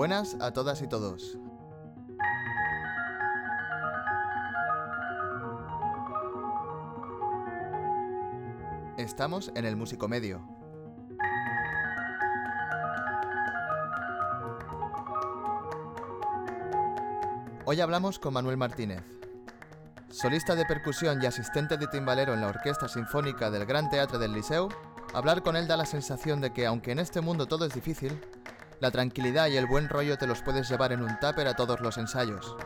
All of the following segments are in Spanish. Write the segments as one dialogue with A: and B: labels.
A: Buenas a todas y todos. Estamos en el Musicomedio. Hoy hablamos con Manuel Martínez, solista de percusión y asistente de timbalero en la Orquesta Sinfónica del Gran Teatro del Liceu. Hablar con él da la sensación de que, aunque en este mundo todo es difícil, la tranquilidad y el buen rollo te los puedes llevar en un tupper a todos los ensayos.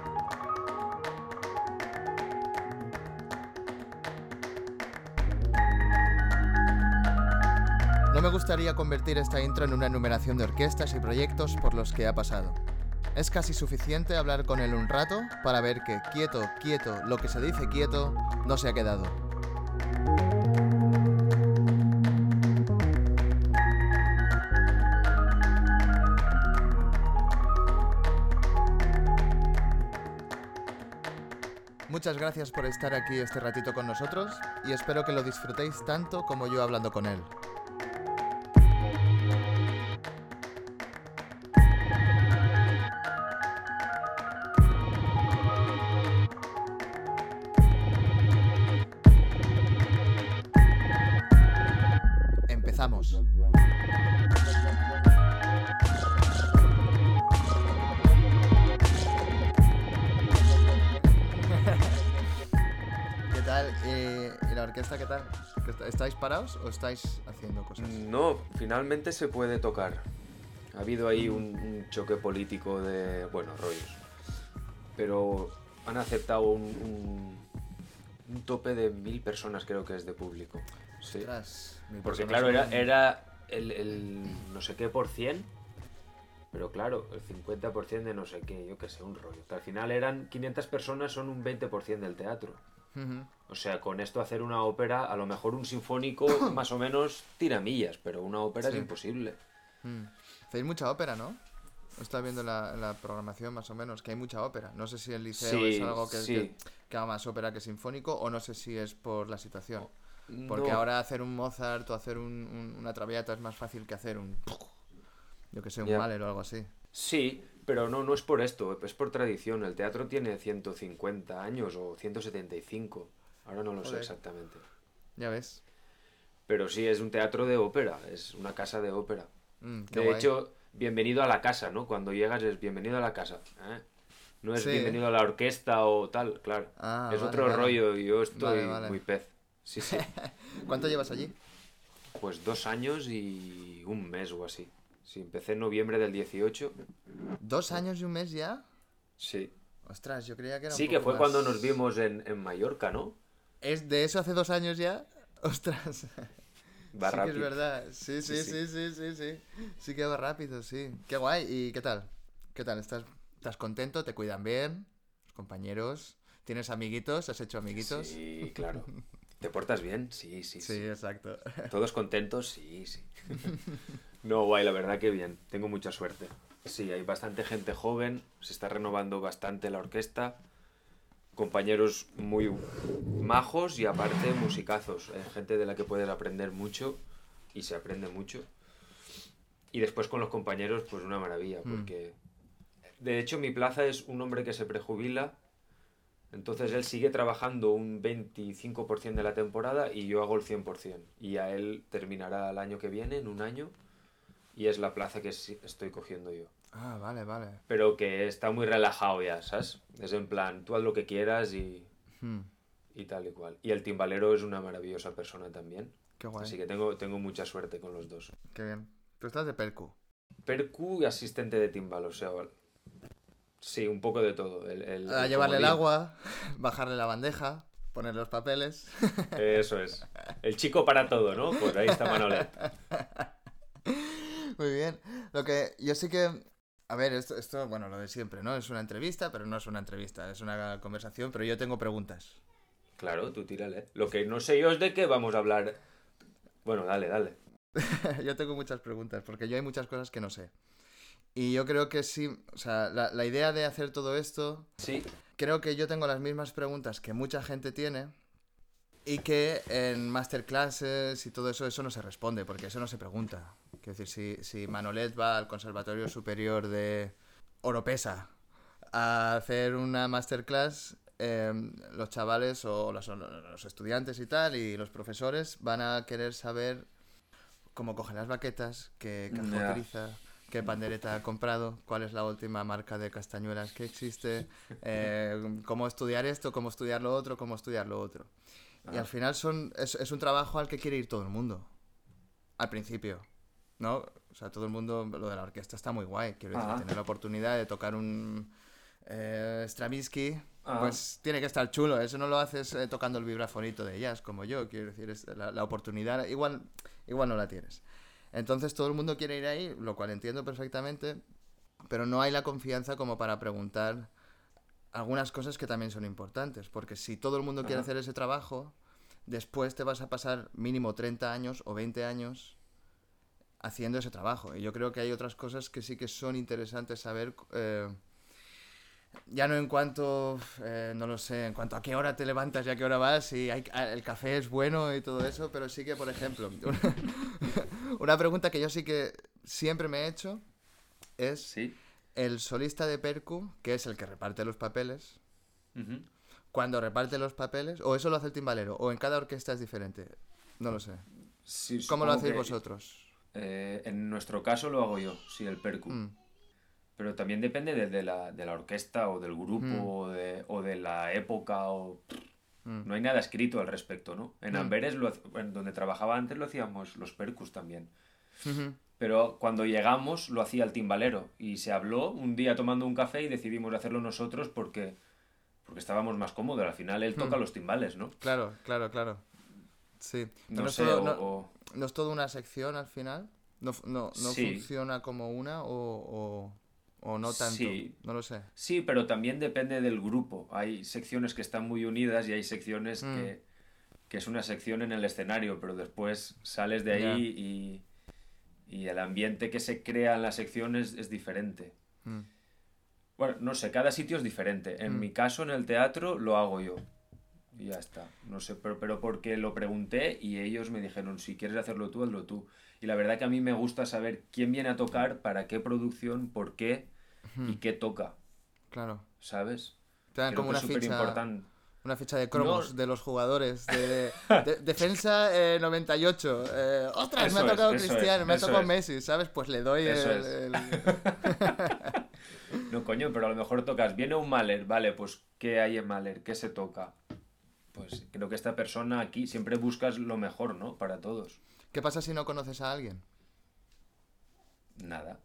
A: No me gustaría convertir esta intro en una enumeración de orquestas y proyectos por los que ha pasado. Es casi suficiente hablar con él un rato para ver que quieto, quieto, lo que se dice quieto, no se ha quedado. Muchas gracias por estar aquí este ratito con nosotros y espero que lo disfrutéis tanto como yo hablando con él. ¿Estáis parados o estáis haciendo cosas?
B: No, finalmente se puede tocar. Ha habido ahí un, un choque político de, bueno, rollos. Pero han aceptado un, un- un tope de mil personas, creo que es de público. Sí.
A: Ostras,
B: Porque claro, era, era el, el no sé qué por cien, pero claro, el 50% de no sé qué, yo que sé, un rollo. Que al final eran 500 personas, son un 20% del teatro.
A: Ujú.
B: O sea, con esto hacer una ópera, a lo mejor un sinfónico más o menos tira millas, pero una ópera
A: Sí.
B: es imposible.
A: Mm. Hacéis mucha ópera, ¿no? Está viendo la, la programación más o menos, que hay mucha ópera. No sé si el liceo
B: Sí,
A: es algo que,
B: sí.
A: que, que haga más ópera que sinfónico o no sé si es por la situación. Porque
B: No,
A: ahora hacer un Mozart o hacer un- un- una Traviata es más fácil que hacer un... Yo que sé, un
B: Ya.
A: Mahler o algo así.
B: Sí, pero no, no es por esto, es por tradición. El teatro tiene 150 años o 175. Ahora no lo sé exactamente.
A: Ya ves.
B: Pero sí, es un teatro de ópera, es una casa de ópera.
A: Mm, qué
B: De
A: guay.
B: hecho, bienvenido a la casa, ¿no? Cuando llegas es bienvenido a la casa. ¿eh? No es
A: Sí.
B: bienvenido a la orquesta o tal, claro.
A: Ah,
B: es
A: vale,
B: otro
A: vale.
B: rollo y yo estoy
A: Vale, vale.
B: muy pez. Sí, sí.
A: ¿Cuánto llevas allí?
B: Pues dos años y un mes o así. Sí, empecé en noviembre del 18.
A: ¿Dos años y un mes ya?
B: Sí.
A: Ostras, yo creía que era un
B: Sí, que
A: poco
B: fue
A: más.
B: cuando nos vimos en, en Mallorca, ¿no?
A: ¿Es de eso hace dos años ya? Ostras.
B: Va
A: sí
B: rápido.
A: que es verdad. Sí, sí, sí,
B: Sí,
A: sí, sí, sí. Sí que va rápido, sí. Qué guay. ¿Y qué tal? ¿Qué tal? ¿Estás, estás contento? ¿Te cuidan bien? ¿Los compañeros? ¿Tienes amiguitos? ¿Has hecho amiguitos?
B: Sí, claro. ¿Te portas bien? Sí, sí,
A: Sí,
B: sí.
A: exacto.
B: ¿Todos contentos? Sí, sí. No, guay, la verdad que bien. Tengo mucha suerte. Sí, hay bastante gente joven, se está renovando bastante la orquesta. Compañeros muy majos y aparte musicazos. Hay gente de la que puedes aprender mucho y se aprende mucho. Y después con los compañeros, pues una maravilla, porque... De hecho, mi plaza es un hombre que se prejubila entonces él sigue trabajando un 25% de la temporada y yo hago el 100%. Y a él terminará el año que viene, en un año, y es la plaza que estoy cogiendo yo.
A: Ah, vale, vale.
B: Pero que está muy relajado ya, ¿sabes? Es en plan, tú haz lo que quieras y,
A: Hmm,
B: y tal y cual. Y el timbalero es una maravillosa persona también.
A: qué guay.
B: Así que tengo, tengo mucha suerte con los dos.
A: Qué bien. Tú estás de percu.
B: Percu y asistente de timbal, o sea, sí, un poco de todo. El, el-
A: A
B: el
A: llevarle el agua, bajarle la bandeja, poner los papeles.
B: Eso es. El chico para todo, ¿no? Pues ahí está Manolet.
A: Muy bien. Lo que yo sí que. A ver, esto, esto, bueno, lo de siempre, ¿no? Es una entrevista, pero no es una entrevista, es una conversación, pero yo tengo preguntas.
B: Claro, tú tírale. Lo que no sé yo es de qué vamos a hablar. Bueno, dale, dale.
A: yo tengo muchas preguntas, porque yo hay muchas cosas que no sé. Y yo creo que sí, o sea, la, la idea de hacer todo esto,
B: Sí,
A: creo que yo tengo las mismas preguntas que mucha gente tiene y que en masterclasses y todo eso, eso no se responde, porque eso no se pregunta. Quiero decir, si, si Manolet va al Conservatorio Superior de Oropesa a hacer una masterclass, em, los chavales o los, los estudiantes y tal, y los profesores van a querer saber cómo cogen las baquetas, qué caja
B: Ya.
A: utiliza, qué pandereta ha comprado, cuál es la última marca de castañuelas que existe, eh, cómo estudiar esto, cómo estudiar lo otro, cómo estudiar lo otro. Y
B: Ah.
A: al final son, es, es un trabajo al que quiere ir todo el mundo. Al principio. ¿No? O sea, todo el mundo, lo de la orquesta está muy guay. Quiero decir,
B: Ajá.
A: tener la oportunidad de tocar un eh, Stravinsky,
B: Ajá.
A: pues tiene que estar chulo. Eso no lo haces eh, tocando el vibrafonito de jazz como yo. Quiero decir, es la, la oportunidad igual, igual no la tienes. Entonces todo el mundo quiere ir ahí, lo cual entiendo perfectamente, pero no hay la confianza como para preguntar algunas cosas que también son importantes, porque si todo el mundo quiere hacer ese trabajo, después te vas a pasar mínimo 30 años o 20 años haciendo ese trabajo. Y yo creo que hay otras cosas que sí que son interesantes saber, eh, ya no en cuanto, eh, no lo sé, en cuanto a qué hora te levantas y a qué hora vas, y hay- a- el café es bueno y todo eso, pero sí que, por ejemplo, una, una pregunta que yo sí que siempre me he hecho es
B: Sí.
A: el solista de percu, que es el que reparte los papeles, cuando reparte los papeles, o eso lo hace el timbalero, o en cada orquesta es diferente. No lo sé.
B: Sí,
A: ¿Cómo lo hacéis
B: que,
A: vosotros?
B: Eh, en nuestro caso lo hago yo, sí, el percu.
A: Mm,
B: Pero también depende de, de la, de la orquesta o del grupo
A: Mm.
B: o, de, o de la época o...
A: mm,
B: No hay nada escrito al respecto, ¿no? En
A: Mm.
B: Amberes, lo en donde trabajaba antes, lo hacíamos los percus también.
A: ujú,
B: Pero cuando llegamos lo hacía el timbalero y se habló un día tomando un café y decidimos hacerlo nosotros porque, porque estábamos más cómodos. Al final él toca
A: Hmm.
B: los timbales, ¿no?
A: Claro, claro, claro. Sí.
B: No,
A: no, es
B: sé,
A: todo,
B: o-
A: no-
B: o-
A: no es todo una sección al final? ¿No, no,
B: Sí.
A: funciona como una o, o, o no tanto?
B: Sí.
A: No lo sé.
B: Sí, pero también depende del grupo. Hay secciones que están muy unidas y hay secciones
A: Mm.
B: que, que es una sección en el escenario, pero después sales de ahí y, y el ambiente que se crea en la sección es, es diferente.
A: Mm,
B: Bueno, no sé, cada sitio es diferente. En
A: Mm.
B: mi caso, en el teatro, lo hago yo. Y ya está. No sé, pero, pero porque lo pregunté y ellos me dijeron, si quieres hacerlo tú, hazlo tú. Y la verdad que a mí me gusta saber quién viene a tocar, para qué producción, por qué y qué toca,
A: Claro.
B: ¿sabes?
A: Te dan
B: Creo
A: como una
B: es
A: ficha,
B: importante.
A: una ficha de cromos
B: No.
A: de los jugadores. De, de- defensa eh, 98. Eh, ¡Ostras! me ha
B: es,
A: tocado
B: es,
A: Cristiano, me ha tocado
B: es.
A: Messi, ¿sabes? Pues le doy.
B: Eso
A: el-
B: No, coño, pero a lo mejor tocas, viene un Mahler, vale, pues ¿qué hay en Mahler? ¿Qué se toca? Pues creo que esta persona aquí siempre buscas lo mejor, ¿no? Para todos.
A: ¿Qué pasa si no conoces a alguien?
B: Nada.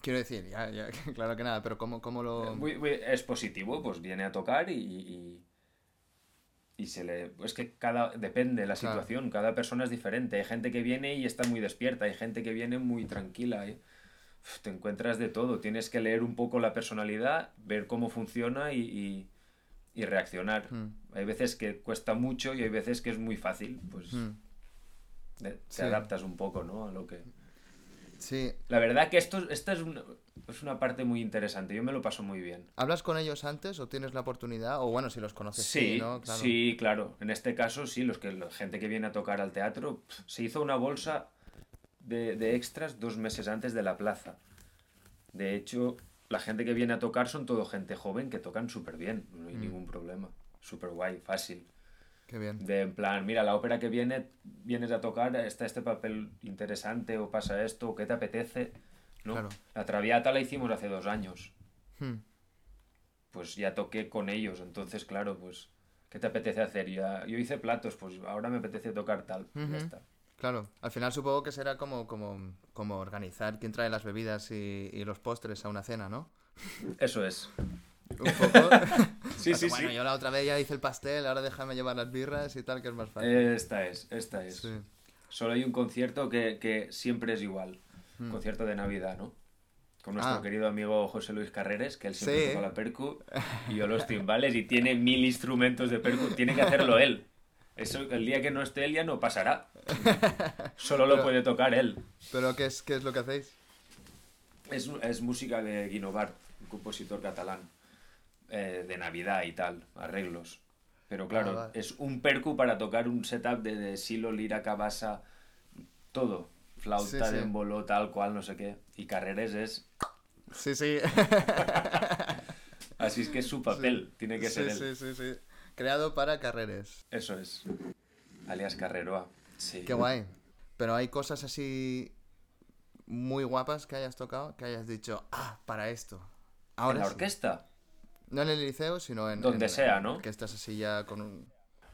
A: Quiero decir, ya, ya, claro que nada, pero ¿cómo, cómo lo...?
B: Muy- es positivo, pues viene a tocar y, y, y se le... Es que cada... Depende de la
A: Claro.
B: situación, cada persona es diferente. Hay gente que viene y está muy despierta, hay gente que viene muy tranquila. ¿eh? Uf, Te encuentras de todo, tienes que leer un poco la personalidad, ver cómo funciona y, y- y reaccionar.
A: Mm,
B: Hay veces que cuesta mucho y hay veces que es muy fácil, pues
A: mm.
B: te
A: Sí.
B: adaptas un poco, ¿no? A lo que...
A: Sí.
B: La verdad que esto, esta es una, es una parte muy interesante, yo me lo paso muy bien.
A: ¿Hablas con ellos antes o tienes la oportunidad? O bueno, si los conoces, sí,
B: Sí,
A: ¿no? Claro.
B: sí, claro. En este caso, sí, los que la gente que viene a tocar al teatro, se hizo una bolsa de, de extras dos meses antes de la plaza. De hecho, la gente que viene a tocar son todo gente joven que tocan súper bien, no hay
A: Mm.
B: ningún problema. Súper guay, fácil.
A: Qué bien.
B: De en plan, mira, la ópera que viene, vienes a tocar, está este papel interesante, o pasa esto, o qué te apetece. ¿no?
A: Claro.
B: La Traviata la hicimos hace dos años
A: Hmm.
B: pues ya toqué con ellos. Entonces, claro, pues, ¿qué te apetece hacer? Ya, yo hice platos, pues ahora me apetece tocar tal. y
A: Ujú.
B: Ya está.
A: Claro, al final supongo que será como, como, como organizar quién trae las bebidas y, y los postres a una cena, ¿no?
B: Eso es.
A: Un poco.
B: Sí, sí,
A: bueno,
B: sí.
A: yo la otra vez ya hice el pastel, ahora déjame llevar las birras y tal, que es más fácil.
B: Esta es, esta es.
A: Sí.
B: Solo hay un concierto que, que siempre es igual.
A: Mm.
B: Concierto de Navidad, ¿no? Con nuestro
A: Ah.
B: querido amigo José Luis Carreres, que él siempre
A: Sí.
B: toca la percu y yo los timbales y tiene mil instrumentos de percu. Tiene que hacerlo él. Eso, el día que no esté él ya no pasará. Solo lo puede tocar él.
A: ¿Pero qué es, qué es lo que hacéis?
B: Es, es música de Guinovart, un compositor catalán, eh, de Navidad y tal, arreglos. Pero claro,
A: Ah, vale.
B: es un percu para tocar un setup de, de silo, lira, cabasa, todo. flauta de embolo, tal cual, no sé qué. Y Carreres es...
A: Sí, sí.
B: Así es que es su papel, tiene que ser
A: él. Sí, sí, sí. Creado para Carreres.
B: Eso es. Alias Carreroa. Sí.
A: Qué guay. Pero hay cosas así muy guapas que hayas tocado, que hayas dicho, ah, para esto.
B: Ahora ¿En la orquesta?
A: No en el liceo, sino en...
B: Donde sea, ¿no?
A: Que estás así ya con un...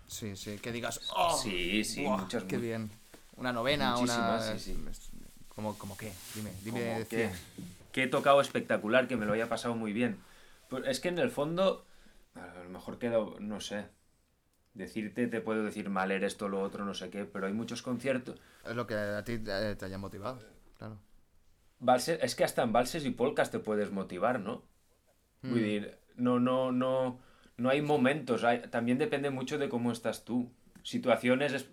A: Sí, sí, que digas, oh,
B: sí, sí, muchas,
A: qué bien. Una novena, una... Sí, sí. ¿Cómo, como qué? Dime, dime.
B: Que, que he tocado espectacular, que me lo haya pasado muy bien. Pues es que en el fondo, a lo mejor quedo, no sé, decirte, te puedo decir mal, eres esto, lo otro, no sé qué, pero hay muchos conciertos.
A: Es lo que a ti te haya motivado, claro.
B: es que hasta en valses y polcas te puedes motivar, ¿no? Mm. decir, no, no, no, no hay momentos, también depende mucho de cómo estás tú. Situaciones,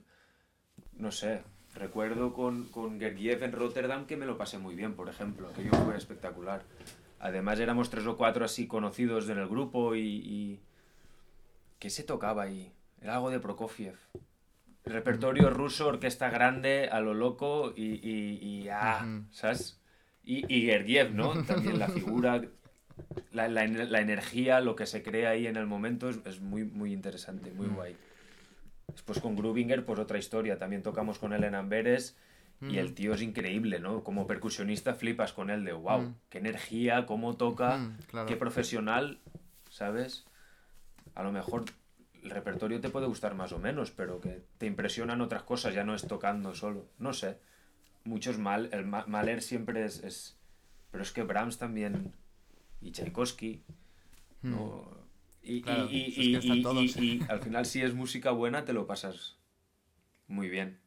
B: no sé, recuerdo con, con Gergiev en Rotterdam que me lo pasé muy bien, por ejemplo, aquello fue espectacular. Además éramos tres o cuatro así conocidos en el grupo y... y... ¿Qué se tocaba ahí? Era algo de Prokofiev. Repertorio ruso, orquesta grande, a lo loco y... y, ah, ¿sabes? Y, y Gergiev, ¿no? También la figura, la, la, la, energía, lo que se crea ahí en el momento es, es muy, muy interesante, muy guay. Después con Grubinger, pues otra historia. También tocamos con él en Amberes y el tío es increíble, ¿no? Como percusionista flipas con él de, wow, qué energía, cómo toca, qué profesional, ¿sabes? A lo mejor el repertorio te puede gustar más o menos, pero que te impresionan otras cosas, ya no es tocando solo. No sé. Muchos mal, el Mahler siempre es, es... Pero es que Brahms también, y Tchaikovsky, Y, y al final si es música buena te lo pasas muy bien.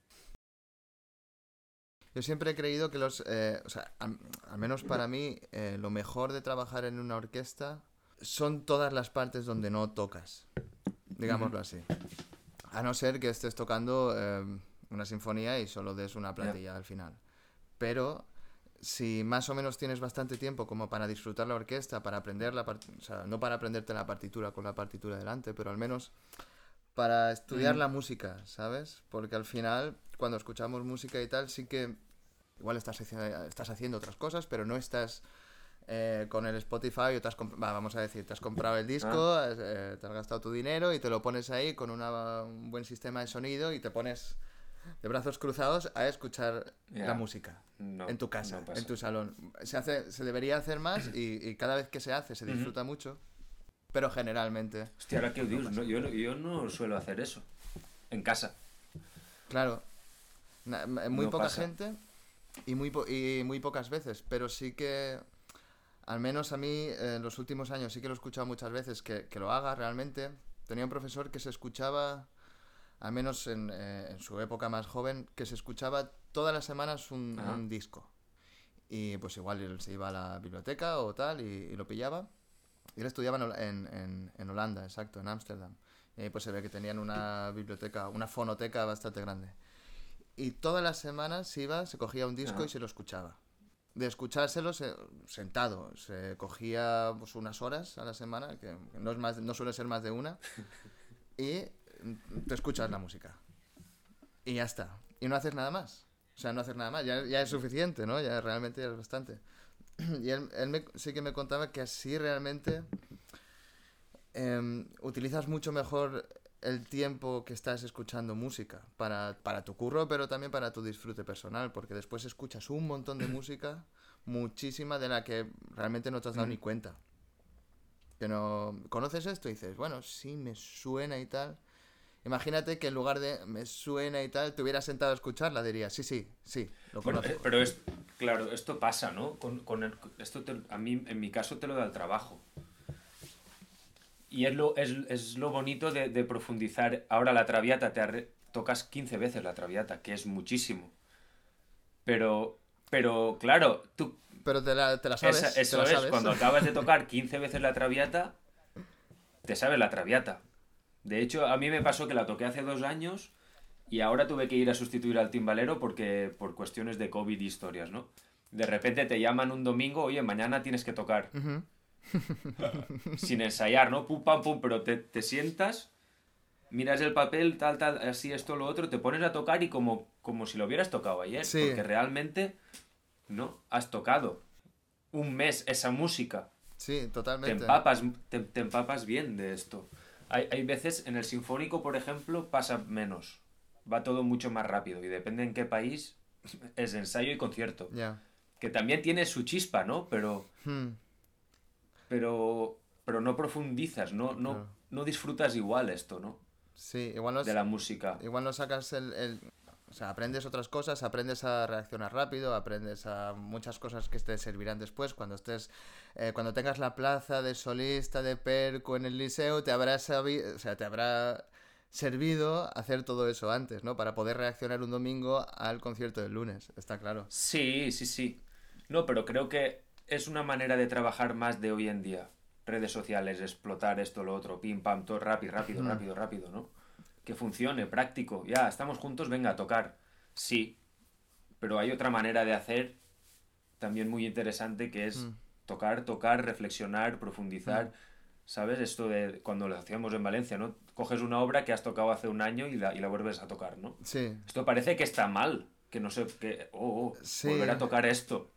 A: Yo siempre he creído que los, eh, o sea, al, menos para mí, eh, lo mejor de trabajar en una orquesta son todas las partes donde no tocas, digámoslo así. A no ser que estés tocando eh, una sinfonía y solo des una plantilla al final. Pero si más o menos tienes bastante tiempo como para disfrutar la orquesta, para aprender la o sea, no para aprenderte la partitura con la partitura delante, pero al menos para estudiar la música, ¿sabes? Porque al final, cuando escuchamos música y tal, sí que igual estás, estás haciendo otras cosas, pero no estás eh, con el Spotify o te has vamos a decir, te has comprado el disco, ah. eh, te has gastado tu dinero y te lo pones ahí con un buen sistema de sonido y te pones de brazos cruzados a escuchar la música en tu casa, en tu salón. Se, hace, se debería hacer más y, cada vez que se hace se disfruta mucho, pero generalmente...
B: Hostia, ahora que digo, yo, yo no suelo hacer eso en casa.
A: Claro. muy poca gente y muy, y muy pocas veces, pero sí que, al menos a mí, en los últimos años sí que lo he escuchado muchas veces, que, que lo haga realmente. Tenía un profesor que se escuchaba, al menos en, eh, en su época más joven, que se escuchaba todas las semanas un, un, disco. Y pues igual él se iba a la biblioteca o tal y, lo pillaba. Y él estudiaba en, en, en Holanda, exacto, en Ámsterdam. Y ahí pues se ve que tenían una biblioteca, una fonoteca bastante grande. Y todas las semanas se iba, se cogía un disco y se lo escuchaba. De escuchárselo sentado, se cogía pues, unas horas a la semana, que no, es más, no suele ser más de una, y te escuchas la música. Y ya está. Y no haces nada más. O sea, no haces nada más. Ya, ya es suficiente, ¿no? Ya realmente ya es bastante. Y él, él sí que me contaba que así realmente em, utilizas mucho mejor el tiempo que estás escuchando música para, para, tu curro, pero también para tu disfrute personal, porque después escuchas un montón de música, muchísima de la que realmente no te has dado ni cuenta. Que no conoces esto y dices, bueno, sí me suena y tal. Imagínate que en lugar de me suena y tal, te hubieras sentado a escucharla, dirías, sí, sí, sí, lo conozco.
B: Pero es, claro, esto pasa, ¿no? Con, con esto a mí, en mi caso, te lo da el trabajo. Y es lo, es, es lo bonito de, de, profundizar. Ahora la traviata, te tocas 15 veces la traviata, que es muchísimo. Pero, pero claro, tú...
A: Pero te la, te la sabes.
B: eso
A: es,
B: cuando acabas de tocar 15 veces la traviata, te sabes la traviata. De hecho, a mí me pasó que la toqué hace dos años y ahora tuve que ir a sustituir al timbalero porque por cuestiones de COVID y historias, ¿no? De repente te llaman un domingo, oye, mañana tienes que tocar. sin ensayar, ¿no? Pum, pam, pum, pero te, te sientas, miras el papel, tal, tal, así, esto, lo otro, te pones a tocar y como, como si lo hubieras tocado ayer. Porque realmente, no, has tocado un mes esa música.
A: Sí, totalmente.
B: Te empapas, te, empapas bien de esto. Hay, hay, veces, en el sinfónico, por ejemplo, pasa menos. Va todo mucho más rápido y depende en qué país es ensayo y concierto. Que también tiene su chispa, ¿no? Pero... Hmm. Pero... Pero no profundizas, no, no, no disfrutas igual esto, ¿no?
A: Sí, igual no...
B: De la música.
A: Igual no sacas el o sea, aprendes otras cosas, aprendes a reaccionar rápido, aprendes a muchas cosas que te servirán después. Cuando estés, eh, cuando tengas la plaza de solista de perco en el liceo, te habrá sabido, o sea, te habrá servido hacer todo eso antes, ¿no? Para poder reaccionar un domingo al concierto del lunes, está claro.
B: Sí, sí, sí. No, pero creo que es una manera de trabajar más de hoy en día. Redes sociales, explotar esto, lo otro, pim, pam, todo rápido, rápido, rápido, rápido, ¿no? Que funcione, práctico. Ya, estamos juntos, venga a tocar. Sí, pero hay otra manera de hacer también muy interesante que es mm. tocar, tocar, reflexionar, profundizar. Mm. ¿Sabes? Esto de cuando lo hacíamos en Valencia, ¿no? Coges una obra que has tocado hace un año y la, y la vuelves a tocar, ¿no?
A: Sí.
B: Esto parece que está mal, que no sé, que, oh, oh volver a tocar esto.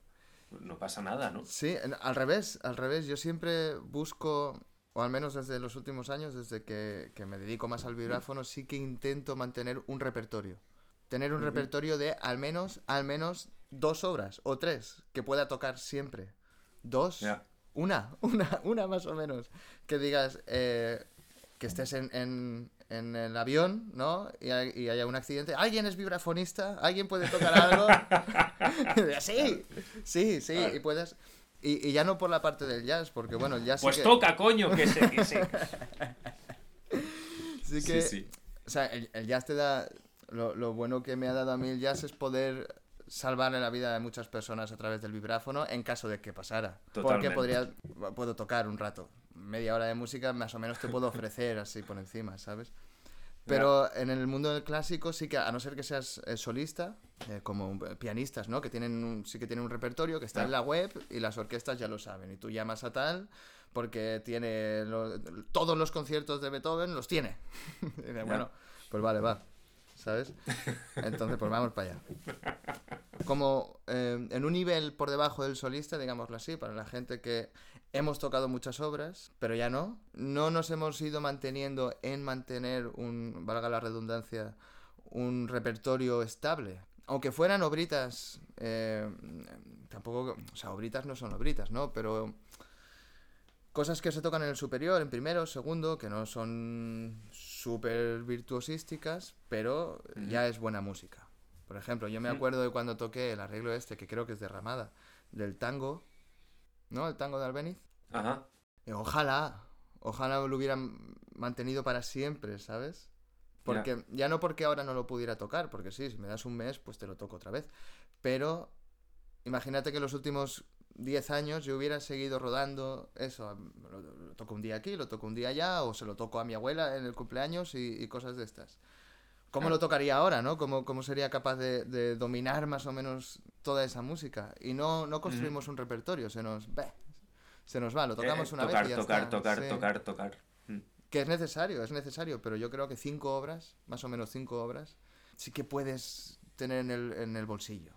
B: No pasa nada, ¿no?
A: Sí, al revés, al revés. Yo siempre busco o al menos desde los últimos años, desde que, me dedico más al vibráfono, sí que intento mantener un repertorio. Tener un repertorio de al menos, al menos dos obras o tres que pueda tocar siempre. Dos, una, una, una más o menos. Que digas que estés en, el avión, ¿no? Y, haya un accidente. ¿Alguien es vibrafonista? ¿Alguien puede tocar algo? sí, sí, sí. Y puedes y, ya no por la parte del jazz, porque bueno, el jazz.
B: Pues toca, coño, que sé, que sé.
A: sí que. Sí, O sea, el, jazz te da. Lo, bueno que me ha dado a mí el jazz es poder salvarle la vida de muchas personas a través del vibráfono en caso de que pasara. Porque podría, puedo tocar un rato. Media hora de música más o menos te puedo ofrecer así por encima, ¿sabes? Pero en el mundo del clásico sí que, a no ser que seas eh, solista, eh, como pianistas, ¿no? Que tienen sí que tienen un repertorio que está en la web y las orquestas ya lo saben. Y tú llamas a tal porque tiene todos los conciertos de Beethoven, los tiene. y bueno, pues vale, va. ¿Sabes? Entonces, pues vamos para allá. Como eh, en un nivel por debajo del solista, digámoslo así, para la gente que Hemos tocado muchas obras, pero ya no. No nos hemos ido manteniendo en mantener un, valga la redundancia, un repertorio estable. Aunque fueran obritas, eh, tampoco, o sea, obritas no son obritas, ¿no? Pero cosas que se tocan en el superior, en primero, segundo, que no son súper virtuosísticas, pero ya es buena música. Por ejemplo, yo me acuerdo de cuando toqué el arreglo este, que creo que es de Ramada, del tango, ¿no? El tango de Albeniz.
B: Ajá.
A: ojalá, ojalá lo hubieran mantenido para siempre, ¿sabes? Porque ya no porque ahora no lo pudiera tocar, porque sí, si me das un mes, pues te lo toco otra vez. Pero imagínate que los últimos 10 años yo hubiera seguido rodando eso. Lo, toco un día aquí, lo toco un día allá, o se lo toco a mi abuela en el cumpleaños y, cosas de estas. ¿Cómo lo tocaría ahora, no? ¿Cómo, cómo sería capaz de, dominar más o menos toda esa música? Y no, no construimos un repertorio, se nos se nos va, lo tocamos eh, una
B: vez
A: y ya
B: tocar, está. Tocar, tocar, tocar, mm.
A: Que es necesario, es necesario, pero yo creo que cinco obras, más o menos cinco obras, sí que puedes tener en el, en el bolsillo.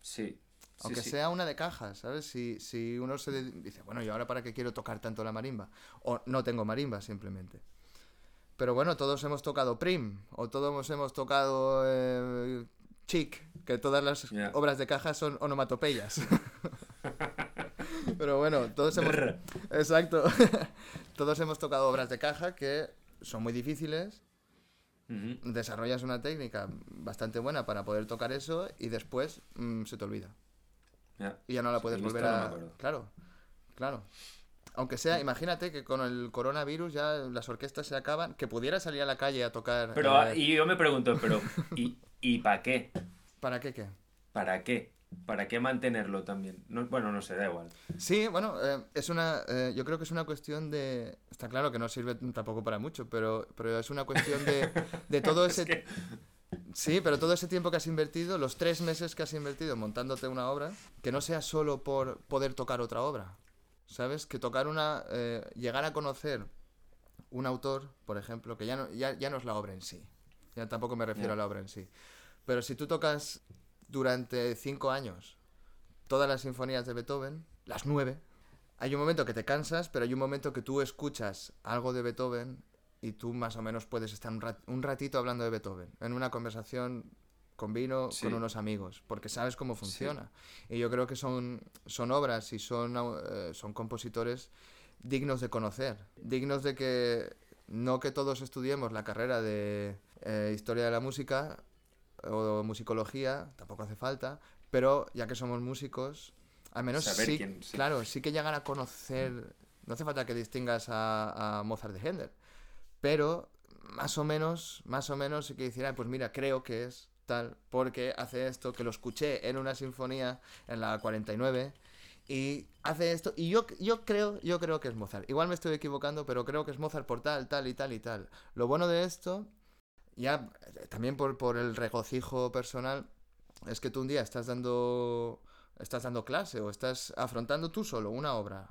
B: Sí.
A: Aunque sea una de caja, ¿sabes? Si, si uno se dice, bueno, ¿y ahora para qué quiero tocar tanto la marimba? O no tengo marimba, simplemente. Pero bueno, todos hemos tocado Prim, o todos hemos tocado eh, Chic, que todas las obras de caja son onomatopeyas. Pero bueno, todos hemos. Exacto. todos hemos tocado obras de caja que son muy difíciles. Desarrollas una técnica bastante buena para poder tocar eso y después mm, se te olvida. Y ya no la puedes volver a. claro, claro. Aunque sea, imagínate que con el coronavirus ya las orquestas se acaban, que pudiera salir a la calle a tocar.
B: Pero, eh, y yo me pregunto, pero, ¿y, ¿y para qué?
A: ¿Para qué qué?
B: ¿Para qué? ¿Para qué mantenerlo también? bueno, no sé, da igual.
A: Sí, bueno, eh, es una, eh, yo creo que es una cuestión de... Está claro que no sirve tampoco para mucho, pero, pero es una cuestión de, de todo ese... Sí, pero todo ese tiempo que has invertido, los tres meses que has invertido montándote una obra, que no sea solo por poder tocar otra obra, ¿sabes? Que tocar una... Eh, llegar a conocer un autor, por ejemplo, que ya no, ya, ya no es la obra en sí. Ya tampoco me refiero a la obra en sí. Pero si tú tocas durante cinco años todas las sinfonías de Beethoven, las nueve, hay un momento que te cansas, pero hay un momento que tú escuchas algo de Beethoven y tú más o menos puedes estar un ratito hablando de Beethoven, en una conversación con vino,
B: Sí.
A: con unos amigos, porque sabes cómo funciona. Y yo creo que son, son obras y son, eh, son compositores dignos de conocer, dignos de que no que todos estudiemos la carrera de eh, historia de la música o musicología, tampoco hace falta, pero ya que somos músicos, al menos sí,
B: quién- sí.
A: claro, sí que llegan a conocer, no hace falta que distingas a, a Mozart de Händel, pero más o menos, más o menos sí que hiciera, pues mira, creo que es tal, porque hace esto, que lo escuché en una sinfonía en la 49 y hace esto y yo, yo creo yo creo que es Mozart. Igual me estoy equivocando, pero creo que es Mozart por tal, tal y tal y tal. Lo bueno de esto, ya también por, por el regocijo personal, es que tú un día estás dando estás dando clase o estás afrontando tú solo una obra.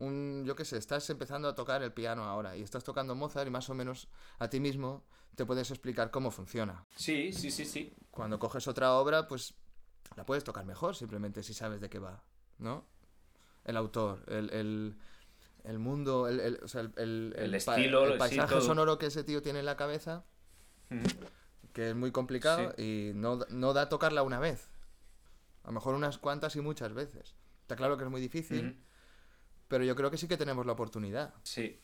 A: Un, yo qué sé, estás empezando a tocar el piano ahora y estás tocando Mozart y más o menos a ti mismo te puedes explicar cómo funciona.
B: Sí, sí, sí, sí.
A: Cuando coges otra obra, pues la puedes tocar mejor simplemente si sabes de qué va, ¿no? El autor, el, el, el mundo, el, el- o sea, el, el- pa-
B: estilo,
A: el
B: sí,
A: paisaje sonoro que ese tío tiene en la cabeza, que es muy complicado y no, da- no da tocarla una vez. A lo mejor unas cuantas y muchas veces. Está claro que es muy difícil,
B: Ujú.
A: Pero yo creo que sí que tenemos la oportunidad.
B: Sí.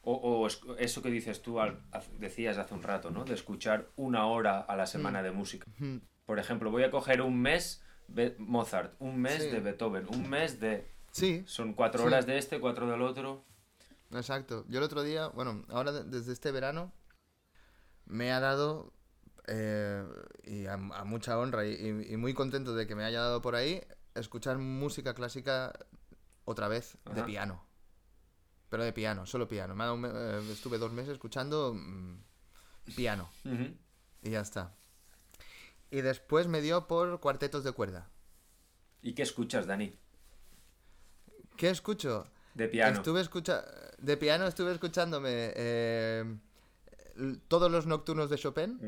B: O, o es- eso que dices tú, al- decías hace un rato, ¿no? De escuchar una hora a la semana de música.
A: Mm.
B: Por ejemplo, voy a coger un mes Be- Mozart, un mes
A: Sí.
B: de Beethoven, un mes de...
A: Sí,
B: Son cuatro
A: Sí.
B: horas de este, cuatro del otro.
A: Exacto. Yo el otro día, bueno, ahora de- desde este verano, me ha dado, eh, y a, a mucha honra y muy contento de que me haya dado por ahí, escuchar música clásica otra vez de piano. Pero de piano, solo piano. Me un eh, estuve dos meses escuchando mm, piano y ya está. Y después me dio por cuartetos de cuerda.
B: ¿Y qué escuchas, Dani?
A: ¿Qué escucho?
B: De piano.
A: Estuve escucha de piano estuve escuchándome eh, todos los nocturnos de Chopin,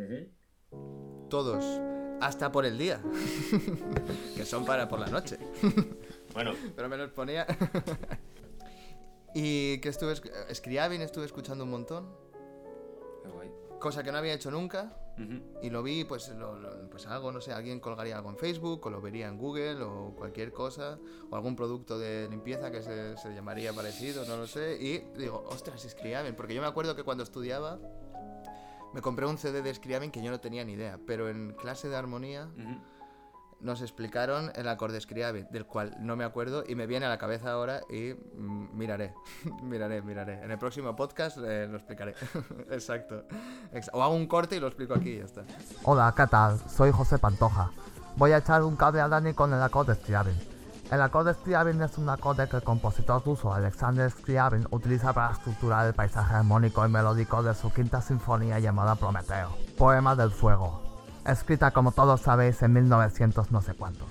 A: todos, hasta por el día, que son para por la noche,
B: Bueno,
A: pero me los ponía. y que estuve Scriabin estuve escuchando un montón,
B: qué guay.
A: cosa que no había hecho nunca.
B: Ujú.
A: Y lo vi, pues, lo- lo- pues algo, no sé, alguien colgaría algo en Facebook, o lo vería en Google, o cualquier cosa, o algún producto de limpieza que se, se llamaría parecido, no lo sé. Y digo, ostras, Scriabin, porque yo me acuerdo que cuando estudiaba me compré un CD de Scriabin que yo no tenía ni idea, pero en clase de armonía
B: Ujú.
A: Nos explicaron el acorde Scriabin, del cual no me acuerdo y me viene a la cabeza ahora y mm, miraré, miraré, miraré. En el próximo podcast eh, lo explicaré. Exacto. Ex- O hago un corte y lo explico aquí y ya está.
C: Hola, ¿qué tal? Soy José Pantoja. Voy a echar un cable a Dani con el acorde Scriabin. El acorde Scriabin es un acorde que el compositor ruso Alexander Scriabin utiliza para estructurar el paisaje armónico y melódico de su quinta sinfonía llamada Prometeo, Poema del Fuego, escrita como todos sabéis en 1900 no sé cuántos.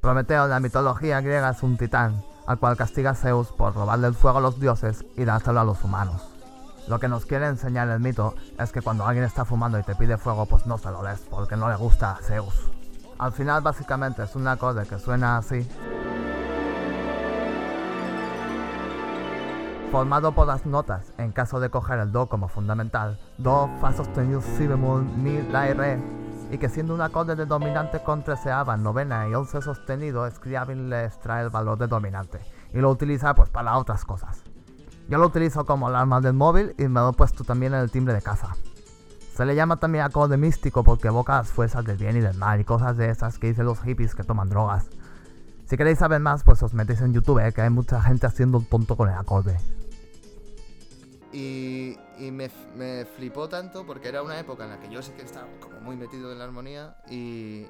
C: Prometeo en la mitología griega es un titán, al cual castiga Zeus por robarle el fuego a los dioses y dárselo a los humanos. Lo que nos quiere enseñar el mito es que cuando alguien está fumando y te pide fuego, pues no se lo des, porque no le gusta a Zeus. Al final, básicamente, es un acorde que suena así. Formado por las notas, en caso de coger el Do como fundamental, Do, Fa sostenido, Si bemol, Mi, La y Re, y que siendo un acorde de dominante con treceava, novena y once sostenido, Scriabin le extrae el valor de dominante, y lo utiliza pues para otras cosas. Yo lo utilizo como alarma del móvil y me lo he puesto también en el timbre de casa. Se le llama también acorde místico porque evoca las fuerzas del bien y del mal y cosas de esas que dicen los hippies que toman drogas. Si queréis saber más, pues os metéis en YouTube, eh, que hay mucha gente haciendo un tonto con el acorde.
A: Y, y me, me flipó tanto porque era una época en la que yo sí que estaba como muy metido en la armonía y,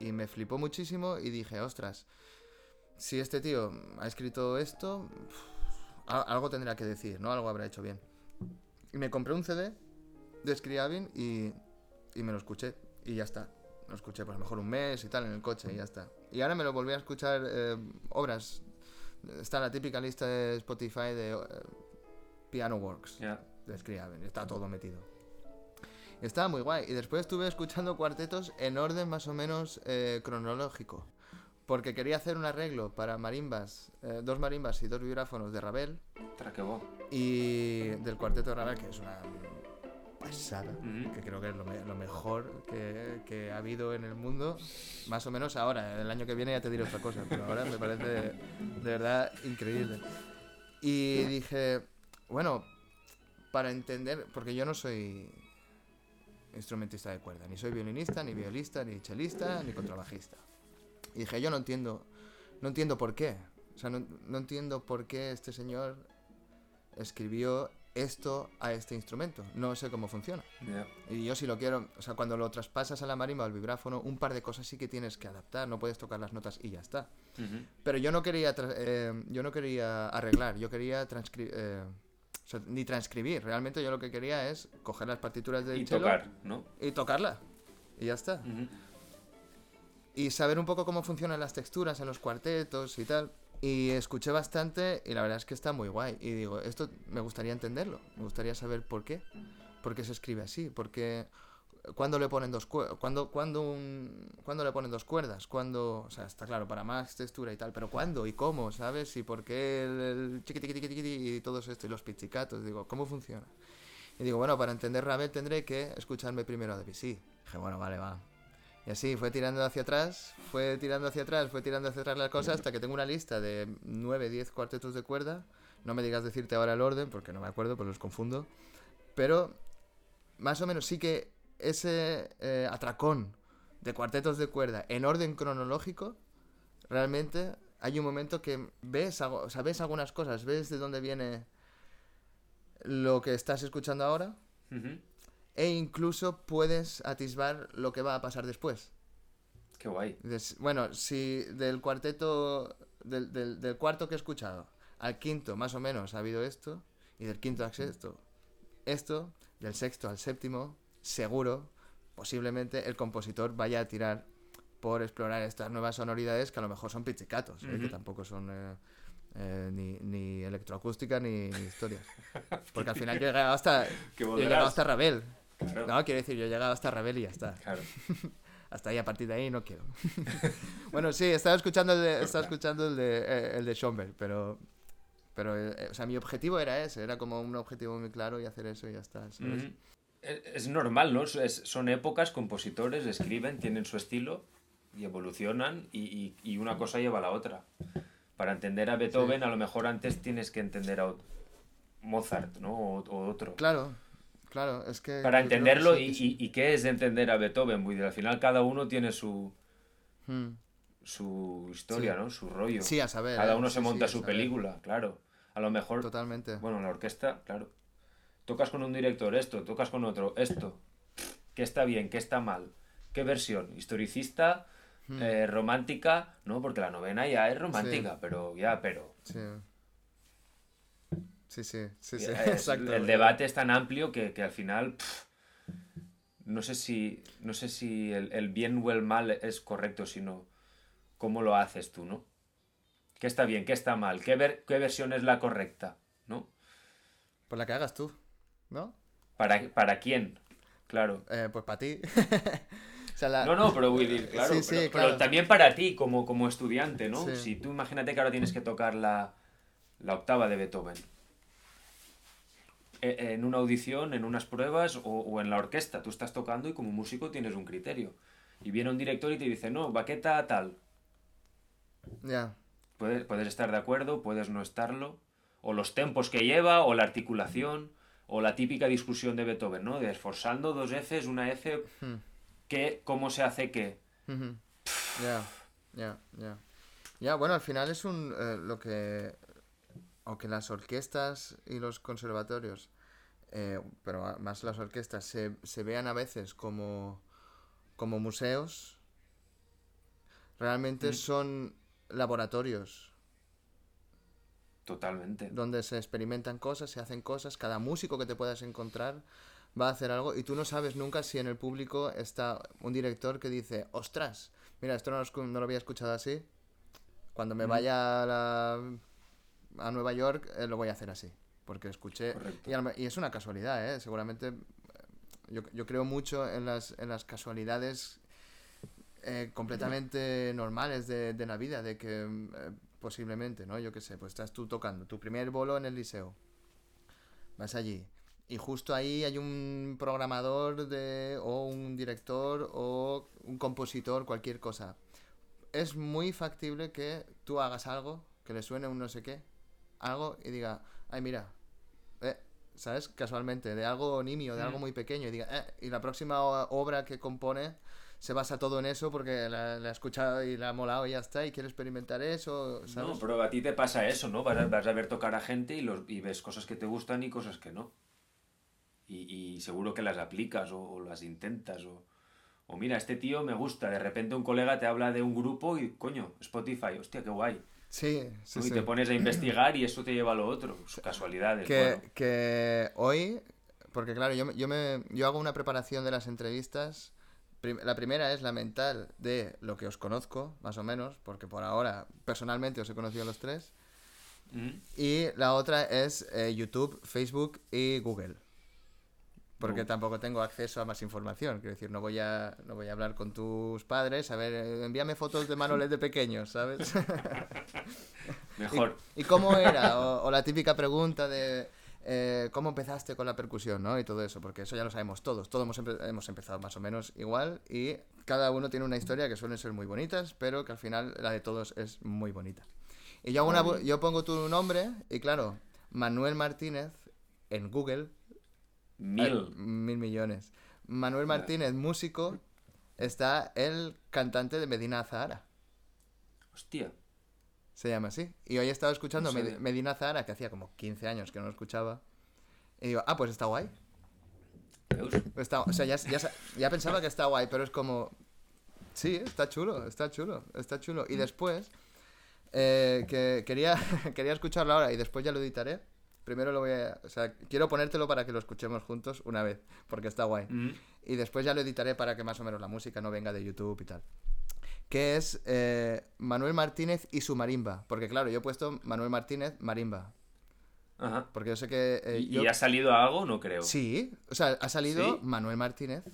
A: y me flipó muchísimo y dije, ostras, si este tío ha escrito esto, algo tendrá que decir, ¿no? Algo habrá hecho bien. Y me compré un CD de Scriabin y, y me lo escuché y ya está. Lo escuché por a lo mejor un mes y tal en el coche y ya está. Y ahora me lo volví a escuchar eh, obras. Está la típica lista de Spotify de eh, Piano Works.
B: Ya.
A: De Scriabin, está todo metido. Estaba muy guay. Y después estuve escuchando cuartetos en orden más o menos eh, cronológico. Porque quería hacer un arreglo para marimbas, eh, dos marimbas y dos vibráfonos de Ravel.
B: Tra, qué bo.
A: Y del cuarteto de Ravel, que es una pasada,
B: Ujú.
A: que creo que es lo, me- lo mejor que, que ha habido en el mundo. Más o menos ahora, el año que viene ya te diré otra cosa, pero ahora me parece de verdad increíble. Y dije, bueno, para entender, porque yo no soy instrumentista de cuerda, ni soy violinista, ni violista, ni chelista, ni contrabajista. Y dije, yo no entiendo, no entiendo por qué. O sea, no, no entiendo por qué este señor escribió esto a este instrumento. No sé cómo funciona. Y yo si lo quiero, o sea, cuando lo traspasas a la marimba o al vibráfono, un par de cosas sí que tienes que adaptar. No puedes tocar las notas y ya está. Pero yo no quería, eh, yo no quería arreglar, yo quería transcribir, ni transcribir. Realmente yo lo que quería es coger las partituras del
B: Y
A: cello
B: tocar, ¿no?
A: y tocarla. Y ya está. Y saber un poco cómo funcionan las texturas en los cuartetos y tal. Y escuché bastante y la verdad es que está muy guay. Y digo, esto me gustaría entenderlo. Me gustaría saber por qué. ¿Por qué se escribe así? ¿Por qué? ¿Cuándo le ponen dos cuerdas? ¿Cuándo, cuándo, un- cuándo le ponen dos cuerdas? ¿Cuándo? O sea, está claro, para más textura y tal. Pero ¿cuándo? ¿Y cómo? ¿Sabes? ¿Y por qué el, el chiqui, tiqui, tiqui, tiqui y todo esto? Y los pizzicatos. Digo, ¿cómo funciona? Y digo, bueno, para entender Ravel tendré que escucharme primero a Debussy. Dije, bueno, vale, va. Y así fue tirando hacia atrás, fue tirando hacia atrás, fue tirando hacia atrás la cosa hasta que tengo una lista de 9, 10 cuartetos de cuerda. No me digas decirte ahora el orden porque no me acuerdo, pues los confundo. Pero más o menos sí que ese eh, atracón de cuartetos de cuerda en orden cronológico, realmente hay un momento que ves, o sea, ves algunas cosas, ves de dónde viene lo que estás escuchando ahora e incluso puedes atisbar lo que va a pasar después.
B: Qué guay.
A: Bueno, si del cuarteto, del, del- del cuarto que he escuchado al quinto más o menos ha habido esto, y del quinto al sexto esto, del sexto al séptimo, seguro, posiblemente el compositor vaya a tirar por explorar estas nuevas sonoridades que a lo mejor son pizzicatos, ¿eh? que
B: Ujú.
A: tampoco son eh, eh, ni, ni electroacústica ni, ni historias. Porque al final yo he llegado hasta,
B: Que
A: yo he llegado hasta Ravel.
B: Claro.
A: No, quiero decir, yo he llegado hasta Ravel y ya está.
B: Claro.
A: Hasta ahí, a partir de ahí no quiero. bueno, sí, estaba escuchando el de, estaba escuchando el de, eh, el de Schomberg, pero, pero o sea, mi objetivo era ese, era como un objetivo muy claro y hacer eso y ya está. ¿sabes?
B: Es normal, ¿no? Es- son épocas, compositores escriben, tienen su estilo y evolucionan y, y- y una cosa lleva a la otra. Para entender a Beethoven, a lo mejor antes tienes que entender a Mozart, ¿no? O, o otro.
A: Claro, claro, es que...
B: Para entenderlo,
A: sí,
B: y,
A: que sí.
B: y- y qué es entender a Beethoven? Pues, al final cada uno tiene su,
A: Hmm.
B: su historia,
A: Sí.
B: ¿no? Su rollo.
A: Sí, a saber.
B: cada
A: eh,
B: uno
A: sí,
B: se monta
A: sí,
B: su película, claro. A lo mejor
A: Totalmente.
B: Bueno, la orquesta, claro. Tocas con un director esto, tocas con otro esto. ¿Qué está bien? ¿Qué está mal? ¿Qué versión? ¿Historicista?
A: Hmm.
B: eh, ¿Romántica? No, porque la novena ya es romántica, pero ya, pero.
A: Sí. Sí, sí, sí, sí,
B: es-
A: exacto.
B: el debate es tan amplio que, que al final. no sé si, no sé si el, el bien o el mal es correcto, sino cómo lo haces tú, ¿no? ¿Qué está bien? ¿Qué está mal? ¿Qué, ver- qué versión es la correcta? ¿No?
A: Pues la que hagas tú, ¿no?
B: ¿Para, para quién? Claro.
A: Eh, pues para ti. o sea, la-
B: No, no, pero voy a decir, claro,
A: Sí, sí,
B: pero,
A: claro.
B: pero también para ti como, como estudiante, ¿no?
A: Sí.
B: Si tú imagínate que ahora tienes que tocar la, la octava de Beethoven. E- En una audición, en unas pruebas o, o en la orquesta, tú estás tocando y como músico tienes un criterio. Y viene un director y te dice, no, baqueta tal.
A: Ya.
B: Puedes, puedes estar de acuerdo, puedes no estarlo. O los tempos que lleva, o la articulación, o la típica discusión de Beethoven, ¿no? De esforzando dos Fs, una F,
A: Hmm.
B: ¿qué, ¿cómo se hace qué?
A: Ya, ya, ya. Ya, bueno, al final es un. eh, lo que. Aunque las orquestas y los conservatorios, eh, pero más las orquestas, se, se vean a veces como. como museos, realmente
B: Mm.
A: son laboratorios
B: Totalmente.
A: donde se experimentan cosas, se hacen cosas, cada músico que te puedas encontrar va a hacer algo y tú no sabes nunca si en el público está un director que dice, ostras, mira, esto no lo, no lo había escuchado así, cuando me
B: Mm.
A: vaya a, la- a Nueva York eh, lo voy a hacer así. porque escuché... Y, es una casualidad, ¿eh? Seguramente eh, yo, yo creo mucho en las, en las casualidades eh, completamente normales de, de la vida, de que eh, posiblemente, ¿no? Yo qué sé, pues estás tú tocando tu primer bolo en el liceo, vas allí y justo ahí hay un programador de, o un director o un compositor, cualquier cosa. Es muy factible que tú hagas algo, que le suene un no sé qué, algo y diga, ay mira, eh, ¿sabes? Casualmente, de algo nimio, de algo
B: Mm.
A: muy pequeño, y diga, eh, y la próxima obra que compone se basa todo en eso porque la, la ha escuchado y la ha molado y ya está, y quiere experimentar eso, ¿sabes?
B: No, pero a ti te pasa eso, ¿no? Vas a, vas a ver tocar a gente y, los, y ves cosas que te gustan y cosas que no. Y, y seguro que las aplicas o, o las intentas. O, o mira, este tío me gusta. De repente un colega te habla de un grupo y, coño, Spotify, hostia, qué guay.
A: Sí, sí.
B: Y
A: sí.
B: te pones a investigar y eso te lleva a lo otro. Casualidades.
A: que,
B: bueno.
A: que hoy, porque claro, yo, yo, me, yo hago una preparación de las entrevistas. Prim- La primera es la mental de lo que os conozco, más o menos, porque por ahora personalmente os he conocido a los tres.
B: Mm.
A: Y la otra es eh, YouTube, Facebook y Google. Porque tampoco tengo acceso a más información. Quiero decir, no voy a, no voy a hablar con tus padres. A ver, eh, envíame fotos de Manuel de pequeños, ¿sabes?
B: Mejor.
A: ¿Y cómo era? O, o la típica pregunta de eh, cómo empezaste con la percusión, ¿no? Y todo eso, porque eso ya lo sabemos todos. Todos hemos, empe- hemos empezado más o menos igual y cada uno tiene una historia que suelen ser muy bonitas, pero que al final la de todos es muy bonita. Y yo, hago una bu- yo pongo tu nombre y claro, Manuel Martínez en Google
B: Mil.
A: hay mil millones. Manuel Martínez, músico, está el cantante de Medina Zahara.
B: Hostia.
A: Se llama así. Y hoy he estado escuchando
B: No.
A: Medina Zahara, que hacía como 15 años que no lo escuchaba. Y digo, ah, pues está guay. Está, o sea, ya, ya, ya pensaba que está guay, pero es como... Sí, está chulo, está chulo, está chulo. Y después, eh, que quería, quería escucharlo ahora y después ya lo editaré. Primero lo voy a... O sea, quiero ponértelo para que lo escuchemos juntos una vez, porque está guay.
B: Mm.
A: Y después ya lo editaré para que más o menos la música no venga de YouTube y tal. Que es eh, Manuel Martínez y su marimba. Porque claro, yo he puesto Manuel Martínez marimba.
B: Ajá.
A: Porque yo sé que... eh,
B: ¿Y,
A: yo-
B: y ha salido algo? No creo.
A: Sí, o sea, ha salido
B: ¿Sí?
A: Manuel Martínez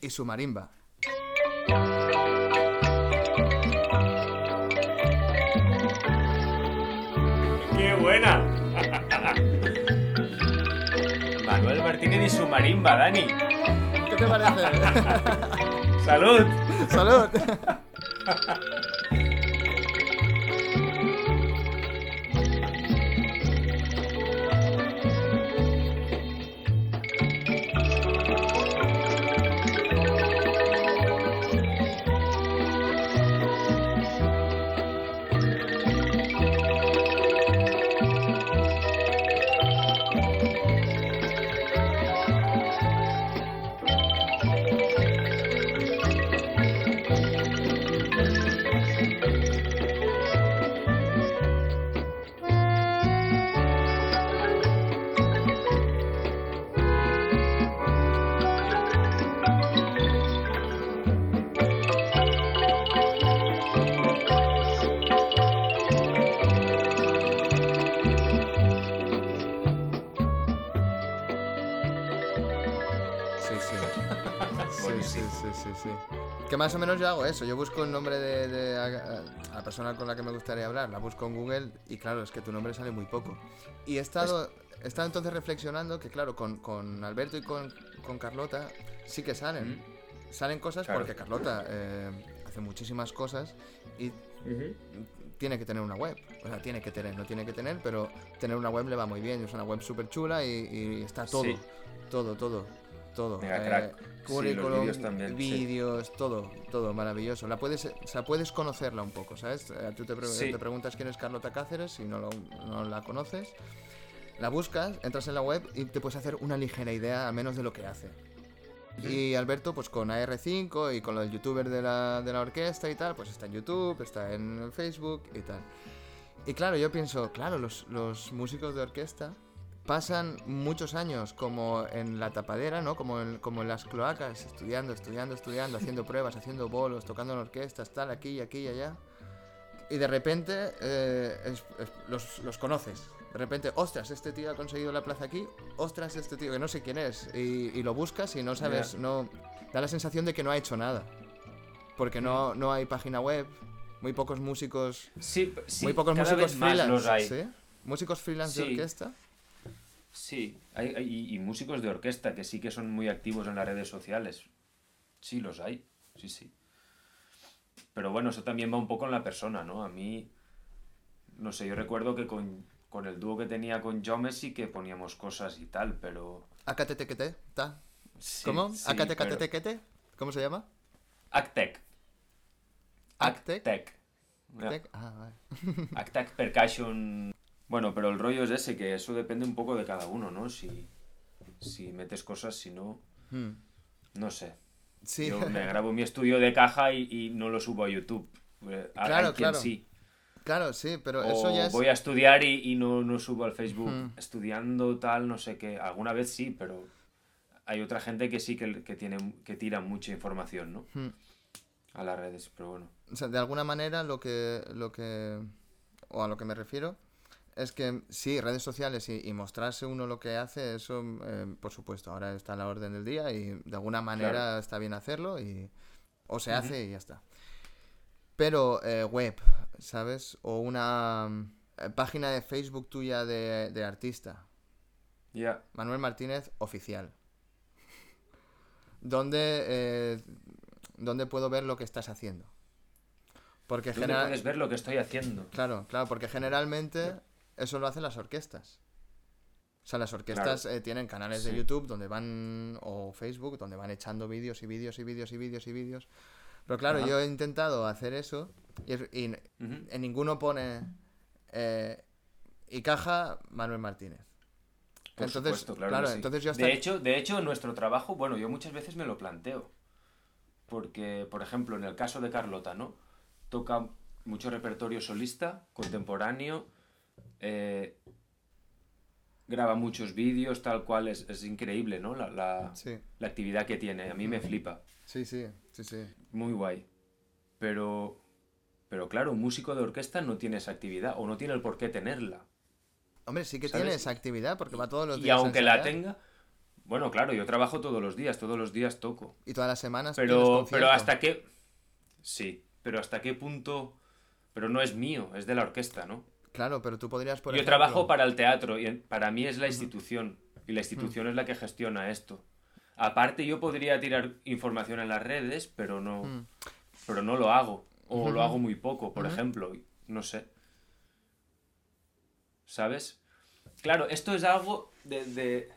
A: y su marimba.
B: ¡Qué buena! Manuel Martínez y su marimba, Dani.
A: ¿Qué te parece?
B: ¡Salud!
A: ¡Salud! ha ha más o menos yo hago eso. Yo busco el nombre de, de a, a la persona con la que me gustaría hablar. La busco en Google y claro, es que tu nombre sale muy poco. Y he estado, he estado entonces reflexionando que claro, con, con Alberto y con, con Carlota sí que salen. Salen cosas
B: Claro.
A: porque Carlota eh, hace muchísimas cosas y tiene que tener una web. O sea, tiene que tener, no tiene que tener, pero tener una web le va muy bien. Es una web súper chula y, y está todo,
B: Sí.
A: todo, todo, todo.
B: Mega
A: Eh,
B: crack. Sí, vídeos también, sí.
A: todo, todo maravilloso. La puedes, o sea, puedes conocerla un poco, ¿sabes? Eh, Tú te, pre-
B: Sí.
A: te preguntas quién es Carlota Cáceres, si no, lo- no la conoces. La buscas, entras en la web y te puedes hacer una ligera idea al menos de lo que hace. Y Alberto, pues con AR5 y con los youtubers de la, de la orquesta y tal, pues está en YouTube, está en Facebook y tal. Y claro, yo pienso, claro, los, los músicos de orquesta pasan muchos años como en la tapadera, ¿no? Como en, como en las cloacas, estudiando, estudiando, estudiando, haciendo pruebas, haciendo bolos, tocando en orquestas, tal, aquí aquí y allá. y de repente eh, es- es- los, los conoces. De repente, ostras, este tío ha conseguido la plaza aquí, ostras, este tío que no sé quién es. Y, y lo buscas y no sabes, no... Da la sensación de que no ha hecho nada. Porque no, no hay página web, muy pocos músicos...
B: Sí,
A: muy pocos
B: cada
A: músicos
B: vez más
A: freelance.
B: los hay.
A: ¿sí? Músicos freelance de orquesta.
B: Sí, hay, hay- y, músicos de orquesta que sí que son muy activos en las redes sociales. Sí, los hay, sí, sí. Pero bueno, eso también va un poco en la persona, ¿no? A mí, no sé, yo recuerdo que con, con el dúo que tenía con Jome sí que poníamos cosas y tal, pero...
A: AKTTKT, ¿ta?
B: sí,
A: ¿Cómo?
B: sí, pero-
A: ¿cómo se llama?
B: Actec.
A: Actec.
B: Actec.
A: Ah, vale.
B: Percussion. Bueno, pero el rollo es ese, que eso depende un poco de cada uno, ¿no? Si, si metes cosas, si no,
A: Hmm.
B: no sé.
A: Sí,
B: Yo me grabo mi estudio de caja y, y no lo subo a YouTube. Eh, hay
A: Claro,
B: quien
A: claro.
B: sí.
A: claro, sí, pero
B: O
A: eso ya es...
B: voy a estudiar y, y no, no subo al Facebook
A: Ujú.
B: estudiando tal, no sé qué. Alguna vez sí, pero hay otra gente que sí que, que tiene, que tira mucha información, ¿no?
A: Hmm.
B: A las redes, pero bueno.
A: O sea, de alguna manera lo que, lo que, o a lo que me refiero, es que sí, redes sociales y, y mostrarse uno lo que hace, eso, eh, por supuesto, ahora está a la orden del día y de alguna manera
B: Claro.
A: está bien hacerlo y, o se hace y ya está. Pero eh, web, ¿sabes? O una mm, eh, página de Facebook tuya de, de artista,
B: Ya.
A: Manuel Martínez Oficial. ¿Dónde, eh, ¿Dónde puedo ver lo que estás haciendo? Porque
B: ¿Dónde
A: general...
B: puedes ver lo que estoy haciendo?
A: Claro, claro, porque generalmente eso lo hacen las orquestas. O sea, las orquestas eh, tienen canales de. YouTube donde van, o Facebook, donde van echando vídeos y vídeos y vídeos y vídeos y vídeos. Pero claro,
B: Ajá.
A: yo he intentado hacer eso y, en ninguno pone eh, y caja Manuel Martínez.
B: Por
A: entonces,
B: supuesto, claro.
A: claro,
B: que sí.
A: entonces yo hasta...
B: de, hecho, de hecho, en nuestro trabajo, bueno, yo muchas veces me lo planteo. Porque, por ejemplo, en el caso de Carlota, ¿no? Toca mucho repertorio solista, contemporáneo, eh, graba muchos vídeos, tal cual, es, es increíble, ¿no? La, la-
A: Sí,
B: la actividad que tiene, a mí me flipa,
A: sí, sí, sí, sí.
B: muy guay. Pero, pero claro, un músico de orquesta no tiene esa actividad, o no tiene el por qué tenerla.
A: Hombre, sí que
B: ¿Sabes?
A: tiene esa actividad porque va todos los
B: Y
A: días a
B: aunque la tenga, bueno, claro, yo trabajo todos los días, todos los días toco.
A: Y todas las semanas
B: Pero, pero hasta qué. Sí, pero hasta qué punto. Pero no es mío, es de la orquesta, ¿no?
A: Claro, pero tú podrías, por
B: Yo
A: ejemplo-
B: trabajo para el teatro y para mí es la institución. Y la institución es la que gestiona esto. Aparte, yo podría tirar información en las redes, pero no,
A: Mm.
B: pero no lo hago. O lo hago muy poco, por ejemplo. No sé. ¿Sabes? Claro, esto es algo de, de,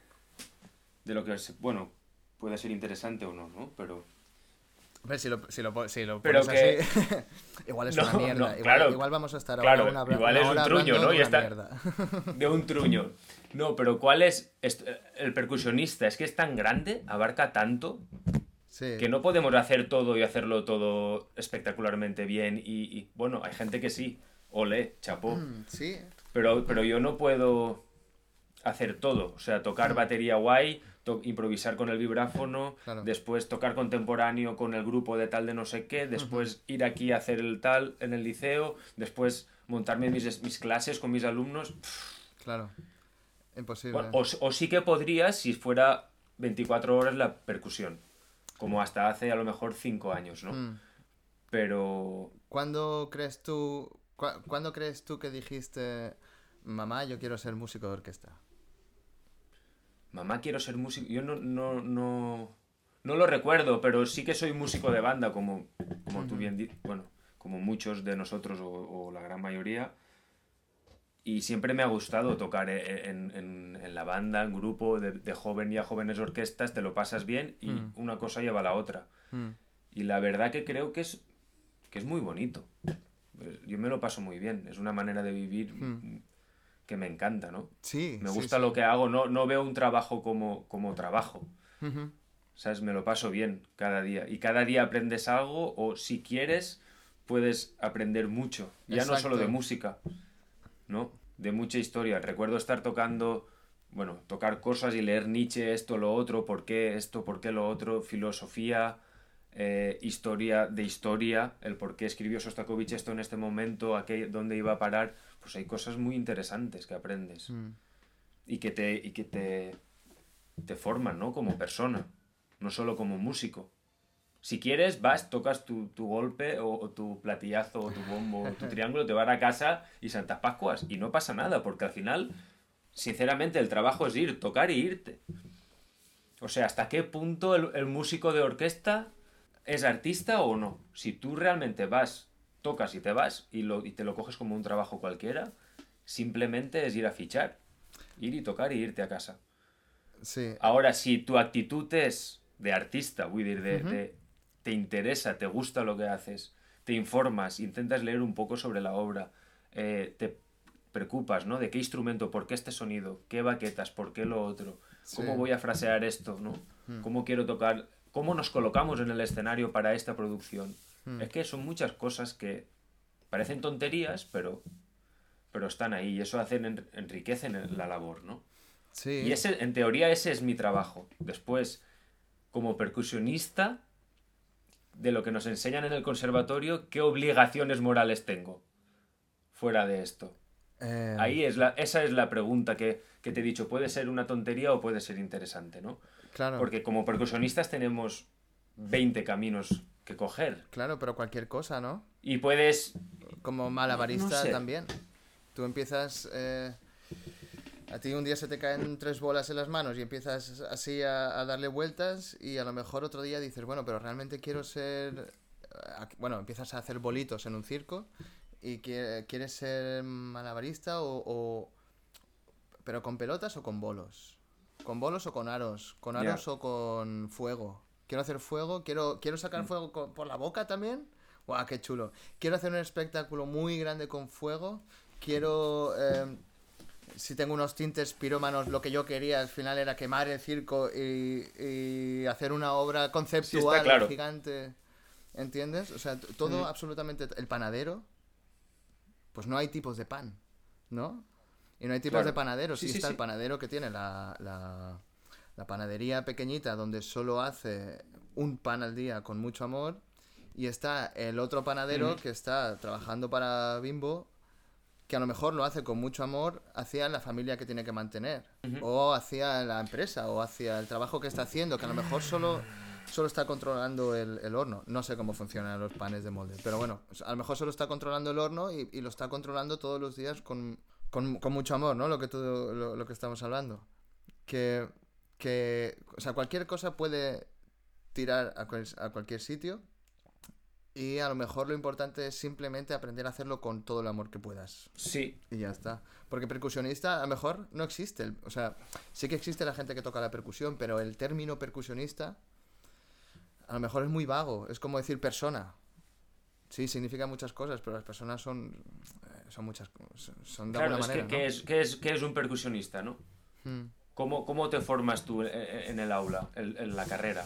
B: de lo que, bueno, puede ser interesante o no, ¿no? Pero...
A: Hombre, si lo, si lo, si lo
B: Pero
A: pones
B: que-
A: así, igual es
B: No,
A: una mierda.
B: no,
A: igual,
B: claro.
A: igual vamos a estar
B: Claro,
A: una,
B: igual
A: una
B: es un truño, ¿no?
A: de
B: Y
A: una
B: está-
A: mierda.
B: De un truño. No, pero ¿cuál es el percusionista? Es que es tan grande, abarca tanto,
A: Sí.
B: que no podemos hacer todo y hacerlo todo espectacularmente bien. Y, y, bueno, hay gente que sí, ole, chapó.
A: Mm, sí.
B: Pero, pero yo no puedo hacer todo. O sea, tocar batería guay, improvisar con el vibráfono,
A: Claro.
B: después tocar contemporáneo con el grupo de tal de no sé qué, después ir aquí a hacer el tal en el liceo, después montarme mis, mis clases con mis alumnos.
A: Claro. Imposible.
B: Bueno, o, o sí que podría si fuera 24 horas la percusión, como hasta hace a lo mejor 5 años, ¿no?
A: Mm.
B: Pero
A: ¿Cuándo crees tú, ¿Cuándo crees tú que dijiste, mamá, yo quiero ser músico de orquesta?
B: Mamá, quiero ser músico. Yo no, no, no, no lo recuerdo, pero sí que soy músico de banda, como, como tú bien dices, bueno, como muchos de nosotros o, o la gran mayoría. Y siempre me ha gustado tocar e- en, en- en la banda, en grupo, de, de joven y a jóvenes orquestas, te lo pasas bien y
A: Mm.
B: una cosa lleva a la otra.
A: Mm.
B: Y la verdad que creo que es, que es muy bonito. Eh, Yo me lo paso muy bien, es una manera de vivir
A: Mm.
B: Que me encanta, ¿no?
A: Sí.
B: Me gusta
A: sí.
B: lo que hago, no, no veo un trabajo como, como trabajo. ¿Sabes? Me lo paso bien cada día. Y cada día aprendes algo o si quieres puedes aprender mucho. Ya no solo de música, ¿no? De mucha historia. Recuerdo estar tocando, bueno, tocar cosas y leer Nietzsche, esto, lo otro, por qué esto, por qué lo otro, filosofía, eh, historia de historia, el por qué escribió Sostakovich esto en este momento, a qué, dónde iba a parar, pues hay cosas muy interesantes que aprendes
A: Mm.
B: y que te, y que te, te forman, ¿no? Como persona, no solo como músico. Si quieres, vas, tocas tu, tu golpe o, o tu platillazo o tu bombo o tu triángulo, te van a casa y Santas Pascuas y no pasa nada, porque al final, sinceramente, el trabajo es ir, tocar y irte. O sea, ¿hasta qué punto el, el músico de orquesta es artista o no? Si tú realmente vas, tocas y te vas y, lo, y te lo coges como un trabajo cualquiera, simplemente es ir a fichar, ir y tocar y irte a casa.
A: Sí,
B: Ahora, si tu actitud es de artista, voy a decir, de, te interesa, te gusta lo que haces, te informas, intentas leer un poco sobre la obra, eh, te preocupas, ¿no? De qué instrumento, por qué este sonido, qué baquetas, por qué lo otro, cómo voy a frasear esto, ¿no? Cómo quiero tocar, cómo nos colocamos en el escenario para esta producción.
A: Hmm.
B: Es que son muchas cosas que parecen tonterías, pero, pero están ahí y eso hacen, en- enriquecen la labor, ¿no?
A: sí.
B: Y ese, en teoría ese es mi trabajo. Después, como percusionista, de lo que nos enseñan en el conservatorio, ¿qué obligaciones morales tengo fuera de esto?
A: Eh,
B: Ahí es la, esa es la pregunta que, que te he dicho. Puede ser una tontería o puede ser interesante, ¿no?
A: claro,
B: Porque como percusionistas tenemos 20 caminos que coger.
A: claro, pero cualquier cosa, ¿no?
B: Y puedes...
A: Como malabarista
B: No sé.
A: también. Tú empiezas. eh, a ti un día se te caen tres bolas en las manos y empiezas así a, a darle vueltas y a lo mejor otro día dices, bueno, pero realmente quiero ser... eh, Bueno, empiezas a hacer bolitos en un circo y qui- quieres ser malabarista o, o- Pero con pelotas o con bolos. Con bolos o con aros. Con aros o con fuego. Quiero hacer fuego, quiero, quiero sacar
B: Mm.
A: fuego por la boca también. ¡Guau, qué chulo! Quiero hacer un espectáculo muy grande con fuego. Quiero... eh, si tengo unos tintes pirómanos, lo que yo quería al final era quemar el circo y, y hacer una obra conceptual
B: claro.
A: gigante. ¿Entiendes? O sea, todo
B: Mm.
A: absolutamente... El panadero, pues no hay tipos de pan, ¿no? Y no hay tipos
B: Claro.
A: de panaderos.
B: Sí,
A: Sí,
B: sí,
A: está
B: sí.
A: el panadero que tiene la, la, la panadería pequeñita donde solo hace un pan al día con mucho amor. Y está el otro panadero que está trabajando para Bimbo, que a lo mejor lo hace con mucho amor hacia la familia que tiene que mantener. O hacia la empresa, o hacia el trabajo que está haciendo, que a lo mejor solo, solo está controlando el, el horno. No sé cómo funcionan los panes de molde, pero bueno, a lo mejor solo está controlando el horno y, y lo está controlando todos los días con, con, con mucho amor, ¿no? Lo que, todo, lo, lo que estamos hablando. Que, que, o sea, cualquier cosa puede tirar a, cual- a cualquier sitio y a lo mejor lo importante es simplemente aprender a hacerlo con todo el amor que puedas.
B: Sí,
A: Y ya está. Porque percusionista a lo mejor no existe. O sea, sí que existe la gente que toca la percusión, pero el término percusionista a lo mejor es muy vago. Es como decir persona. Sí, significa muchas cosas, pero las personas son, eh, son muchas son- de
B: claro,
A: alguna
B: es
A: manera.
B: que, ¿qué es, qué es, qué es un percusionista, no?
A: ¿no?
B: ¿Cómo, cómo te formas tú en, en el aula, en, en la carrera?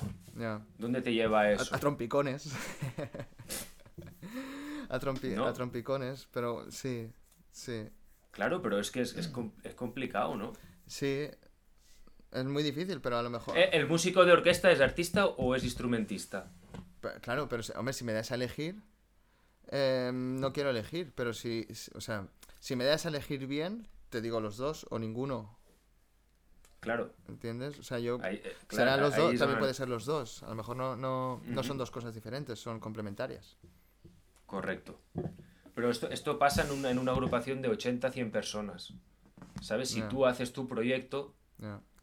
B: ¿Dónde te lleva eso?
A: a trompicones. a, trompi-
B: ¿No?
A: a trompicones, pero sí, sí.
B: Claro, pero es que es, es, es complicado, ¿no?
A: Sí, es muy difícil, pero a lo mejor...
B: Eh, ¿El músico de orquesta es artista o es instrumentista?
A: Claro, pero hombre, si me das a elegir, eh, no quiero elegir, pero si- o sea, si me das a elegir bien, te digo los dos o ninguno,
B: Claro.
A: ¿entiendes? O sea, yo
B: ahí, eh, claro,
A: los dos, también puede ser los dos. A lo mejor no, no, no son dos cosas diferentes, son complementarias.
B: Correcto. Pero esto, esto pasa en una, en una agrupación de 80, 100 personas. ¿Sabes? Si tú haces tu proyecto.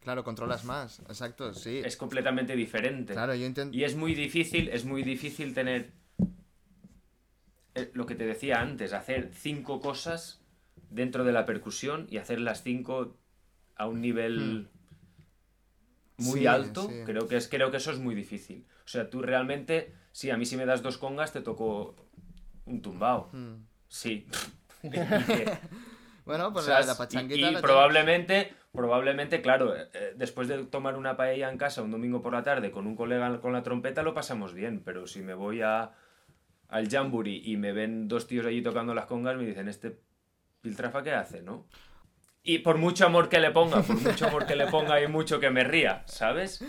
A: Claro, controlas más, exacto, sí.
B: es completamente diferente.
A: Claro, yo intento...
B: Y es muy difícil, es muy difícil tener eh, lo que te decía antes, hacer cinco cosas dentro de la percusión y hacer las cinco a un nivel muy
A: Hmm. Sí,
B: alto.
A: sí.
B: Creo que es, creo que eso es muy difícil. O sea, tú realmente, sí, a mí si me das dos congas te tocó un tumbao.
A: Mm.
B: Sí. Y
A: Bueno, pues
B: o sea,
A: la, pachanguita
B: y,
A: la
B: probablemente, probablemente, claro, eh, eh, después de tomar una paella en casa un domingo por la tarde con un colega con la trompeta lo pasamos bien, pero si me voy a, al Jamboree y me ven dos tíos allí tocando las congas, me dicen, este piltrafa qué hace, ¿no? Y por mucho amor que le ponga, por mucho amor que le ponga y mucho que me ría, ¿sabes?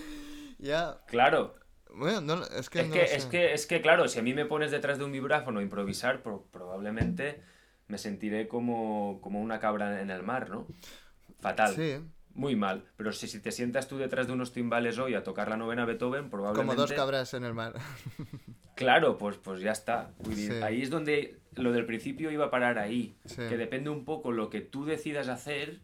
A: Ya,
B: Claro,
A: Bueno, no, es que
B: Es
A: no
B: que, es, que, es que, claro, si a mí me pones detrás de un vibráfono a improvisar, pro- probablemente me sentiré como, como una cabra en el mar, ¿no? Fatal.
A: Sí,
B: Muy mal. Pero si, si te sientas tú detrás de unos timbales hoy a tocar la novena Beethoven, probablemente...
A: como dos cabras en el mar.
B: Claro, pues, pues ya está.
A: Sí.
B: Ahí es donde lo del principio iba a parar ahí.
A: Sí.
B: Que depende un poco lo que tú decidas hacer.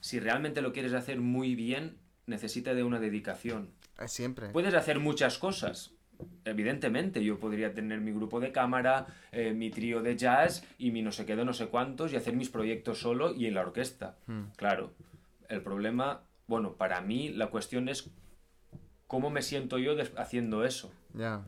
B: Si realmente lo quieres hacer muy bien, necesita de una dedicación.
A: Eh, Siempre.
B: Puedes hacer muchas cosas. Evidentemente, yo podría tener mi grupo de cámara, eh, mi trío de jazz y mi no sé qué de no sé cuántos y hacer mis proyectos solo y en la orquesta.
A: Hmm.
B: Claro, el problema, bueno, para mí la cuestión es cómo me siento yo haciendo eso.
A: Ya.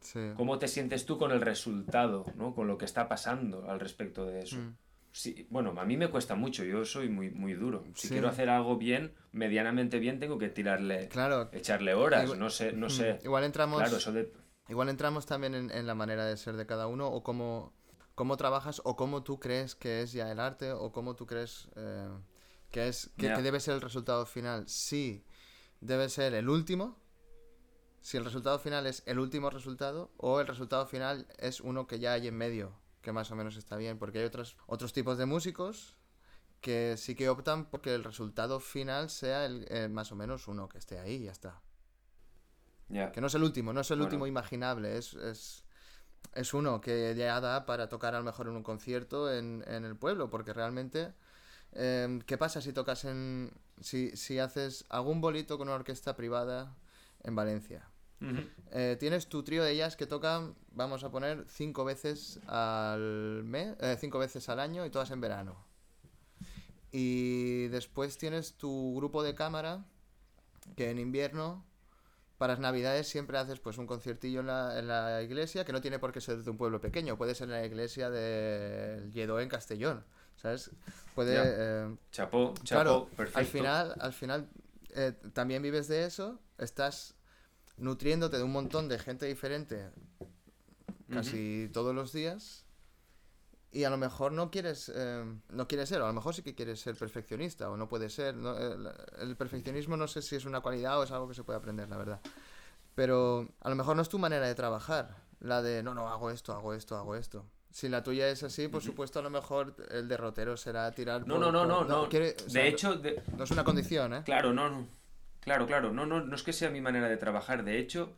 A: Sí.
B: ¿Cómo te sientes tú con el resultado, ¿no? con lo que está pasando al respecto de eso?
A: Mm.
B: Sí, bueno, a mí me cuesta mucho, yo soy muy, muy duro. Si
A: Sí.
B: quiero hacer algo bien, medianamente bien, tengo que tirarle,
A: Claro.
B: echarle horas,
A: Igual-
B: no sé, no
A: Mm,
B: sé.
A: Igual entramos.
B: Claro, eso de...
A: Igual entramos también en, en la manera de ser de cada uno o cómo, cómo trabajas o cómo tú crees que es ya el arte o cómo tú crees eh, que, es, que, debe ser el resultado final. Sí, debe ser el último. Si el resultado final es el último resultado o el resultado final es uno que ya hay en medio, que más o menos está bien, porque hay otros, otros tipos de músicos que sí que optan porque el resultado final sea el, eh, más o menos uno que esté ahí y ya está. Que no es el último, no es el
B: Bueno.
A: último imaginable, es, es, es uno que ya da para tocar a lo mejor en un concierto en, en el pueblo, porque realmente, eh, ¿qué pasa si tocas en... Si, si haces algún bolito con una orquesta privada en Valencia? Eh, tienes tu trío de jazz que tocan, vamos a poner, cinco veces al mes, eh, cinco veces al año y todas en verano. Y después tienes tu grupo de cámara que en invierno, para las navidades siempre haces pues un conciertillo en la, en la iglesia, que no tiene por qué ser de un pueblo pequeño, puede ser en la iglesia del Lledó en Castellón, ¿sabes? Puede... Eh,
B: Chapó, chapó,
A: Claro,
B: perfecto.
A: al final, al final eh, también vives de eso, estás nutriéndote de un montón de gente diferente casi todos los días y a lo mejor no quieres eh, no quieres ser, o a lo mejor sí que quieres ser perfeccionista o no puede ser. ¿no? El, el perfeccionismo no sé si es una cualidad o es algo que se puede aprender, la verdad. Pero a lo mejor no es tu manera de trabajar, la de no, no, hago esto, hago esto, hago esto. Si la tuya es así, por supuesto, a lo mejor el derrotero será tirar.
B: No,
A: por-
B: no, no,
A: por-
B: no, no.
A: quiere- o sea,
B: de hecho, de-
A: no es una condición, ¿eh?
B: Claro, no, no. Claro, claro. No, no, no es que sea mi manera de trabajar. De hecho,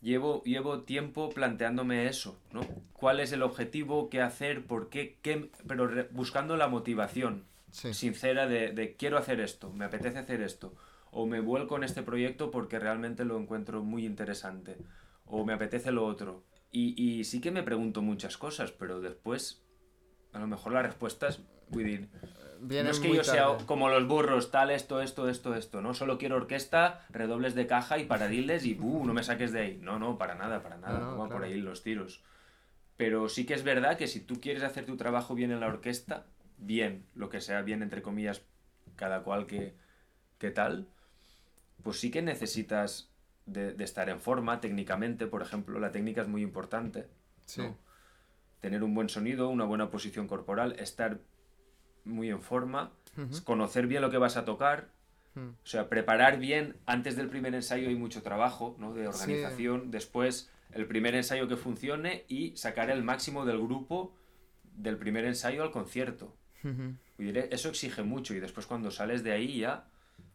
B: llevo, llevo tiempo planteándome eso, ¿no? ¿Cuál es el objetivo? ¿Qué hacer? ¿Por qué? qué? Pero re- buscando la motivación
A: Sí.
B: sincera de, de quiero hacer esto, me apetece hacer esto. O me vuelco en este proyecto porque realmente lo encuentro muy interesante. O me apetece lo otro. Y, y sí que me pregunto muchas cosas, pero después, a lo mejor la respuesta es, voy no es que yo sea
A: tarde.
B: como los burros, tal, esto, esto, esto, esto, ¿no? Solo quiero orquesta, redobles de caja y paradiles y ¡buh! no me saques de ahí. No, no, para nada, para nada,
A: No, no,
B: por ahí los tiros. Pero sí que es verdad que si tú quieres hacer tu trabajo bien en la orquesta, bien, lo que sea bien, entre comillas, cada cual que, que tal, pues sí que necesitas de, de estar en forma técnicamente, por ejemplo, la técnica es muy importante.
A: Sí.
B: ¿no? Tener un buen sonido, una buena posición corporal, estar muy en forma, conocer bien lo que vas a tocar, o sea, preparar bien antes del primer ensayo hay mucho trabajo, ¿no? De organización, después el primer ensayo que funcione y sacar el máximo del grupo del primer ensayo al concierto. Eso exige mucho y después cuando sales de ahí ya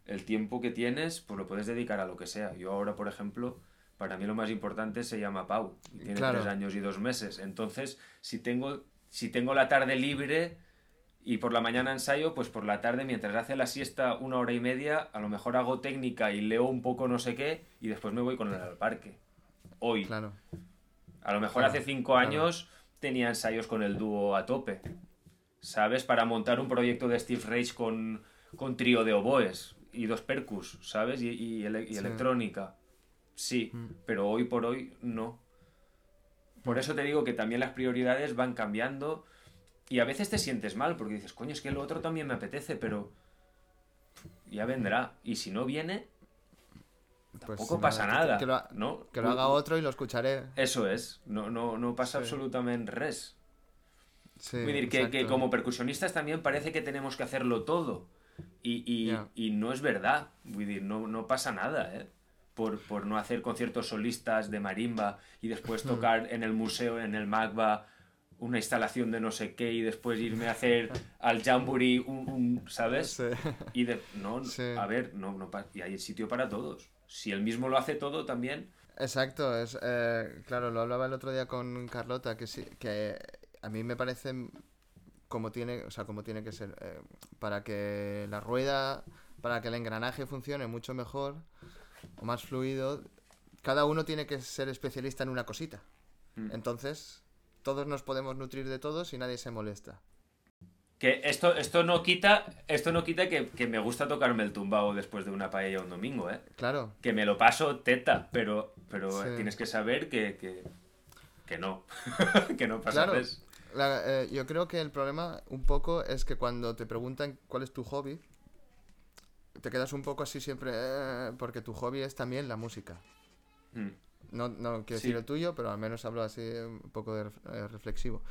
B: el tiempo que tienes pues lo puedes dedicar a lo que sea. Yo ahora, por ejemplo, para mí lo más importante se llama Pau y tiene
A: Claro.
B: tres años y dos meses. Entonces, si tengo, si tengo la tarde libre y por la mañana ensayo, pues por la tarde mientras hace la siesta una hora y media, a lo mejor hago técnica y leo un poco no sé qué y después me voy con él al parque. Hoy.
A: Claro.
B: A lo mejor
A: Claro,
B: hace cinco años tenía ensayos con el dúo a tope. ¿Sabes? Para montar un proyecto de Steve Reich con, con trío de oboes y dos percus, ¿sabes? Y, y ele- y
A: Sí.
B: electrónica. Sí,
A: Mm.
B: pero hoy por hoy no. Por eso te digo que también las prioridades van cambiando y a veces te sientes mal porque dices, coño, es que lo otro también me apetece, pero ya vendrá. Y si no viene,
A: Pues
B: tampoco pasa nada.
A: Que, lo,
B: ¿no?
A: que lo haga otro y lo escucharé.
B: Eso es, no, no, no pasa
A: Sí.
B: absolutamente res.
A: Sí,
B: dir que, que como percusionistas también parece que tenemos que hacerlo todo. Y, y,
A: Ya.
B: y no es verdad. No, no pasa nada, ¿eh? por, por no hacer conciertos solistas de marimba y después tocar en el museo, en el Magba, una instalación de no sé qué y después irme a hacer al Jamboree un, un- ¿sabes?
A: Sí.
B: Y de, no,
A: Sí.
B: a ver, no, no, y hay sitio para todos. Si él mismo lo hace todo también,
A: Exacto, es, eh, claro, lo hablaba el otro día con Carlota, que sí, que a mí me parece como tiene, o sea, como tiene que ser, eh, para que la rueda, para que el engranaje funcione mucho mejor o más fluido, cada uno tiene que ser especialista en una cosita.
B: Mm.
A: Entonces, todos nos podemos nutrir de todos y nadie se molesta.
B: Que esto, esto no quita, esto no quita que, que me gusta tocarme el tumbao después de una paella un domingo, ¿eh?
A: Claro,
B: Que me lo paso teta, pero, pero
A: Sí.
B: tienes que saber que, que, que no. que no pasa
A: Claro. La- eh, yo creo que el problema un poco es que cuando te preguntan cuál es tu hobby, te quedas un poco así siempre, eh, porque tu hobby es también la música.
B: Mm.
A: No, no quiero
B: Sí.
A: decir el tuyo, pero al menos hablo así un poco de eh, reflexivo.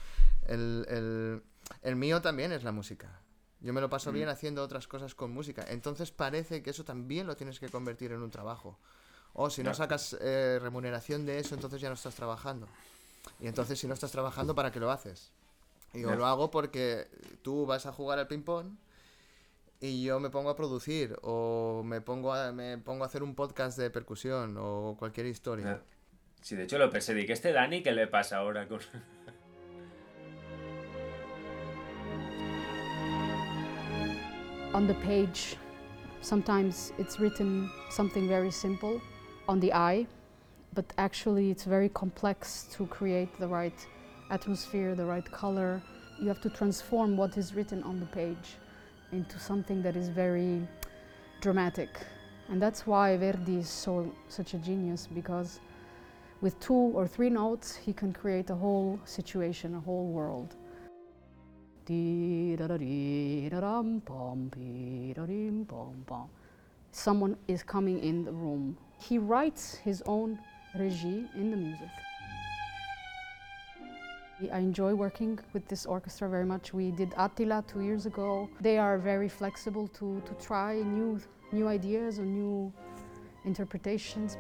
A: El, el- el mío también es la música. Yo me lo paso
B: Mm.
A: bien haciendo otras cosas con música. Entonces parece que eso también lo tienes que convertir en un trabajo. O si no sacas eh, remuneración de eso, entonces ya no estás trabajando. Y entonces si no estás trabajando, ¿para qué lo haces? Y yo
B: Ya.
A: lo hago porque tú vas a jugar al ping-pong y yo me pongo a producir o me pongo a, me pongo a hacer un podcast de percusión o cualquier historia.
B: Sí, de hecho lo pensé, di que este Dani, ¿qué le pasa ahora con...?
D: on the page, sometimes it's written something very simple on the eye, but actually it's very complex to create the right atmosphere, the right color. You have to transform what is written on the page into something that is very dramatic. And that's why Verdi is so such a genius because with two or three notes he can create a whole situation, a whole world. Someone is coming in the room. He writes his own regie in the music. I enjoy working with this orchestra very much. We did Attila two years ago. They are very flexible to, to try new, new ideas or new interpretations.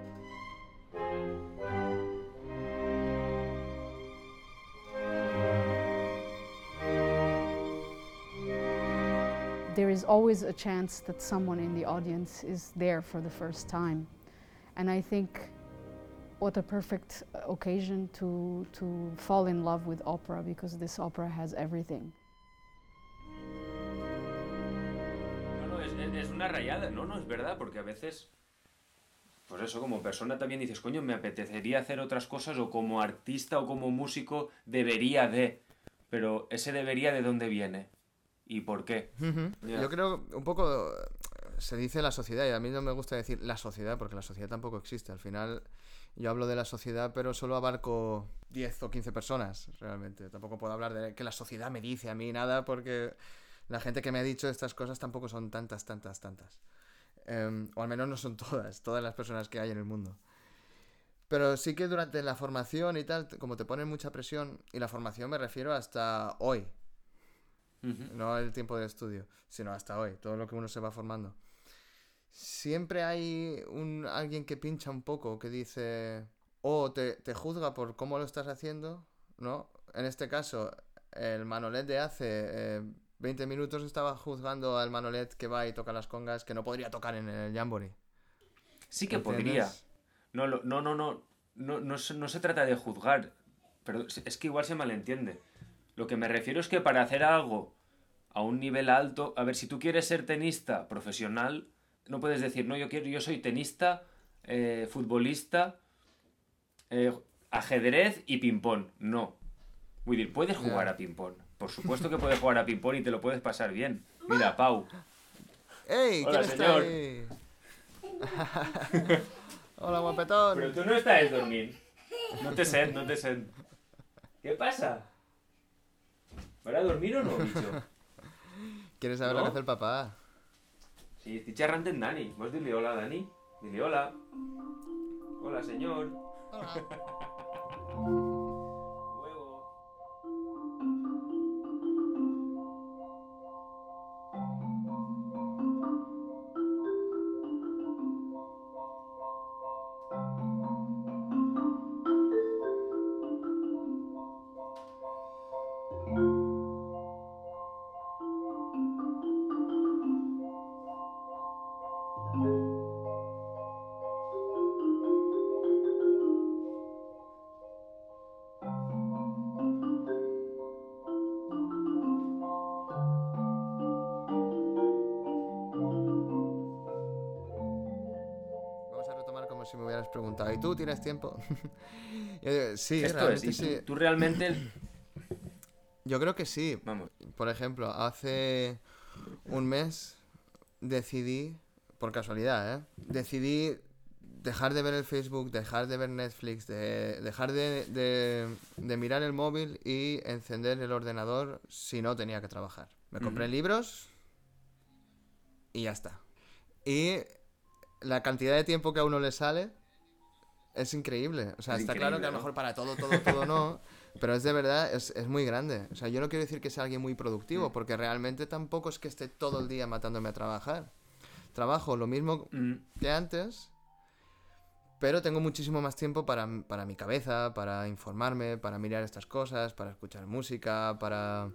D: there is always a chance that someone in the audience is there for the first time. And I think what a perfect occasion to, to fall in love with opera because this opera has everything.
B: No, no, es, una rayada. No, no, es verdad, porque a veces... Pues eso, como persona también dices, coño, me apetecería hacer otras cosas o como artista o como músico debería de... Pero ese debería de dónde viene y por qué.
A: Ujú.
B: Ya.
A: Yo creo un poco eh, se dice la sociedad y a mí no me gusta decir la sociedad porque la sociedad tampoco existe. Al final yo hablo de la sociedad pero solo abarco 10 o 15 personas realmente. Tampoco puedo hablar de que la sociedad me dice a mí nada porque la gente que me ha dicho estas cosas tampoco son tantas, tantas, tantas. Em, o al menos no son todas, todas las personas que hay en el mundo. Pero sí que durante la formación y tal, como te ponen mucha presión, y la formación me refiero hasta hoy, no el tiempo de estudio, sino hasta hoy, todo lo que uno se va formando. Siempre hay un, alguien que pincha un poco, que dice, o te, te juzga por cómo lo estás haciendo, ¿no? En este caso, el Manolet de hace eh, 20 minutos estaba juzgando al Manolet que va y toca las congas que no podría tocar en el Jamboree.
B: Sí que
A: ¿Entiendes?
B: podría. No, lo- no, no, no, no, no, se, no se trata de juzgar, pero es que igual se malentiende. Lo que me refiero es que para hacer algo a un nivel alto, a ver, si tú quieres ser tenista profesional, no puedes decir, no, yo quiero, yo soy tenista, eh, futbolista, eh, ajedrez y ping-pong. No. Vull dir, puedes jugar a ping-pong. Por supuesto que puedes jugar a ping-pong y te lo puedes pasar bien. Mira, Pau.
A: ¡Ey!
B: Hola,
A: ¿Quién está
B: señor.
A: ahí? Hola, guapetón.
B: Pero tú no estás dormint. No te sent, no te sent. Què passa? ¿Para dormir o no, bicho?
A: ¿Quieres saber lo que hace el papá?
B: Sí, estoy xerrant amb Dani. Vols dir-li hola, Dani? Dile hola. Hola, senyor. Huevo.
A: Tú tienes tiempo? Yo digo, sí,
B: Esto
A: realmente sí.
B: tú, tú realmente...
A: Yo creo que sí.
B: Vamos,
A: Por ejemplo, hace un mes decidí, por casualidad, ¿eh? Decidí dejar de ver el Facebook, dejar de ver Netflix, de, dejar de, de- de mirar el móvil y encender el ordenador si no tenía que trabajar. Me compré libros y ya está. Y la cantidad de tiempo que a uno le sale es increíble. O sea,
B: Es
A: está claro que a lo
B: ¿no?
A: mejor para todo, todo, todo no. Pero es de verdad, es, es muy grande. O sea, yo no quiero decir que sea alguien muy productivo,
B: Mm.
A: porque realmente tampoco es que esté todo el día matándome a trabajar. Trabajo lo mismo
B: mm,
A: que antes, pero tengo muchísimo más tiempo para, para mi cabeza, para informarme, para mirar estas cosas, para escuchar música, para,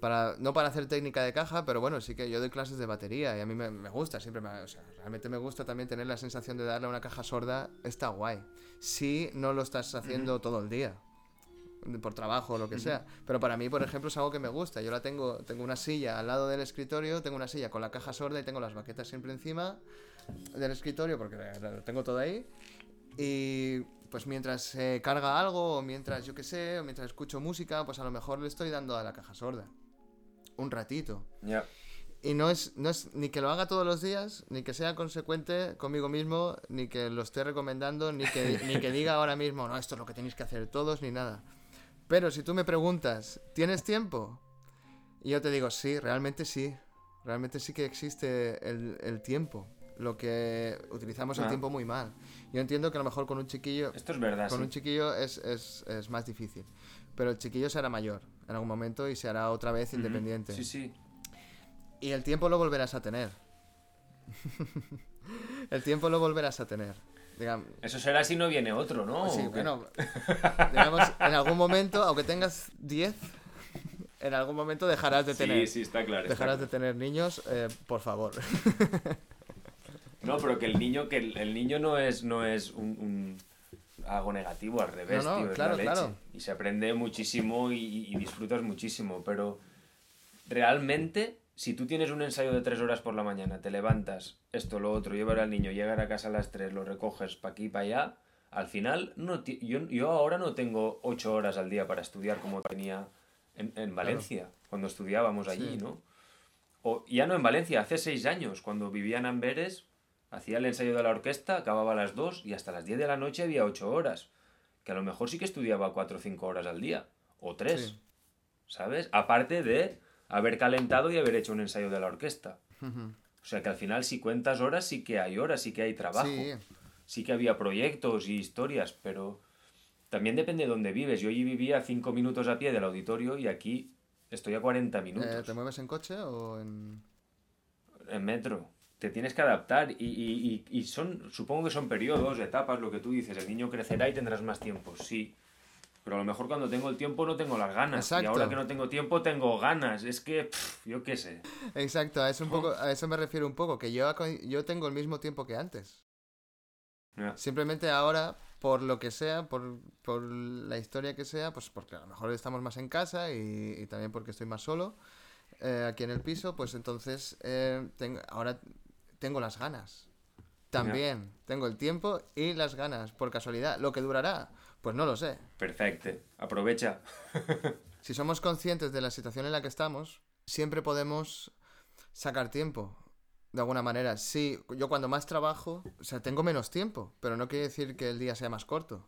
A: para... No para hacer técnica de caja, pero bueno, sí que yo doy clases de batería y a mí me, me gusta, siempre me... O sea, realmente me gusta también tener la sensación de darle a una caja sorda, está guay. Si no lo estás haciendo todo el día por trabajo o lo que sea. Pero para mí, por ejemplo, es algo que me gusta. Yo la tengo, tengo una silla al lado del escritorio, tengo una silla con la caja sorda y tengo las baquetas siempre encima del escritorio porque lo tengo todo ahí. Y pues mientras se carga algo, o mientras yo qué sé, o mientras escucho música, pues a lo mejor le estoy dando a la caja sorda. Un ratito.
B: ya.
A: Y no es, no es ni que lo haga todos los días, ni que sea consecuente conmigo mismo, ni que lo esté recomendando, ni que, ni que diga ahora mismo, no, esto es lo que tenéis que hacer todos, ni nada. Pero si tú me preguntas, ¿tienes tiempo? Y yo te digo, sí, realmente sí. Realmente sí que existe el, el tiempo. Lo que utilizamos el
B: Ah.
A: tiempo muy mal. Yo entiendo que a lo mejor con un chiquillo,
B: Esto es verdad,
A: con
B: sí.
A: un chiquillo es, es, es más difícil. Pero el chiquillo se hará mayor en algún momento y se hará otra vez independiente.
B: Sí, sí.
A: Y el tiempo lo volverás a tener. el tiempo lo volverás a tener. Digamos,
B: Eso será si no viene otro, ¿no?
A: sí, bueno, digamos, en algún momento, aunque tengas 10, en algún momento dejarás de tener,
B: Sí, sí, está claro. está
A: dejarás de
B: claro.
A: tener niños, eh, por favor.
B: No, pero que el niño, que el, el niño no es, no es un, un- algo negativo, al revés,
A: No, no,
B: tío, es
A: claro,
B: la leche.
A: claro.
B: Y se aprende muchísimo y, y disfrutas muchísimo, pero realmente, si tú tienes un ensayo de tres horas por la mañana, te levantas, esto, lo otro, llevar al niño, llegar a casa a las tres, lo recoges para aquí, para allá, al final, no yo, yo ahora no tengo ocho horas al día para estudiar como tenía en, en Valencia, cuando estudiábamos allí,
A: Sí.
B: ¿no? O ya no en Valencia, hace seis años, cuando vivía en Amberes, hacía el ensayo de la orquesta, acababa a las dos y hasta las 10 de la noche había ocho horas. Que a lo mejor sí que estudiaba cuatro o cinco horas al día, o tres,
A: Sí.
B: ¿sabes? Aparte de haber calentado y haber hecho un ensayo de la orquesta. O sea que al final, si cuentas horas, sí que hay horas, sí que hay trabajo.
A: Sí,
B: Sí que había proyectos y historias, pero también depende de dónde vives. Yo allí vivía cinco minutos a pie del auditorio y aquí estoy a 40 minutos
A: eh, ¿te mueves en coche o en...?
B: en metro. Te tienes que adaptar y, y- y- y son, supongo que son periodos, etapas, lo que tú dices. El niño crecerá y tendrás más tiempo, sí. Pero a lo mejor cuando tengo el tiempo no tengo las ganas. Y
A: Exacto.
B: ahora que no tengo tiempo tengo ganas. Es que, pff, yo qué sé.
A: Exacto, a eso, un poco, a eso me refiero un poco, que yo, yo tengo el mismo tiempo que antes. Simplemente ahora, por lo que sea, por, por la historia que sea, pues porque a lo mejor estamos más en casa y, y también porque estoy más solo eh, aquí en el piso, pues entonces eh, tengo, ahora tengo las ganas. También tengo el tiempo y las ganas, por casualidad. ¿Lo que durará? Pues no lo sé.
B: Perfecto. Aprovecha.
A: Si somos conscientes de la situación en la que estamos, siempre podemos sacar tiempo. De alguna manera. Sí, yo cuando más trabajo, o sea, tengo menos tiempo, pero no quiere decir que el día sea más corto.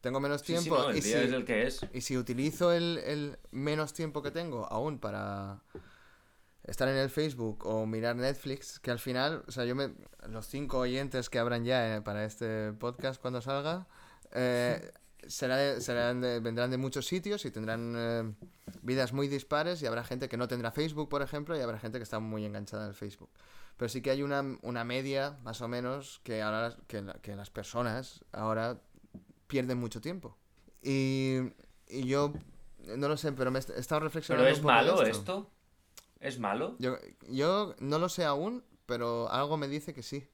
A: Tengo menos
B: Sí, sí,
A: tiempo
B: no, el
A: y,
B: día
A: si,
B: es el que es.
A: y si utilizo el, el menos tiempo que tengo aún para estar en el Facebook o mirar Netflix, que al final, o sea, yo me, los cinco oyentes que habrán ya eh, para este podcast cuando salga, eh, será de- serán de- vendrán de muchos sitios y tendrán eh, vidas muy dispares y habrá gente que no tendrá Facebook, por ejemplo, y habrá gente que está muy enganchada al Facebook. Pero sí que hay una, una media, más o menos, que ahora las- que, la- que las personas ahora pierden mucho tiempo. Y, y yo, no lo sé, pero me he est- he estado reflexionando.
B: Pero es
A: un poco de
B: malo esto. ¿Es malo?
A: Yo, yo no lo sé aún, pero algo me dice que sí.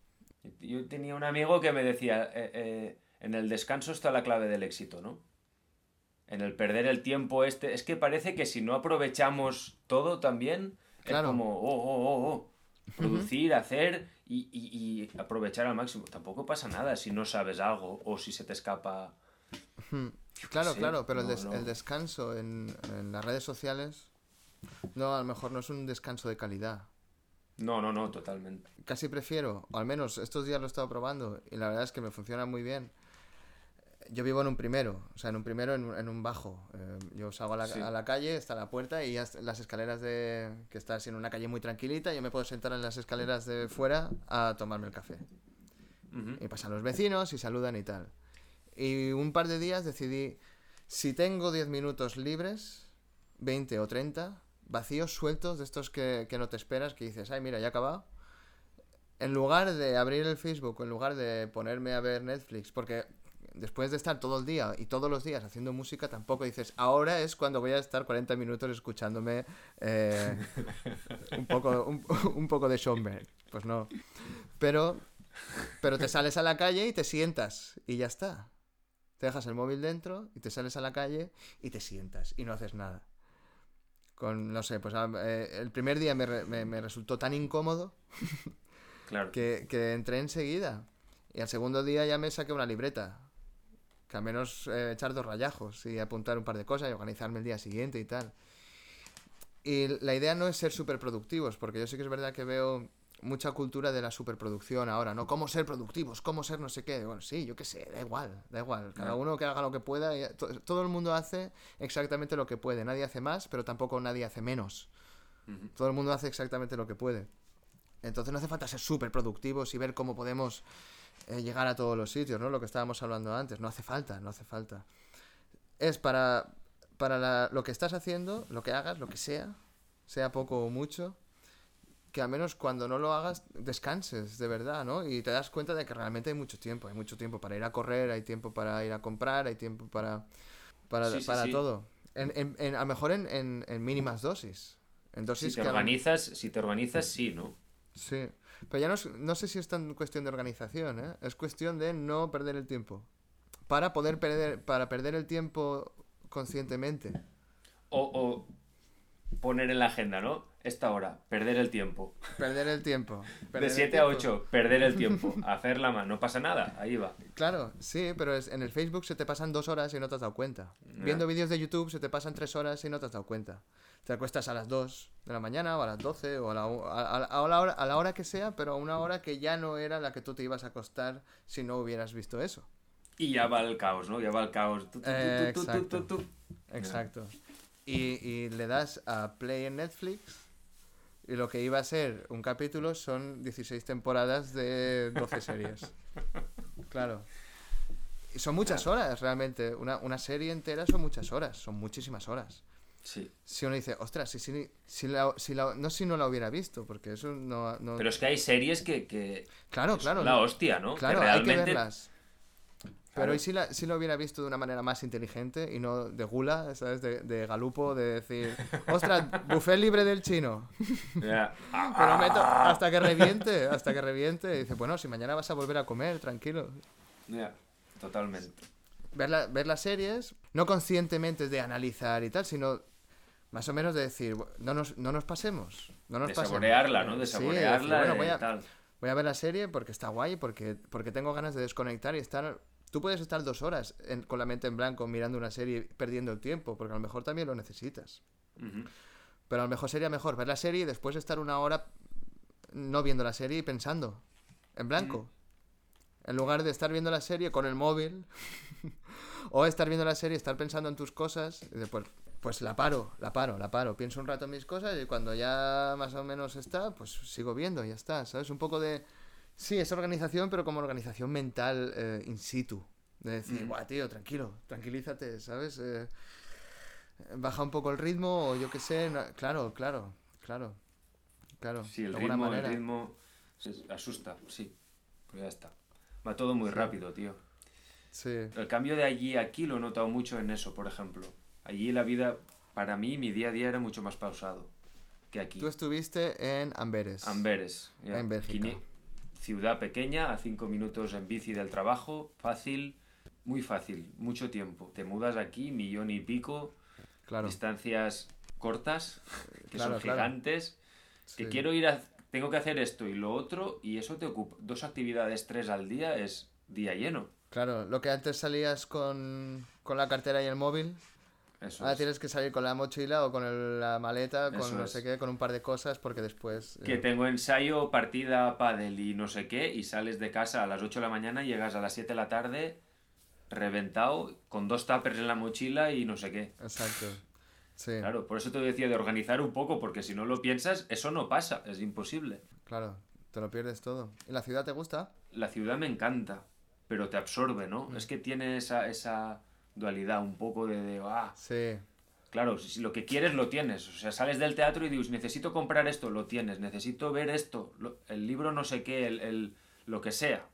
B: Yo tenía un amigo que me decía, eh, en el descanso está la clave del éxito, ¿no? En el perder el tiempo este. Es que parece que si no aprovechamos todo también,
A: Claro.
B: es como, oh, oh, oh, oh. producir, hacer y, y- y aprovechar al máximo. Tampoco pasa nada si no sabes algo o si se te escapa.
A: Claro, claro, pero el,
B: no,
A: des-
B: no.
A: el descanso en, en las redes sociales, no, a lo mejor no es un descanso de calidad.
B: No, no, no, totalmente.
A: Casi prefiero, o al menos estos días lo he estado probando y la verdad es que me funciona muy bien. Yo vivo en un primero, o sea, en un primero, en, un- en un bajo. Eh, yo salgo a la,
B: Sí.
A: a la calle, está la puerta y las escaleras de... que está así en una calle muy tranquilita, yo me puedo sentar en las escaleras de fuera a tomarme el café. Y pasan los vecinos y saludan y tal. Y un par de días decidí, si tengo 10 minutos libres, 20 o 30, vacíos, sueltos, de estos que, que no te esperas, que dices, ay, mira, ya he acabado. En lugar de abrir el Facebook, en lugar de ponerme a ver Netflix, porque después de estar todo el día y todos los días haciendo música, tampoco dices, ahora es cuando voy a estar 40 minutos escuchándome eh, un, poco, un, un poco de Schoenberg. Pues no. Pero pero te sales a la calle y te sientas y ya está. Te dejas el móvil dentro y te sales a la calle y te sientas y no haces nada. Con, no sé, pues ah, eh, el primer día me, re- me- me resultó tan incómodo
B: Claro.
A: que, que entré enseguida. Y al segundo día ya me saqué una libreta. Que al menos eh, echar dos rayajos y apuntar un par de cosas y organizarme el día siguiente y tal. Y la idea no es ser súper productivos, porque yo sí que es verdad que veo mucha cultura de la superproducción ahora, ¿no? ¿Cómo ser productivos? ¿Cómo ser no sé qué? Bueno, sí, yo qué sé, da igual, da igual. Cada uno que haga lo que pueda. y to- todo el mundo hace exactamente lo que puede. Nadie hace más, pero tampoco nadie hace menos. Todo el mundo hace exactamente lo que puede. Entonces no hace falta ser súper productivos y ver cómo podemos eh, llegar a todos los sitios, ¿no? Lo que estábamos hablando antes. No hace falta, no hace falta. Es para, para la- lo que estás haciendo, lo que hagas, lo que sea, sea poco o mucho, que al menos cuando no lo hagas descanses de verdad, ¿no? Y te das cuenta de que realmente hay mucho tiempo. Hay mucho tiempo para ir a correr, hay tiempo para ir a comprar, hay tiempo para, para,
B: Sí, sí,
A: para
B: sí.
A: todo. En, en- en- a lo mejor en, en- mínimas dosis. En
B: Si
A: dosis
B: te
A: que
B: organizas, si te organizas, sí, ¿no?
A: Sí, pero ya no, es- no sé si es tan cuestión de organización, ¿eh? Es cuestión de no perder el tiempo. Para poder perder, para perder el tiempo conscientemente.
B: O, o poner en la agenda, ¿no? Esta hora, perder el tiempo.
A: Perder el tiempo.
B: De
A: perder el
B: 7 a
A: tiempo.
B: 8, perder el tiempo. Hacer la mano, no pasa nada, ahí va.
A: Claro, sí, pero es, en el Facebook se te pasan dos horas y no te has dado cuenta. Viendo vídeos de YouTube se te pasan tres horas y no te has dado cuenta. Te acuestas a las 2 de la mañana o a las 12 o a la, a, a- a la hora, a la hora que sea, pero a una hora que ya no era la que tú te ibas a acostar si no hubieras visto eso.
B: Y ya va el caos, ¿no? Ya va el caos.
A: Eh, exacto. Exacto. Y, y le das a play en Netflix y lo que iba a ser un capítulo son 16 temporadas de 12 series. Claro. Y son muchas horas, realmente. Una, una serie entera son muchas horas, son muchísimas horas.
B: Sí.
A: Si uno dice, ostras, si, si, si la- si la- no si no la hubiera visto, porque eso no... no-
B: Pero es que hay series que, que
A: claro, claro.
B: la hostia, ¿no?
A: Claro,
B: que
A: hay que verlas.
B: Claro.
A: Pero ¿y si, la, si lo hubiera visto de una manera más inteligente y no de gula, ¿sabes? De, de galupo, de decir, ostras, buffet libre del chino.
B: Ya.
A: Pero meto hasta que reviente, hasta que reviente. Y dice, bueno, si mañana vas a volver a comer, tranquilo.
B: Ya, Totalmente.
A: Ver, la- ver las series, no conscientemente de analizar y tal, sino más o menos de decir, no nos, no nos pasemos. No nos
B: de
A: pasemos.
B: saborearla, ¿no? De
A: Sí, decir,
B: saborearla
A: bueno,
B: y
A: voy a-
B: tal.
A: Voy a ver la serie porque está guay, porque, porque tengo ganas de desconectar y estar... Tú puedes estar dos horas en- con la mente en blanco mirando una serie perdiendo el tiempo, porque a lo mejor también lo necesitas. Pero a lo mejor sería mejor ver la serie y después estar una hora no viendo la serie y pensando en blanco. En lugar de estar viendo la serie con el móvil o estar viendo la serie y estar pensando en tus cosas y después pues la paro, la paro, la paro, pienso un rato en mis cosas y cuando ya más o menos está, pues sigo viendo y ya está, ¿sabes? Un poco de sí, es organización, pero como organización mental eh, in situ. De decir,
B: Mm.
A: guau, tío, tranquilo, tranquilízate, ¿sabes? Eh, baja un poco el ritmo o yo qué sé. no- claro, claro, claro. Claro,
B: Sí, el
A: de alguna
B: ritmo,
A: manera.
B: el ritmo se asusta, sí. Pues ya está. Va todo muy rápido, tío.
A: Sí,
B: El cambio de allí a aquí lo he notado mucho en eso, por ejemplo. Allí la vida, para mí, mi día a día era mucho más pausado que aquí.
A: tú estuviste en Amberes.
B: Amberes. ya.
A: En Bélgica.
B: Ciudad pequeña, a cinco minutos en bici del trabajo, fácil, muy fácil, mucho tiempo. Te mudas aquí, millón y pico,
A: Claro.
B: distancias cortas, que
A: Claro,
B: son
A: claro.
B: gigantes, que
A: sí.
B: quiero ir a tengo que hacer esto y lo otro, y eso te ocupa. Dos actividades, tres al día es día lleno.
A: Claro, lo que antes salías con, con la cartera y el móvil,
B: Eso
A: ahora
B: es.
A: tienes que salir con la mochila o con el- la maleta, con
B: Eso
A: no
B: es.
A: sé qué, con un par de cosas, porque después... eh,
B: Que tengo ensayo, partida, pádel y no sé qué, y sales de casa a las 8 de la mañana y llegas a las 7 de la tarde reventado, con dos tuppers en la mochila y no sé qué.
A: Exacto. Sí,
B: Claro, por eso te decía de organizar un poco, porque si no lo piensas, eso no pasa, es imposible.
A: claro, te lo pierdes todo. ¿Y la ciudad te gusta?
B: La ciudad me encanta, pero te absorbe, ¿no?
A: Mm.
B: Es que tiene esa, esa dualidad un poco de, de, ah,
A: Sí,
B: Claro, si lo que quieres lo tienes. O sea, sales del teatro y dices, necesito comprar esto, lo tienes. Necesito ver esto, lo- el libro no sé qué, el, el- lo que sea.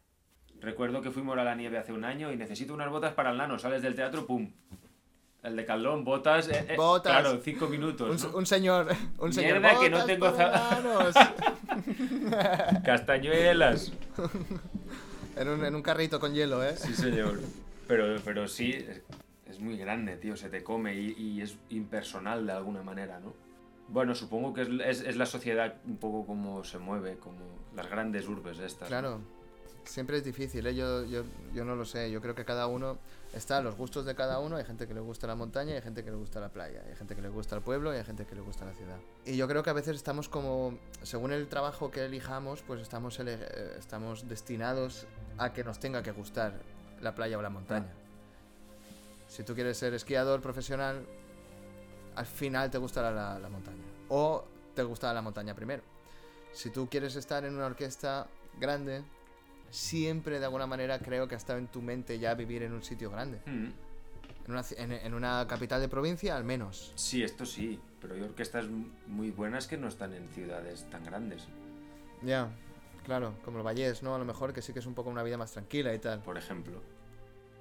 B: Recuerdo que fuimos a la nieve hace un año y necesito unas botas para el nano. Sales del teatro, ¡pum! El de Caldón, botas. eh, eh,
A: Botas.
B: Claro, cinco
A: un,
B: minutos. ¿no?
A: un señor... Un señor
B: Mierda, que no
A: "Botas
B: tengo
A: para
B: za-
A: enanos".
B: Castañuelas.
A: en, un, en un carrito con hielo, ¿eh?
B: Sí, señor. Pero, pero sí, es, muy grande, tío. Se te come y, es impersonal de alguna manera, ¿no? Bueno, supongo que es, la sociedad un poco como se mueve, como las grandes urbes estas.
A: Claro, siempre es difícil, ¿eh? yo, yo, yo no lo sé, yo creo que cada uno está los gustos de cada uno, hay gente que le gusta la montaña, hay gente que le gusta la playa, hay gente que le gusta el pueblo y hay gente que le gusta la ciudad. Y yo creo que a veces estamos como, según el trabajo que elijamos, pues estamos, eh, estamos destinados a que nos tenga que gustar la playa o la montaña. Si tú quieres ser esquiador profesional, al final te gustará la, la montaña. O te gustará la montaña primero. Si tú quieres estar en una orquesta grande, siempre de alguna manera creo que ha estado en tu mente ya vivir en un sitio grande.
B: Mm.
A: En una, ci- en, en una capital de provincia, al menos.
B: Sí, esto sí, pero hay orquestas muy buenas que no están en ciudades tan grandes.
A: Ya, claro, como el Vallés, ¿no? A lo mejor que sí que es un poco una vida más tranquila y tal.
B: por ejemplo.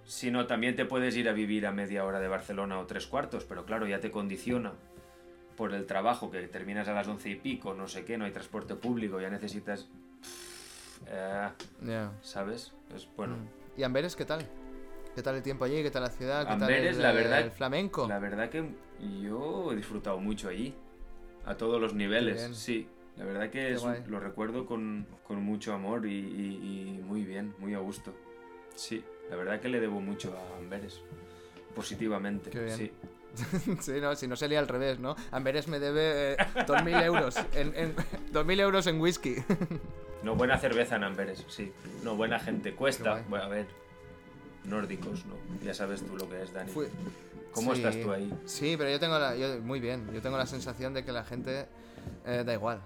B: Si no, también te puedes ir a vivir a media hora de Barcelona o tres cuartos, pero claro, ya te condiciona por el trabajo, que terminas a las once y pico, no sé qué, no hay transporte público, ya necesitas... eh,
A: Ya.
B: ¿Sabes? Es bueno.
A: Mm. ¿Y Amberes qué tal? ¿Qué tal el tiempo allí? ¿Qué tal la ciudad? ¿Qué
B: Amberes,
A: tal el,
B: la verdad-
A: el flamenco?
B: La verdad que yo he disfrutado mucho allí, a todos los niveles, sí. La verdad que es lo recuerdo con, con mucho amor y, y- y muy bien, muy a gusto. Sí, la verdad que le debo mucho a Amberes, positivamente.
A: Qué bien.
B: Sí.
A: sí, no, si no sería al revés, ¿no? Amberes me debe eh, 2.000 euros en, en, 2.000 euros en whisky.
B: No, buena cerveza en Amberes, sí. No, buena gente. Cuesta. Bueno, a ver, nórdicos, ¿no? Ya sabes tú lo que es, Dani.
A: Fui-
B: ¿Cómo
A: Sí.
B: estás tú ahí?
A: Sí, pero yo tengo la... yo- muy bien, yo tengo la sensación de que la gente eh, da igual.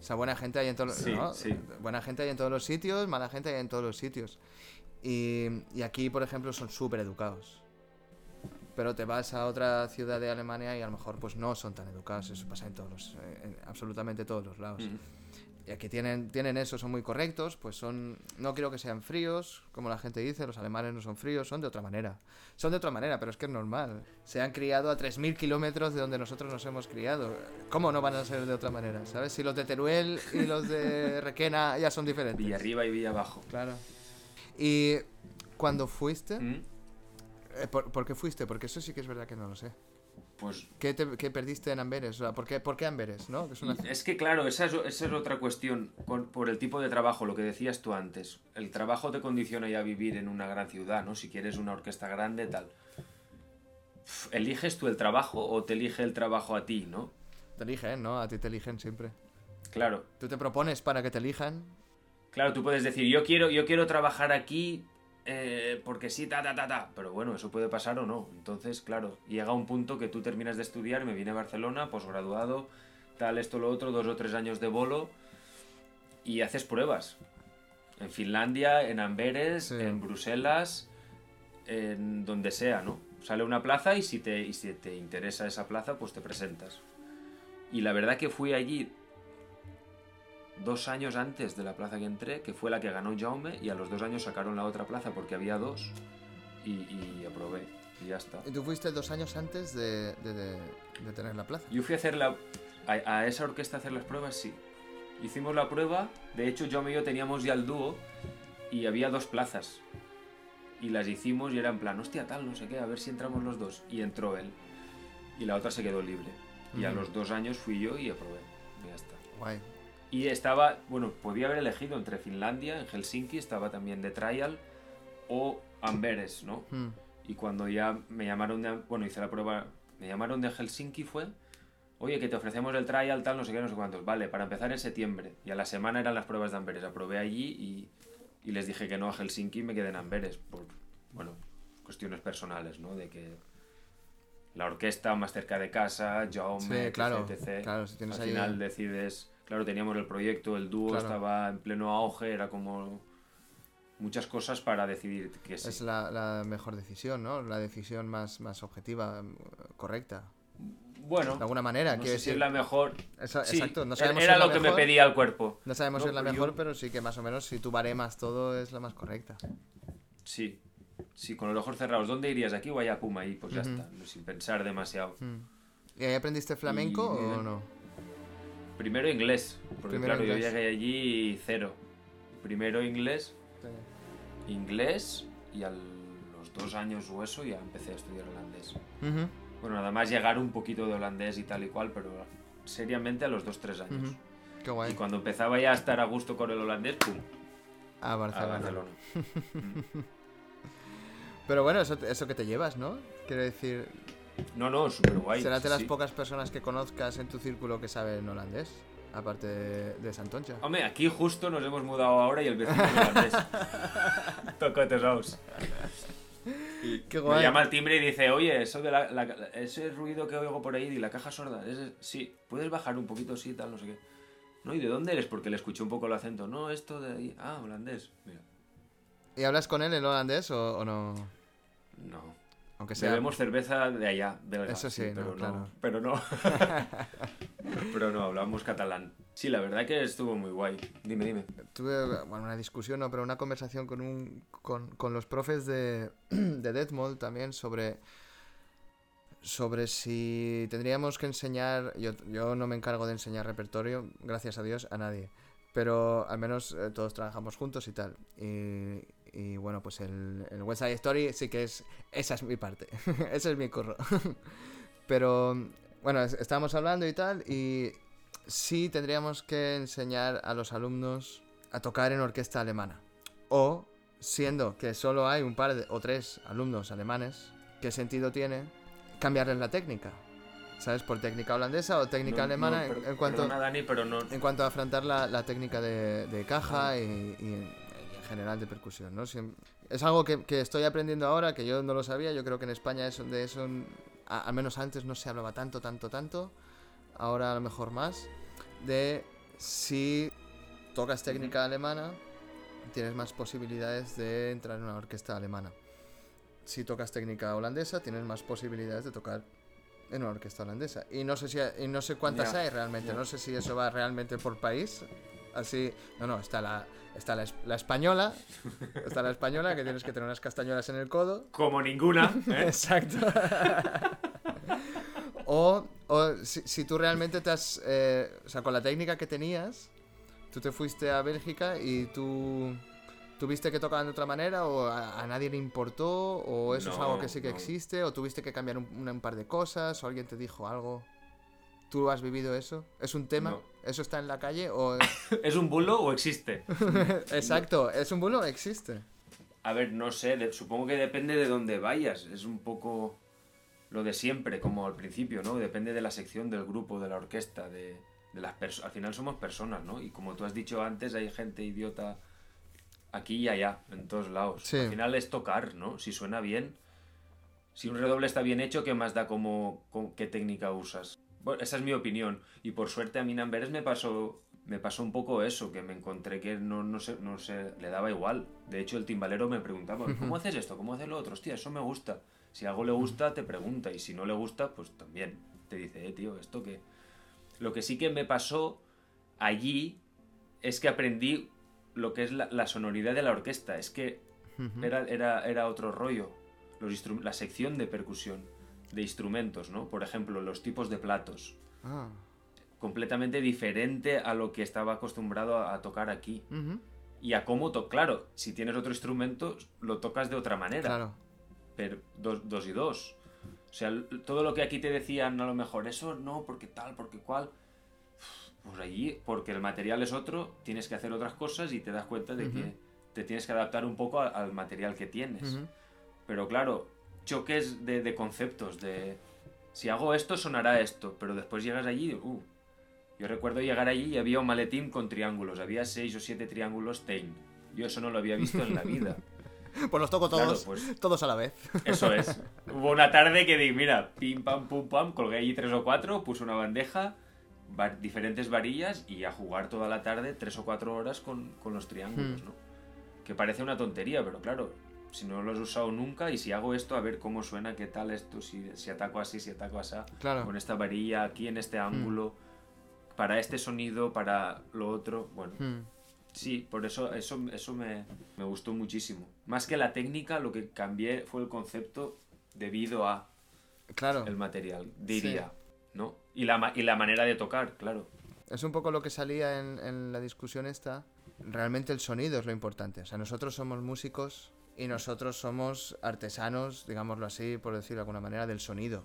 A: O sea, buena gente hay en todos los...
B: Sí,
A: ¿no?
B: sí.
A: Buena gente hay en todos los sitios, mala gente hay en todos los sitios. Y, y aquí, por ejemplo, son súper educados. Pero te vas a otra ciudad de Alemania y a lo mejor pues no son tan educados. Eso pasa en todos los... eh, en absolutamente todos los lados.
B: Mm.
A: Y aquí tienen, tienen eso, son muy correctos, pues son, no creo que sean fríos, como la gente dice, los alemanes no son fríos, son de otra manera. Son de otra manera, pero es que es normal. Se han criado a 3.000 kilómetros de donde nosotros nos hemos criado. ¿Cómo no van a ser de otra manera? ¿Sabes? Si los de Teruel y los de Requena ya son diferentes.
B: Villa arriba y Villa abajo.
A: Claro. Y cuando fuiste,
B: Mm.
A: eh, ¿por, por qué fuiste? Porque eso sí que es verdad que no lo sé.
B: Pues
A: ¿Qué, te- qué perdiste en Amberes? O sea, ¿por, qué, ¿Por qué Amberes? ¿no? Que es una...
B: Es que claro, esa es, esa es otra cuestión con- por el tipo de trabajo, lo que decías tú antes. El trabajo te condiciona ya a vivir en una gran ciudad, ¿no? Si quieres una orquesta grande, tal. ¿Eliges tú el trabajo o te elige el trabajo a ti, no?
A: Te eligen, ¿no? A ti te eligen siempre.
B: Claro,
A: Tú te propones para que te elijan.
B: claro, tú puedes decir, yo quiero, yo quiero trabajar aquí eh, porque sí, ta, ta, ta, ta. Pero bueno, eso puede pasar o no. Entonces, claro, llega un punto que tú terminas de estudiar, me vine a Barcelona, posgraduado, tal, esto, lo otro, dos o tres años de bolo y haces pruebas. En Finlandia, en Amberes,
A: Sí.
B: en Bruselas, en donde sea, ¿no? Sale una plaza y si, te, y si te interesa esa plaza, pues te presentas. Y la verdad que fui allí dos años antes de la plaza que entré, que fue la que ganó Jaume, y a los dos años sacaron la otra plaza porque había dos, y, y aprobé, y ya está.
A: Y tú fuiste dos años antes de, de- de- de tener la plaza.
B: Yo fui a hacer la, a, a esa orquesta a hacer las pruebas, sí. Hicimos la prueba, de hecho Jaume y yo teníamos ya el dúo, y había dos plazas. Y las hicimos y era en plan, hostia, tal, no sé qué, a ver si entramos los dos. Y entró él. Y la otra se quedó libre. Y a
A: Ujú.
B: los dos años fui yo y aprobé. Y ya está.
A: Guay.
B: Y estaba, bueno, podía haber elegido entre Finlandia, en Helsinki, estaba también de trial, o Amberes, ¿no?
A: Hmm.
B: Y cuando ya me llamaron de, bueno, hice la prueba, me llamaron de Helsinki fue, oye, que te ofrecemos el trial, tal, no sé qué, no sé cuántos. Vale, para empezar en septiembre. Y a la semana eran las pruebas de Amberes. Aprobé allí y, y les dije que no a Helsinki y me quedé en Amberes por, bueno, cuestiones personales, ¿no? De que la orquesta más cerca de casa, Jaume,
A: Sí,
B: etc,
A: claro,
B: etc.
A: claro, si tienes
B: Al
A: ahí-
B: final decides, claro, teníamos el proyecto, el dúo
A: Claro.
B: estaba en pleno auge, era como muchas cosas para decidir que sí.
A: Es la, la mejor decisión, ¿no? La decisión más, más objetiva, correcta.
B: Bueno,
A: De alguna manera,
B: no
A: quiero
B: si es la mejor.
A: Esa-
B: Sí,
A: exacto, no
B: era-
A: sabemos si
B: era
A: la
B: lo que me pedía el cuerpo.
A: No sabemos
B: No,
A: si es la
B: yo-
A: mejor, pero sí que más o menos si tú baremas todo es la más correcta.
B: Sí, sí, con los ojos cerrados. ¿Dónde irías? ¿Aquí o allá? Pum, ahí, pues ya está, sin pensar demasiado.
A: Mm. ¿Y ahí aprendiste flamenco
B: Y-
A: o no?
B: Primero inglés, porque
A: Primero
B: claro,
A: inglés.
B: yo llegué allí cero. Primero inglés, inglés y a los dos años o eso ya empecé a estudiar holandés. Bueno, nada más llegar un poquito de holandés y tal y cual, pero seriamente a los dos, tres años.
A: Qué guay.
B: Y cuando empezaba ya a estar a gusto con el holandés, ¡pum! A
A: Barcelona.
B: Barcelona.
A: Pero bueno, eso, eso que te llevas, ¿no? Quiero decir,
B: No, no, súper guay.
A: serás de las
B: sí.
A: pocas personas que conozcas en tu círculo que saben holandés, aparte de, de Santoncha.
B: Hombre, aquí justo nos hemos mudado ahora y el vecino es holandés. Toco tesaos.
A: Qué
B: Me llama al timbre y dice, oye, eso de la, la- ese ruido que oigo por ahí y la caja sorda, ese- sí, puedes bajar un poquito, sí, tal, no sé qué. No, ¿y de dónde eres? Porque le escuché un poco el acento. No, esto de ahí. Ah, holandés. Mira.
A: ¿Y hablas con él en holandés o, o no?
B: No.
A: Aunque sea...
B: Bebemos cerveza de allá, belga.
A: Eso sí, no,
B: pero
A: claro.
B: Pero no. pero no, hablamos catalán. Sí, la verdad que estuvo muy guay. Dime, dime.
A: Tuve bueno, una discusión, no, pero una conversación con, un, con, con los profes de, de también sobre, sobre si tendríamos que enseñar, yo, yo no me encargo de enseñar repertorio, gracias a Dios, a nadie, pero al menos eh, todos trabajamos juntos y tal. Y, y bueno, pues el, el West Side Story sí que es, esa es mi parte, ese es mi curro. pero bueno, es- estábamos hablando y tal, y sí tendríamos que enseñar a los alumnos a tocar en orquesta alemana. O, siendo que solo hay un par de, o tres alumnos alemanes, ¿qué sentido tiene cambiarles la técnica? ¿Sabes? Por técnica holandesa o técnica
B: No,
A: alemana
B: no,
A: en- cuanto,
B: Perdona, Dani, pero no.
A: en cuanto a afrontar la, la técnica de, de caja y, general de percusión, ¿no? Es algo que, que estoy aprendiendo ahora, que yo no lo sabía, yo creo que en España es de eso, a- al menos antes no se hablaba tanto, tanto, tanto, ahora a lo mejor más, de si tocas técnica alemana, tienes más posibilidades de entrar en una orquesta alemana. Si tocas técnica holandesa, tienes más posibilidades de tocar en una orquesta holandesa. Y no sé si y no sé cuántas hay realmente, no sé si eso va realmente por país. Así, no, no, está la está la, es- la española, está la española que tienes que tener unas castañuelas en el codo.
B: Como ninguna. ¿eh?
A: Exacto. o o si, si tú realmente te has, eh, o sea, con la técnica que tenías, tú te fuiste a Bélgica y tú tuviste que tocar de otra manera o a, a nadie le importó o eso es algo que sí que
B: no.
A: existe o tuviste que cambiar un par de cosas o alguien te dijo algo. ¿Tú has vivido eso? ¿Es un tema?
B: No.
A: ¿Eso está en la calle o
B: ¿Es un bulo o existe?
A: Exacto, ¿es un bulo? Existe.
B: A ver, no sé, de- supongo que depende de dónde vayas. Es un poco lo de siempre, como al principio, ¿no? Depende de la sección del grupo, de la orquesta, de, de las personas. Al final somos personas, ¿no? Y como tú has dicho antes, hay gente idiota aquí y allá, en todos lados.
A: Sí.
B: Al final es tocar, ¿no? Si suena bien. Si un redoble está bien hecho, ¿qué más da como, con- qué técnica usas? Bueno, esa es mi opinión. Y por suerte a mí en Amberes me pasó, me pasó un poco eso, que me encontré que no, no, sé, no sé, le daba igual. De hecho, el timbalero me preguntaba, ¿cómo haces esto? ¿Cómo haces lo otro? Hostia, eso me gusta. Si algo le gusta, te pregunta. Y si no le gusta, pues también te dice, eh, tío, ¿esto qué? Lo que sí que me pasó allí es que aprendí lo que es la, la sonoridad de la orquesta. Es que era, era, era otro rollo. Los la sección de percusión, de instrumentos, ¿no? Por ejemplo, los tipos de platos.
A: Ah,
B: Completamente diferente a lo que estaba acostumbrado a, a tocar aquí. Y a cómo to Claro, si tienes otro instrumento, lo tocas de otra manera.
A: Claro.
B: Pero dos, dos y dos. O sea, todo lo que aquí te decían, a lo mejor, eso no, porque tal, porque cual. Pues allí, porque el material es otro, tienes que hacer otras cosas y te das cuenta de que te tienes que adaptar un poco al material que tienes. Pero claro, choques de, de conceptos, de si hago esto sonará esto, pero después llegas allí, uh, yo recuerdo llegar allí y había un maletín con triángulos, había seis o siete triángulos Tain. Yo eso no lo había visto en la vida.
A: Pues los toco
B: Claro,
A: todos,
B: pues
A: todos a la vez.
B: eso es. Hubo una tarde que di, mira, pim pam pum pam, colgué allí tres o cuatro, puse una bandeja, diferentes varillas y a jugar toda la tarde, tres o cuatro horas con, con los triángulos,
A: Hmm.
B: ¿no? Que parece una tontería, pero claro, si no lo has usado nunca y si hago esto, a ver cómo suena, qué tal esto, si, si ataco así, si ataco así,
A: Claro.
B: con esta varilla aquí en este ángulo, para este sonido, para lo otro, bueno.
A: Hmm.
B: Sí, por eso eso, eso me, me gustó muchísimo. Más que la técnica, lo que cambié fue el concepto debido a
A: Claro.
B: el material, diría, ¿no? Y la, y la manera de tocar, claro.
A: Es un poco lo que salía en, en la discusión esta. Realmente el sonido es lo importante. O sea, nosotros somos músicos y nosotros somos artesanos, digámoslo así, por decirlo de alguna manera, del sonido.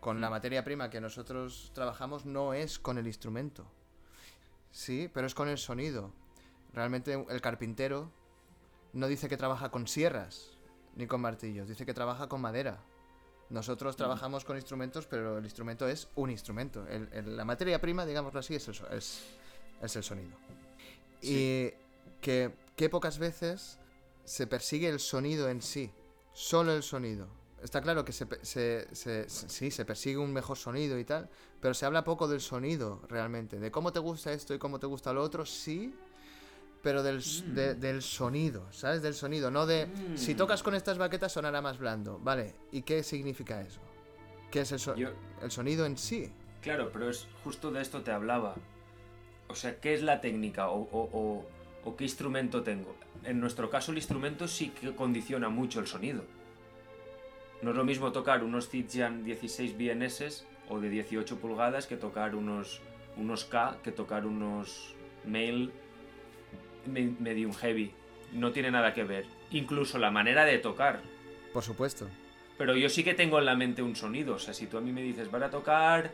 A: Con la materia prima que nosotros trabajamos no es con el instrumento. Sí, pero es con el sonido. Realmente el carpintero no dice que trabaja con sierras ni con martillos, dice que trabaja con madera. Nosotros trabajamos con instrumentos, pero el instrumento es un instrumento. El- el- la materia prima, digámoslo así, es el, es, es el sonido. Y que, que pocas veces se persigue el sonido en sí, solo el sonido. Está claro que se, se- sí, se persigue un mejor sonido y tal, pero se habla poco del sonido realmente, de cómo te gusta esto y cómo te gusta lo otro, sí, pero del, de- del sonido, ¿sabes? Del sonido, no de si
B: Mm.
A: tocas con estas baquetas sonará más blando, ¿vale? ¿Y qué significa eso? ¿Qué es el, so-
B: Yo-
A: el sonido en sí?
B: Claro, pero es justo de esto te hablaba. O sea, ¿qué es la técnica o, o- o- o qué instrumento tengo? En nuestro caso, el instrumento sí que condiciona mucho el sonido. No es lo mismo tocar unos Zildjian 16 BNS o de 18 pulgadas que tocar unos, unos K, que tocar unos Mail me- medium heavy. No tiene nada que ver. Incluso la manera de tocar.
A: Por supuesto.
B: Pero yo sí que tengo en la mente un sonido. O sea, si tú a mí me dices, van a tocar,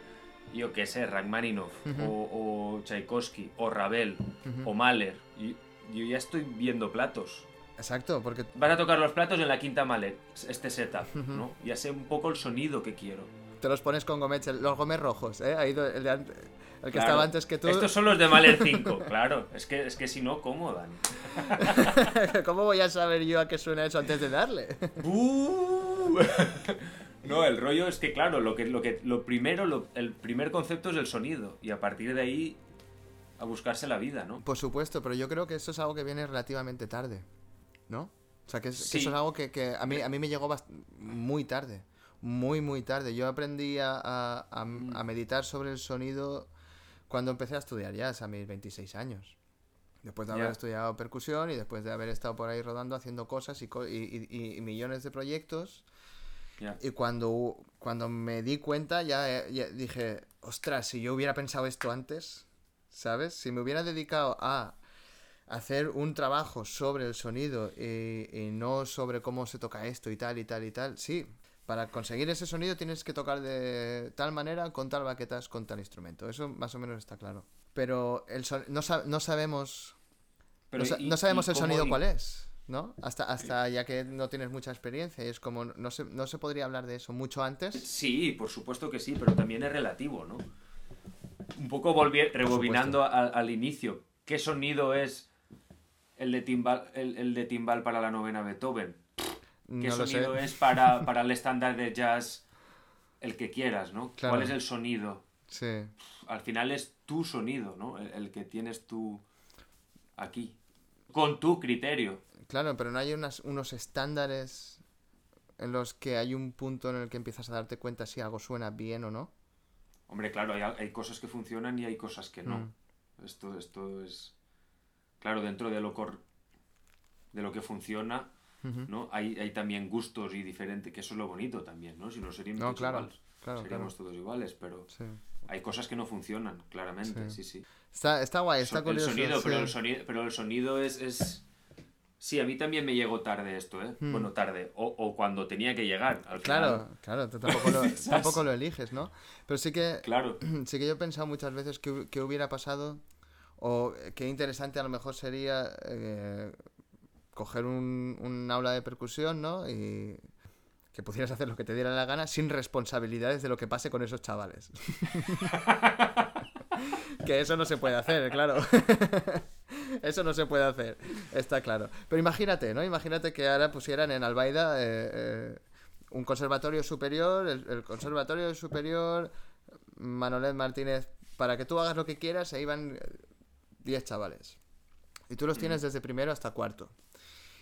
B: yo qué sé, Rachmaninoff, o, o Tchaikovsky, o Ravel, o Mahler, y- yo ya estoy viendo platos.
A: Exacto, porque
B: Van a tocar los platos en la quinta Mahler, este setup. ¿no? Ya sé un poco el sonido que quiero.
A: te los pones con gomeche, los gomes rojos, ¿eh? Ahí el, de ante- el que
B: Claro.
A: estaba antes que tú.
B: Estos son los de Mahler 5, claro. Es que, es que si no, ¿cómo, Dani?
A: ¿Cómo voy a saber yo a qué suena eso antes de darle?
B: ¡Buh! No, el rollo es que, claro, lo, que, lo, que, lo primero, lo- el primer concepto es el sonido. Y a partir de ahí, a buscarse la vida, ¿no?
A: Por supuesto, pero yo creo que eso es algo que viene relativamente tarde, ¿no? O sea, que, es- eso es algo que, que a, mí, a mí me llegó muy tarde, muy, muy tarde. Yo aprendí a, a- a- a meditar sobre el sonido cuando empecé a estudiar jazz a mis 26 años. Después de haber
B: Ya.
A: estudiado percusión y después de haber estado por ahí rodando haciendo cosas y, co- y- y- y millones de proyectos.
B: Ya.
A: Y cuando, cuando me di cuenta ya, ya dije, ostras, si yo hubiera pensado esto antes, ¿sabes? Si me hubiera dedicado a hacer un trabajo sobre el sonido y, y no sobre cómo se toca esto y tal y tal y tal, sí. Para conseguir ese sonido tienes que tocar de tal manera, con tal baquetas, con tal instrumento. Eso más o menos está claro. Pero el son- no, sa- no sabemos
B: Pero
A: no, sa-
B: y-
A: no sabemos el sonido
B: y-
A: cuál es, ¿no? Hasta, hasta ya que no tienes mucha experiencia. Y es como, no se, no se podría hablar de eso mucho antes.
B: Sí, por supuesto que sí, pero también es relativo, ¿no? Un poco rebobinando al, al inicio. ¿Qué sonido es el de timbal, el, el de timbal para la novena Beethoven? ¿Qué
A: No
B: sonido es para, para el estándar de jazz el que quieras, ¿no?
A: Claro.
B: ¿Cuál es el sonido?
A: Sí,
B: Al final es tu sonido, ¿no? El, el que tienes tú aquí. Con tu criterio.
A: claro, pero no hay unas, unos estándares en los que hay un punto en el que empiezas a darte cuenta si algo suena bien o no.
B: Hombre, claro, hay, hay cosas que funcionan y hay cosas que no.
A: Mm.
B: Esto, esto es. Claro, dentro de lo cor- de lo que funciona. ¿no? Hay, hay también gustos y diferente, que eso es lo bonito también, ¿no? Si no seríamos
A: No, claro,
B: iguales.
A: claro,
B: seríamos
A: claro.
B: todos iguales, pero
A: Sí.
B: hay cosas que no funcionan, claramente,
A: Sí.
B: sí, sí.
A: Está, está guay, está
B: So-
A: curioso.
B: el sonido,
A: sí.
B: pero el sonido, pero el sonido es, es Sí, a mí también me llegó tarde esto, ¿eh?
A: Hmm.
B: Bueno, tarde. O, o cuando tenía que llegar. Al
A: Claro,
B: final.
A: claro, tú tampoco lo, tampoco lo eliges, ¿no? Pero sí que,
B: Claro.
A: sí que yo he pensado muchas veces que, que hubiera pasado o eh, qué interesante a lo mejor sería eh, coger un, un aula de percusión, ¿no? Y que pudieras hacer lo que te diera la gana sin responsabilidades de lo que pase con esos chavales. que eso no se puede hacer, claro. eso no se puede hacer, está claro. Pero imagínate, ¿no? Imagínate que ahora pusieran en Albaida eh, eh, un conservatorio superior, el, el conservatorio superior Manolet Martínez, para que tú hagas lo que quieras, ahí van 10 chavales. Y tú los tienes desde primero hasta cuarto.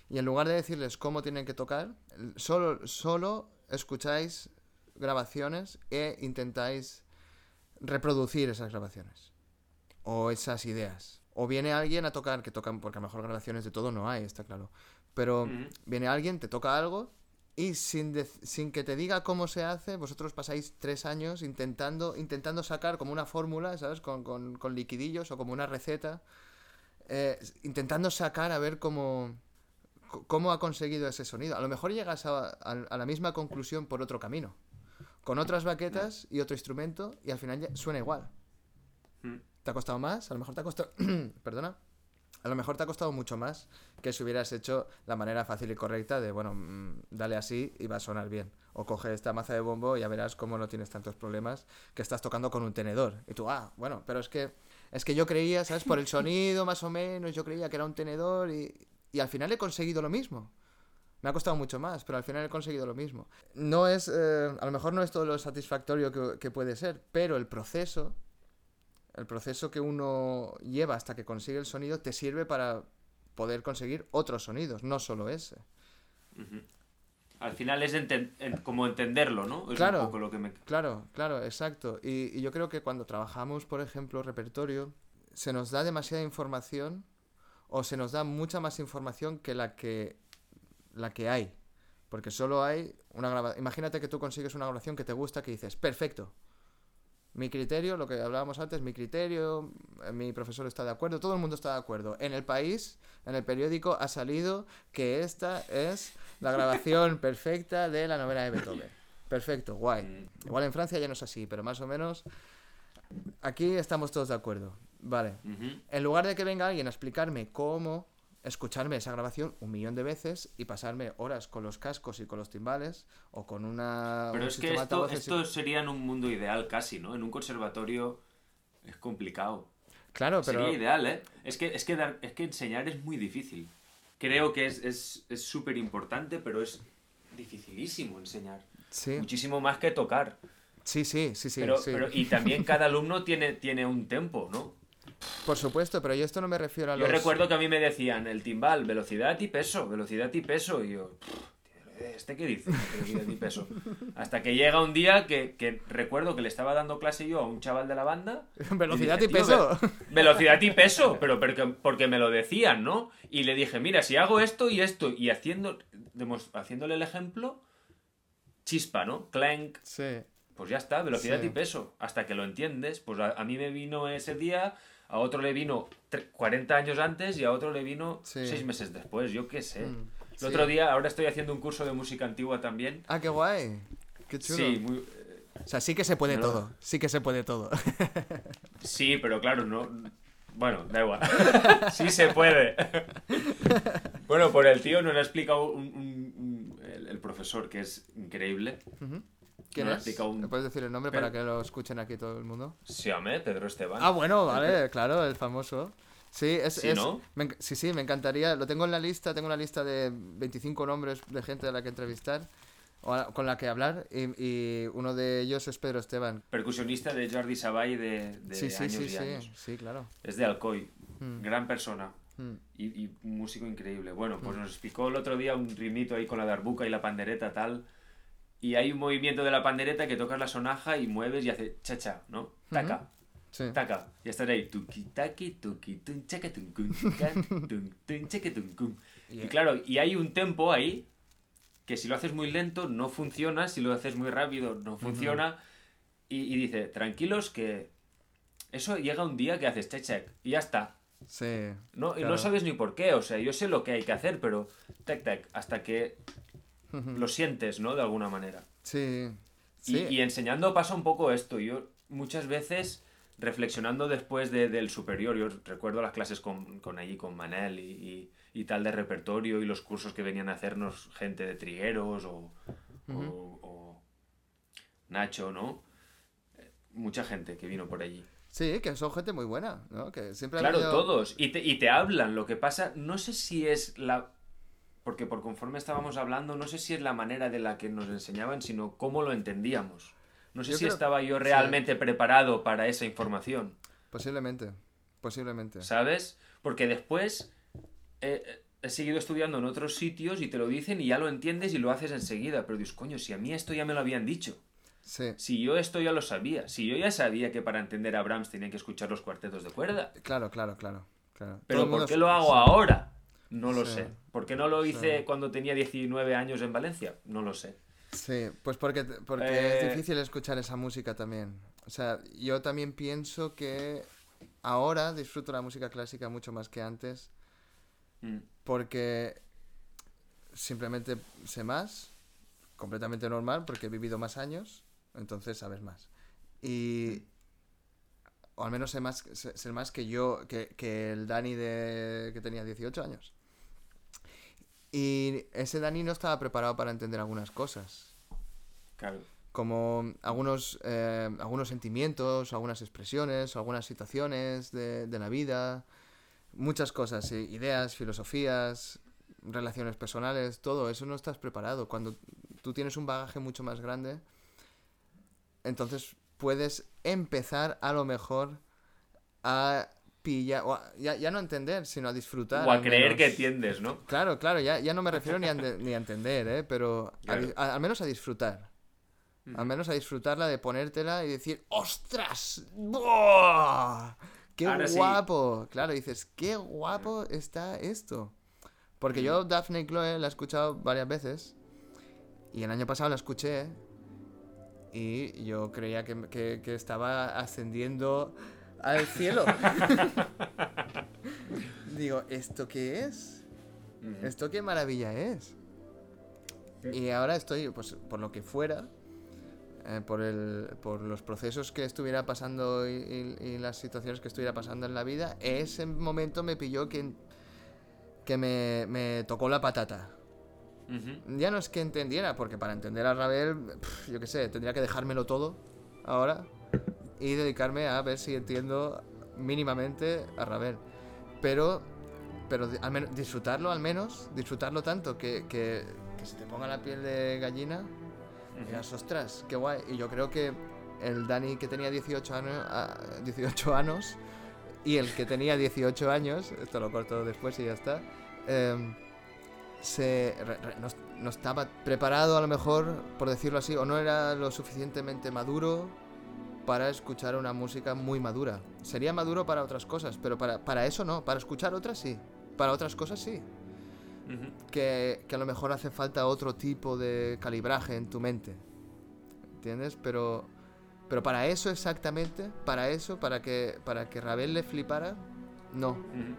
A: Y en lugar de decirles cómo tienen que tocar, solo, solo escucháis grabaciones e intentáis reproducir esas grabaciones. O esas ideas. O viene alguien a tocar, que tocan, porque a lo mejor grabaciones de todo no hay, está claro. Pero viene alguien, te toca algo y sin, sin que te diga cómo se hace, vosotros pasáis tres años intentando, intentando sacar como una fórmula, ¿sabes? Con, con- con liquidillos o como una receta. eh, intentando sacar a ver cómo, cómo ha conseguido ese sonido. A lo mejor llegas a, a- a la misma conclusión por otro camino. Con otras baquetas y otro instrumento y al final ya suena igual.
B: Mm.
A: ¿Te ha costado más? A lo mejor te ha costado... Perdona. A lo mejor te ha costado mucho más que si hubieras hecho la manera fácil y correcta de, bueno, mm, dale así y va a sonar bien. O coge esta maza de bombo y ya verás cómo no tienes tantos problemas que estás tocando con un tenedor. Y tú, ah, bueno, pero es que, es que yo creía, ¿sabes? Por el sonido más o menos, yo creía que era un tenedor y, y al final he conseguido lo mismo. Me ha costado mucho más, pero al final he conseguido lo mismo. No es, eh, a lo mejor no es todo lo satisfactorio que, que puede ser, pero el proceso, el proceso que uno lleva hasta que consigue el sonido, te sirve para poder conseguir otros sonidos, no solo ese.
B: Al final es enten- como entenderlo, ¿no? Es
A: Claro.
B: un poco lo que me...
A: Claro, claro, exacto. Y, y yo creo que cuando trabajamos, por ejemplo, repertorio, se nos da demasiada información o se nos da mucha más información que la que, la que hay. Porque solo hay una grabación. Imagínate que tú consigues una grabación que te gusta, que dices, perfecto. Mi criterio, lo que hablábamos antes, mi criterio, eh, mi profesor está de acuerdo, todo el mundo está de acuerdo. En el país, en el periódico, ha salido que esta es la grabación perfecta de la novela de Beethoven. Perfecto, guay.
B: Mm,
A: Igual en Francia ya no es así, pero más o menos aquí estamos todos de acuerdo. Vale. En lugar de que venga alguien a explicarme cómo escucharme esa grabación un millón de veces y pasarme horas con los cascos y con los timbales o con una
B: Pero
A: un
B: es que esto,
A: y-
B: esto sería en un mundo ideal casi, ¿no? En un conservatorio es complicado.
A: Claro, pero
B: Sería ideal, ¿eh? Es que, es que, dar- es que enseñar es muy difícil. Creo que es es- es súper importante, pero es dificilísimo enseñar.
A: sí,
B: Muchísimo más que tocar.
A: sí, sí, sí, sí,
B: pero,
A: sí.
B: pero- y también cada alumno tiene, tiene un tempo, ¿no?
A: Por supuesto, pero yo esto no me refiero a
B: Yo
A: los
B: recuerdo que a mí me decían el timbal, velocidad y peso, velocidad y peso. Y yo, ¿este qué dice? Velocidad y peso. Hasta que llega un día que, que recuerdo que le estaba dando clase yo a un chaval de la banda.
A: velocidad
B: y
A: peso.
B: "Tío, Velocidad y peso, pero porque, porque me lo decían, ¿no? Y le dije, mira, si hago esto y esto, y haciendo, haciéndole el ejemplo, chispa, ¿no? Clank,
A: Sí.
B: pues ya está, velocidad
A: Sí.
B: y peso. Hasta que lo entiendes, pues a, a mí me vino ese día, a otro le vino tre- 40 años antes y a otro le vino
A: Sí.
B: 6 meses después, yo qué sé.
A: Mm,
B: El
A: sí.
B: otro día, ahora estoy haciendo un curso de música antigua también.
A: Ah, qué guay. Qué chulo.
B: Sí, muy-
A: O sea, sí que se puede
B: No.
A: todo. Sí que se puede todo.
B: sí, pero claro, no... Bueno, da igual. sí se puede. bueno, por el tío nos ha explicado un- un- un- el, el profesor, que es increíble.
A: ¿Quién
B: No,
A: es?
B: explica un-
A: ¿Me puedes decir el nombre
B: Pero-
A: para que lo escuchen aquí todo el mundo?
B: Sí, hombre, Pedro Esteban.
A: Ah, bueno, vale, claro, el famoso. Sí, es,
B: Sí,
A: es-
B: ¿no?
A: me sí, sí, me encantaría. Lo tengo en la lista, tengo una lista de 25 nombres de gente a la que entrevistar o a- con la que hablar y, y uno de ellos es Pedro Esteban.
B: Percusionista de Jordi Savall de, de
A: sí, sí,
B: años
A: sí,
B: y
A: sí,
B: años.
A: sí, claro.
B: Es de Alcoy.
A: Mm,
B: Gran persona.
A: mm.
B: y, y un músico increíble. Bueno, pues nos explicó el otro día un ritmito ahí con la darbuca y la pandereta tal. Y hay un movimiento de la pandereta que tocas la sonaja y mueves y hace chacha, ¿no? Taca,
A: Sí.
B: taca. Y estás ahí. Y claro, y hay un tempo ahí que si lo haces muy lento no funciona, si lo haces muy rápido no funciona. y, y dice, tranquilos que eso llega un día que haces check check y ya está.
A: Sí.
B: No, y no sabes ni por qué, o sea, yo sé lo que hay que hacer, pero tac tac, hasta que lo sientes, ¿no? De alguna manera.
A: Sí.
B: Y,
A: Sí.
B: y enseñando pasa un poco esto. Yo muchas veces, reflexionando después de- del superior, yo recuerdo las clases con, con allí, con Manel y, y- y tal de repertorio y los cursos que venían a hacernos gente de Trigueros o, o- o Nacho, ¿no? Mucha gente que vino por allí.
A: Sí, que son gente muy buena, ¿no? Que siempre
B: Claro,
A: habido-
B: todos. Y te, y te hablan. Lo que pasa, no sé si es la... Porque por conforme estábamos hablando, no sé si es la manera de la que nos enseñaban, sino cómo lo entendíamos. No sé
A: Yo
B: si
A: creo-
B: estaba yo
A: sí.
B: realmente preparado para esa información,
A: Posiblemente. Posiblemente.
B: ¿sabes? Porque después eh, he seguido estudiando en otros sitios y te lo dicen y ya lo entiendes y lo haces enseguida. Pero dices, coño, si a mí esto ya me lo habían dicho.
A: Sí.
B: Si yo esto ya lo sabía. Si yo ya sabía que para entender a Brahms tenía que escuchar los cuartetos de cuerda.
A: Claro, claro, claro. claro.
B: Pero ¿por qué lo hago
A: sí.
B: ahora? No lo
A: Sí.
B: sé. ¿Por qué no lo hice cuando tenía 19 años en Valencia? No lo sé.
A: Sí, pues porque, porque
B: Eh,
A: es difícil escuchar esa música también. O sea, yo también pienso que ahora disfruto la música clásica mucho más que antes
B: Mm.
A: porque simplemente sé más, completamente normal, porque he vivido más años, entonces sabes más. Y... O al menos sé más, sé, sé más que yo, que, que el Dani de, que tenía 18 años. Y ese Dani no estaba preparado para entender algunas cosas
B: Claro.
A: como algunos, eh, algunos sentimientos, algunas expresiones, algunas situaciones de, de la vida, muchas cosas, sí, ideas, filosofías, relaciones personales, todo eso no estás preparado. Cuando tú tienes un bagaje mucho más grande, entonces puedes empezar a lo mejor a pillar, o a- ya, ya no entender, sino a disfrutar.
B: O a creer
A: menos.
B: que entiendes, ¿no?
A: Claro, claro, ya, ya no me refiero ni a, ni a entender, ¿eh? pero a
B: Claro.
A: di- a- al menos a disfrutar. Al menos a disfrutarla de ponértela y decir, ¡ostras! ¡Buah! ¡Qué
B: Ahora sí.
A: guapo! Claro, dices, ¡qué guapo está esto! Porque yo Daphne y Chloe la he escuchado varias veces y el año pasado la escuché y yo creía que, que- que estaba ascendiendo al cielo. Digo, ¿esto qué es? ¿Esto qué maravilla es? Y ahora estoy, pues, por lo que fuera, eh, por, el, por los procesos que estuviera pasando y, y- y las situaciones que estuviera pasando en la vida, ese momento me pilló que, que me, me tocó la patata. Ya no es que entendiera, porque para entender a Ravel, pf, yo qué sé, tendría que dejármelo todo ahora y dedicarme a ver si entiendo mínimamente a Ravel. Pero, pero al menos, disfrutarlo al menos, disfrutarlo tanto que, que, que se te ponga la piel de gallina. Y digas, ostras, qué guay. Y yo creo que el Dani que tenía 18 años, ah, 18 años y el que tenía 18 años, esto lo corto después y ya está, em, se, re- re- no, no estaba preparado a lo mejor, por decirlo así, o no era lo suficientemente maduro para escuchar una música muy madura. Sería maduro para otras cosas, pero para, para eso no, para escuchar otras sí, para otras cosas sí. Que, que a lo mejor hace falta otro tipo de calibraje en tu mente. ¿Entiendes? Pero, pero para eso exactamente, para eso, para que, para que Ravel le flipara, no.
B: ¿Tienes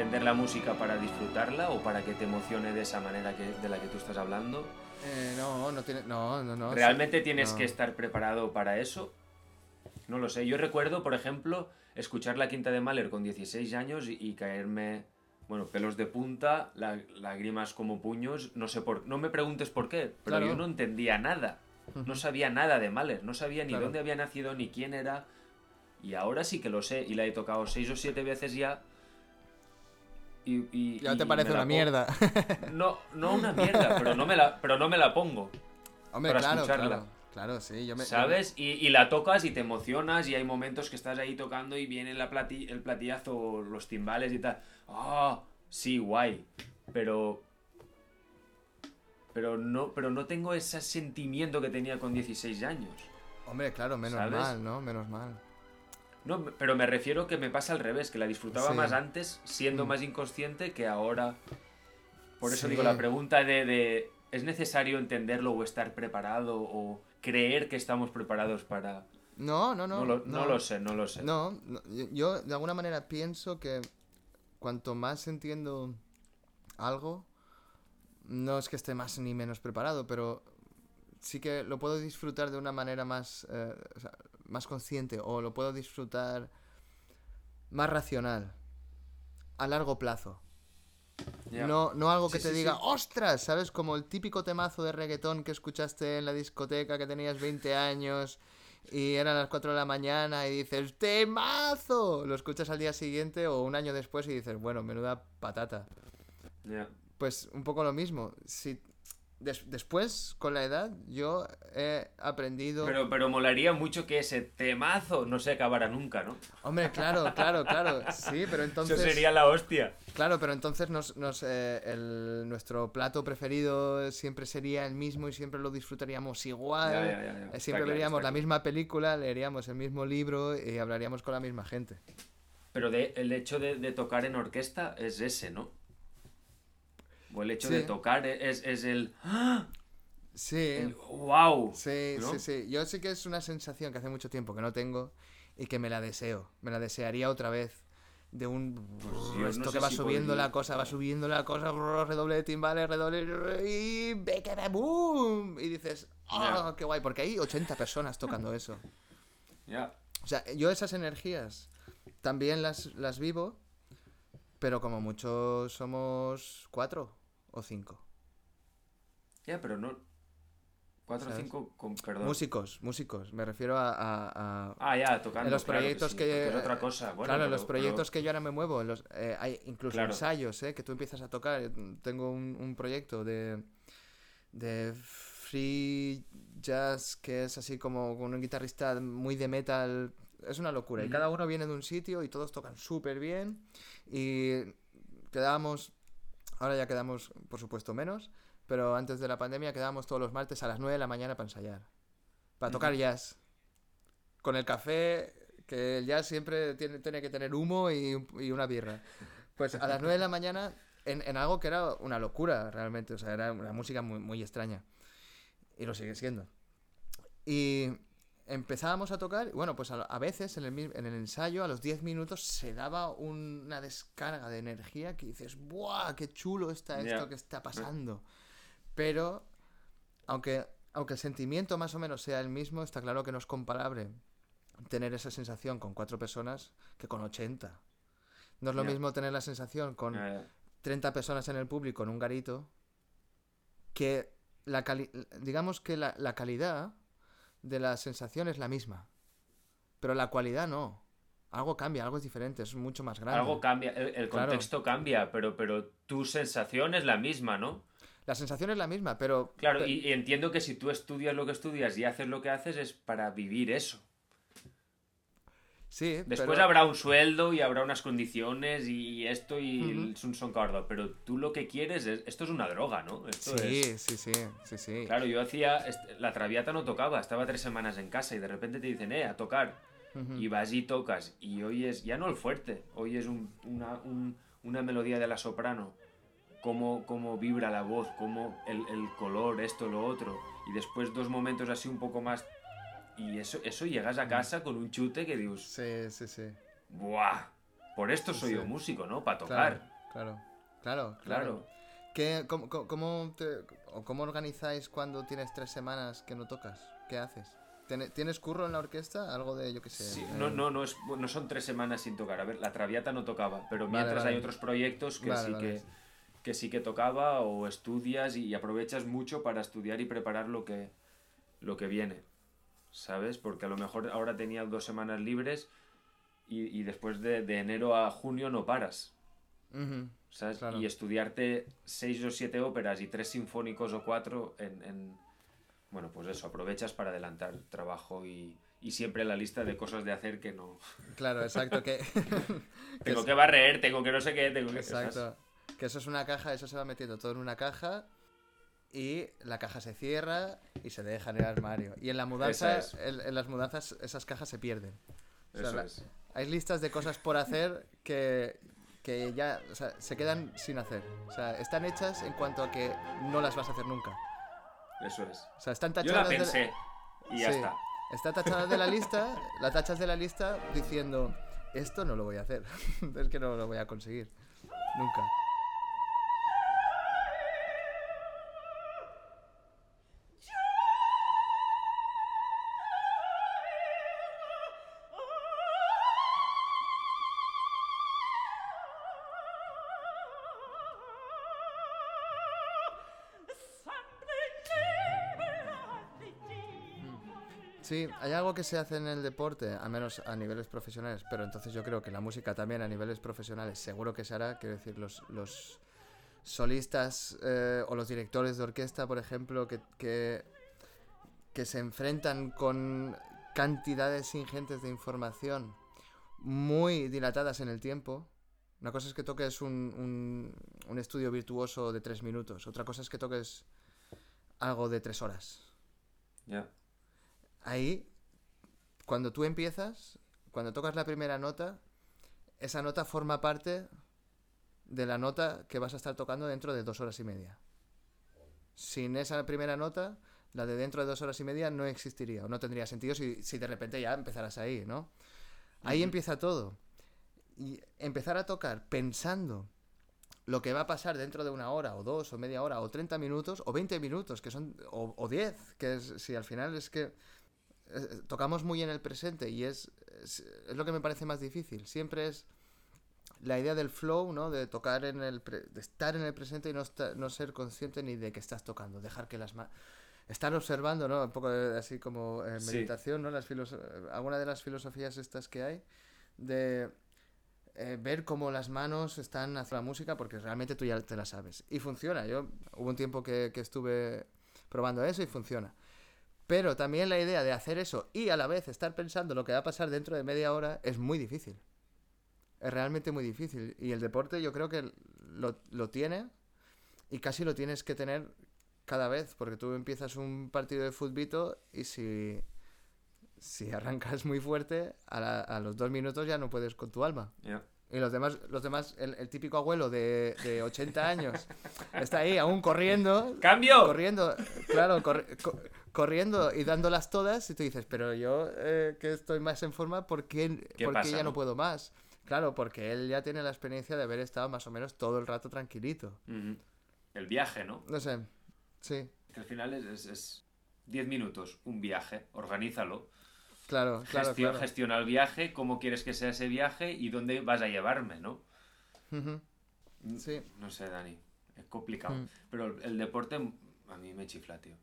B: entender la música para disfrutarla o para que te emocione de esa manera que, de la que tú estás hablando?
A: Eh, no, no tiene. No, no, no.
B: ¿Realmente
A: sí,
B: tienes
A: no.
B: que estar preparado para eso? No lo sé. Yo recuerdo, por ejemplo, escuchar la quinta de Mahler con 16 años y, y caerme, bueno, pelos de punta, la- lágrimas como puños. No sé por, no me preguntes por qué, pero
A: Claro.
B: yo no entendía nada. No sabía nada de Mahler, no sabía ni
A: Claro.
B: dónde había nacido ni quién era. Y ahora sí que lo sé y la he tocado seis o siete veces ya. Y, y-
A: Ya
B: y
A: te parece una mierda.
B: No, no una mierda, pero no me la, pero no me la pongo.
A: Hombre,
B: para
A: claro,
B: escucharla.
A: claro. Claro, sí. Yo me,
B: ¿Sabes? Y, y la tocas y te emocionas y hay momentos que estás ahí tocando y viene la plati- el platillazo, los timbales y tal. ¡Ah! sí, guay. Pero... Pero no, pero no tengo ese sentimiento que tenía con 16 años.
A: Hombre, claro, menos
B: ¿Sabes?
A: mal, ¿no? Menos mal.
B: No, pero me refiero que me pasa al revés, que la disfrutaba
A: Sí.
B: más antes siendo
A: Mm.
B: más inconsciente que ahora. Por eso
A: Sí.
B: digo, la pregunta de, de, ¿es necesario entenderlo o estar preparado o creer que estamos preparados para...
A: No, no, no.
B: No, lo, no lo sé, no lo sé.
A: No, no, yo- yo de alguna manera pienso que cuanto más entiendo algo, no es que esté más ni menos preparado, pero sí que lo puedo disfrutar de una manera más, eh, o sea, más consciente o lo puedo disfrutar más racional, a largo plazo. No, no algo que
B: Sí,
A: te
B: sí,
A: diga,
B: sí.
A: ¡ostras! ¿Sabes? Como el típico temazo de reggaetón que escuchaste en la discoteca que tenías 20 años y eran las 4 de la mañana y dices, ¡temazo! Lo escuchas al día siguiente o un año después y dices, bueno, menuda patata. Pues un poco lo mismo. Si des- después, con la edad, yo he aprendido...
B: Pero, pero molaría mucho que ese temazo no se acabara nunca, ¿no?
A: Hombre, claro, claro, claro. Sí, pero entonces...
B: Eso sería la hostia.
A: Claro, pero entonces nos, nos, eh, el- nuestro plato preferido siempre sería el mismo y siempre lo disfrutaríamos igual.
B: Ya, ya, ya, ya.
A: Eh, Siempre veríamos la
B: claro.
A: misma película, leeríamos el mismo libro y hablaríamos con la misma gente.
B: Pero de, el hecho de, de tocar en orquesta es ese, ¿no? O el hecho
A: Sí.
B: de tocar es, es el, ¡Ah!
A: Sí,
B: el ¡Wow!
A: sí,
B: ¿no?
A: sí, sí. Yo sé que es una sensación que hace mucho tiempo que no tengo y que me la deseo. Me la desearía otra vez. De un...
B: yo
A: esto
B: no
A: que va
B: si
A: subiendo
B: podría.
A: la cosa, va subiendo la cosa, brr, redoble de timbales, redoble y... ¡Beca boom! Y dices, ¡ah,
B: Ya.
A: qué guay! Porque hay 80 personas tocando eso.
B: Ya.
A: O sea, yo esas energías también las, las vivo, pero como mucho somos cuatro o cinco.
B: Ya, pero no. 4 o. 5 con perdón.
A: Músicos, músicos. Me refiero a... a- a-
B: Ah, ya, tocando.
A: en los
B: claro
A: proyectos
B: sí,
A: que...
B: Es otra cosa. Bueno,
A: claro, en los proyectos
B: pero-
A: que yo ahora me muevo, en los, eh, hay incluso
B: Claro.
A: ensayos, ¿eh? Que tú empiezas a tocar. Yo Tengo un, un proyecto de, de free jazz que es así como con un guitarrista muy de metal. Es una locura. Y cada uno viene de un sitio y todos tocan súper bien. Y quedábamos... Ahora ya quedamos, por supuesto, menos. Pero antes de la pandemia quedábamos todos los martes a las 9 de la mañana para ensayar. Para tocar jazz. Con el café, que el jazz siempre tiene, tiene que tener humo y una birra. Pues a las 9 de la mañana, en, en algo que era una locura realmente. O sea, era una música muy, muy extraña. Y lo sigue siendo. Y empezábamos a tocar, y bueno, pues a, a veces en el, mi- en el ensayo, a los 10 minutos, se daba un- una descarga de energía que dices, ¡buah! ¡Qué chulo está esto que está pasando! Pero, aunque, aunque el sentimiento más o menos sea el mismo, está claro que no es comparable tener esa sensación con cuatro personas que con 80. No es lo mismo tener la sensación con
B: ya.
A: 30 personas en el público en un garito que la cali- digamos que la, la calidad de la sensación es la misma pero la cualidad no algo cambia algo es diferente es mucho más grande
B: Algo cambia, el, el
A: Claro.
B: contexto cambia, pero, pero tu sensación es la misma, ¿no?
A: la sensación es la misma pero
B: Claro, y, y entiendo que si tú estudias lo que estudias y haces lo que haces es para vivir eso.
A: Sí
B: Después
A: pero-
B: habrá un sueldo y habrá unas condiciones y esto y es un son cardo, pero tú lo que quieres es, esto es una droga, ¿no? Esto
A: sí,
B: es-
A: sí sí sí sí
B: Claro, yo hacía, la traviata no tocaba, estaba tres semanas en casa y de repente te dicen, eh, a tocar. Y vas y tocas y oyes, ya no el fuerte, oyes un- una, un- una melodía de la soprano, cómo, cómo vibra la voz, cómo el, el color, esto, lo otro. Y después dos momentos así un poco más... Y eso, eso llegas a casa con un chute que dices,
A: sí sí sí
B: ¡buah! Por esto soy
A: Sí.
B: yo músico, ¿no? Para tocar.
A: Claro, claro, claro.
B: Claro.
A: ¿Qué, cómo, cómo- te- o cómo organizáis cuando tienes tres semanas que no tocas? ¿Qué haces? ¿Tiene- ¿Tienes curro en la orquesta? Algo de, yo qué sé.
B: Sí,
A: eh,
B: no, no, no, es, no son tres semanas sin tocar. A ver, la Traviata no tocaba, pero
A: Vale,
B: mientras
A: vale.
B: hay otros proyectos que
A: Vale,
B: sí que, que sí que tocaba o estudias y aprovechas mucho para estudiar y preparar lo que, lo que viene. ¿Sabes? Porque a lo mejor ahora tenía dos semanas libres y, y después de, de enero a junio no paras.
A: Ujú,
B: ¿sabes?
A: Claro.
B: Y estudiarte seis o siete óperas y tres sinfónicos o cuatro en, en- Bueno, pues eso, aprovechas para adelantar trabajo y, y siempre la lista de cosas de hacer que no...
A: Claro, exacto. Que,
B: Tengo que barrer, tengo que no sé qué, tengo que... ¿sabes?
A: Exacto. Que eso es una caja, eso se va metiendo todo en una caja y la caja se cierra y se deja en el armario. Y en la mudanza,
B: es.
A: en, en las mudanzas esas cajas se pierden. O sea,
B: Eso
A: la-
B: es.
A: Hay listas de cosas por hacer que, que ya o sea, se quedan sin hacer. O sea, están hechas en cuanto a que no las vas a hacer nunca.
B: Eso es.
A: O sea, están
B: Yo
A: tachadas
B: la
A: de-
B: pensé y ya
A: Sí.
B: está.
A: Está tachada de la lista, la tachas de la lista diciendo, esto no lo voy a hacer, es que no lo voy a conseguir, nunca. Sí, hay algo que se hace en el deporte, al menos a niveles profesionales, pero entonces yo creo que la música también a niveles profesionales seguro que se hará, quiero decir, los, los solistas eh, o los directores de orquesta, por ejemplo, que, que, se enfrentan con cantidades ingentes de información muy dilatadas en el tiempo. Una cosa es que toques un, un estudio virtuoso de tres minutos, otra cosa es que toques algo de tres horas
B: Ya.
A: Ahí, cuando tú empiezas, cuando tocas la primera nota, esa nota forma parte de la nota que vas a estar tocando dentro de dos horas y media. Sin esa primera nota, la de dentro de dos horas y media no existiría o no tendría sentido si, si de repente ya empezaras ahí, ¿no? Ahí empieza todo. Y empezar a tocar pensando lo que va a pasar dentro de una hora, o dos, o media hora, o 30 minutos, o 20 minutos, que son, o, o 10, que es, si al final es que eh, tocamos muy en el presente y es, es, es lo que me parece más difícil. Siempre es la idea del flow, ¿no? De tocar en el, pre- de estar en el presente y no, no ser consciente ni de que estás tocando, dejar que las manos... Estar observando, ¿no? Un poco así como eh,
B: Sí.
A: meditación, ¿no? Las alguna de las filosofías estas que hay, de eh, ver cómo las manos están hacia la música porque realmente tú ya te la sabes. Y funciona. Yo hubo un tiempo que, que estuve probando eso y funciona. Pero también la idea de hacer eso y a la vez estar pensando lo que va a pasar dentro de media hora es muy difícil. Es realmente muy difícil. Y el deporte yo creo que lo, lo tiene y casi lo tienes que tener cada vez porque tú empiezas un partido de futbito y si, si arrancas muy fuerte, a, la- a los dos minutos ya no puedes con tu alma. Y los demás, los demás el, el típico abuelo de, de 80 años está ahí aún corriendo,
B: ¡Cambio!
A: corriendo, claro, corri- co- corriendo y dándolas todas y tú dices, pero yo eh, que estoy más en forma, ¿por qué,
B: ¿Qué
A: por qué
B: pasa,
A: ya no
B: no?
A: puedo más? Claro, porque él ya tiene la experiencia de haber estado más o menos todo el rato tranquilito.
B: El viaje, ¿no?
A: No sé, sí,
B: Que al final es, es, es 10 minutos, un viaje, organízalo.
A: claro, claro,
B: Gestio-
A: claro.
B: Gestiona el viaje, cómo quieres que sea ese viaje y dónde vas a llevarme, ¿no?
A: Ujú, Sí.
B: No sé, Dani, es complicado.
A: Mm.
B: Pero el deporte a mí me chifla, tío.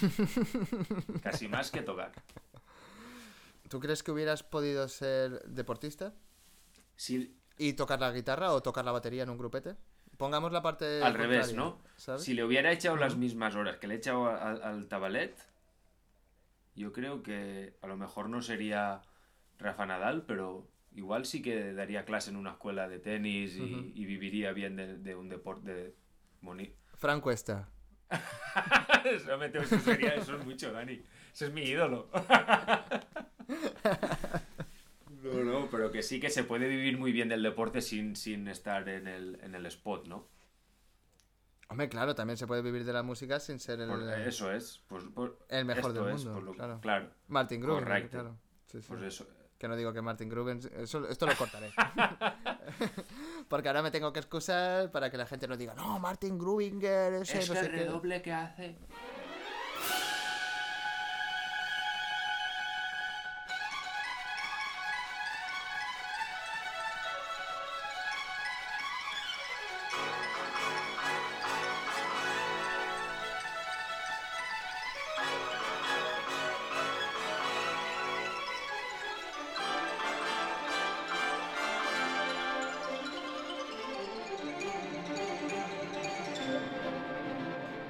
B: Casi más que tocar.
A: ¿Tú crees que hubieras podido ser deportista
B: Si,
A: y tocar la guitarra o tocar la batería en un grupete? Pongamos la parte
B: al revés, ¿no?
A: ¿sabes?
B: Si le hubiera echado las mismas horas que le he echado al, al tabalet, yo creo que a lo mejor no sería Rafa Nadal, pero igual sí que daría clase en una escuela de tenis y, viviría bien de, de un deporte boni-
A: Fran Cuesta.
B: eso, me tengo- eso sería eso es mucho, Dani. Ese es mi ídolo. No, no, pero que sí que se puede vivir muy bien del deporte sin, sin estar en el, en el spot, ¿no?
A: Hombre, claro, también se puede vivir de la música sin ser el,
B: Por- eso es. Pues, por-
A: el mejor del
B: es,
A: mundo.
B: por lo-
A: claro.
B: claro.
A: Martin Gruber,
B: Correcto.
A: claro. Sí, sí.
B: Pues eso.
A: Que no digo que Martin Gruben... eso- esto lo cortaré. Porque ahora me tengo que excusar para que la gente no diga, no, Martin Grubinger, ese no sé qué".
B: que hace.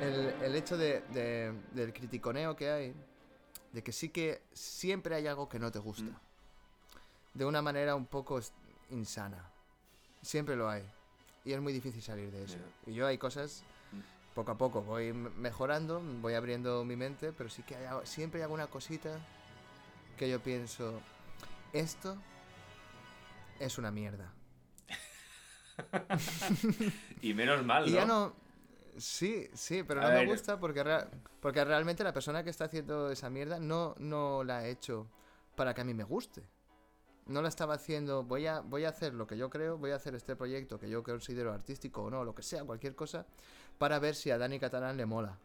A: El, el hecho de, de- del criticoneo que hay, de que sí que siempre hay algo que no te gusta.
B: Mm.
A: De una manera un poco insana. Siempre lo hay. Y es muy difícil salir de eso. Y yo hay cosas,
B: Mm.
A: poco a poco voy mejorando, voy abriendo mi mente, pero sí que hay, siempre hay alguna cosita que yo pienso, esto es una mierda.
B: Y menos mal,
A: Y ya
B: ¿no?
A: Sí, sí, pero no me gusta porque, rea- porque realmente la persona que está haciendo esa mierda no, no la ha hecho para que a mí me guste. No la estaba haciendo, voy a, voy a hacer lo que yo creo, voy a hacer este proyecto que yo considero artístico o no, lo que sea, cualquier cosa, para ver si a Dani Catalán le mola.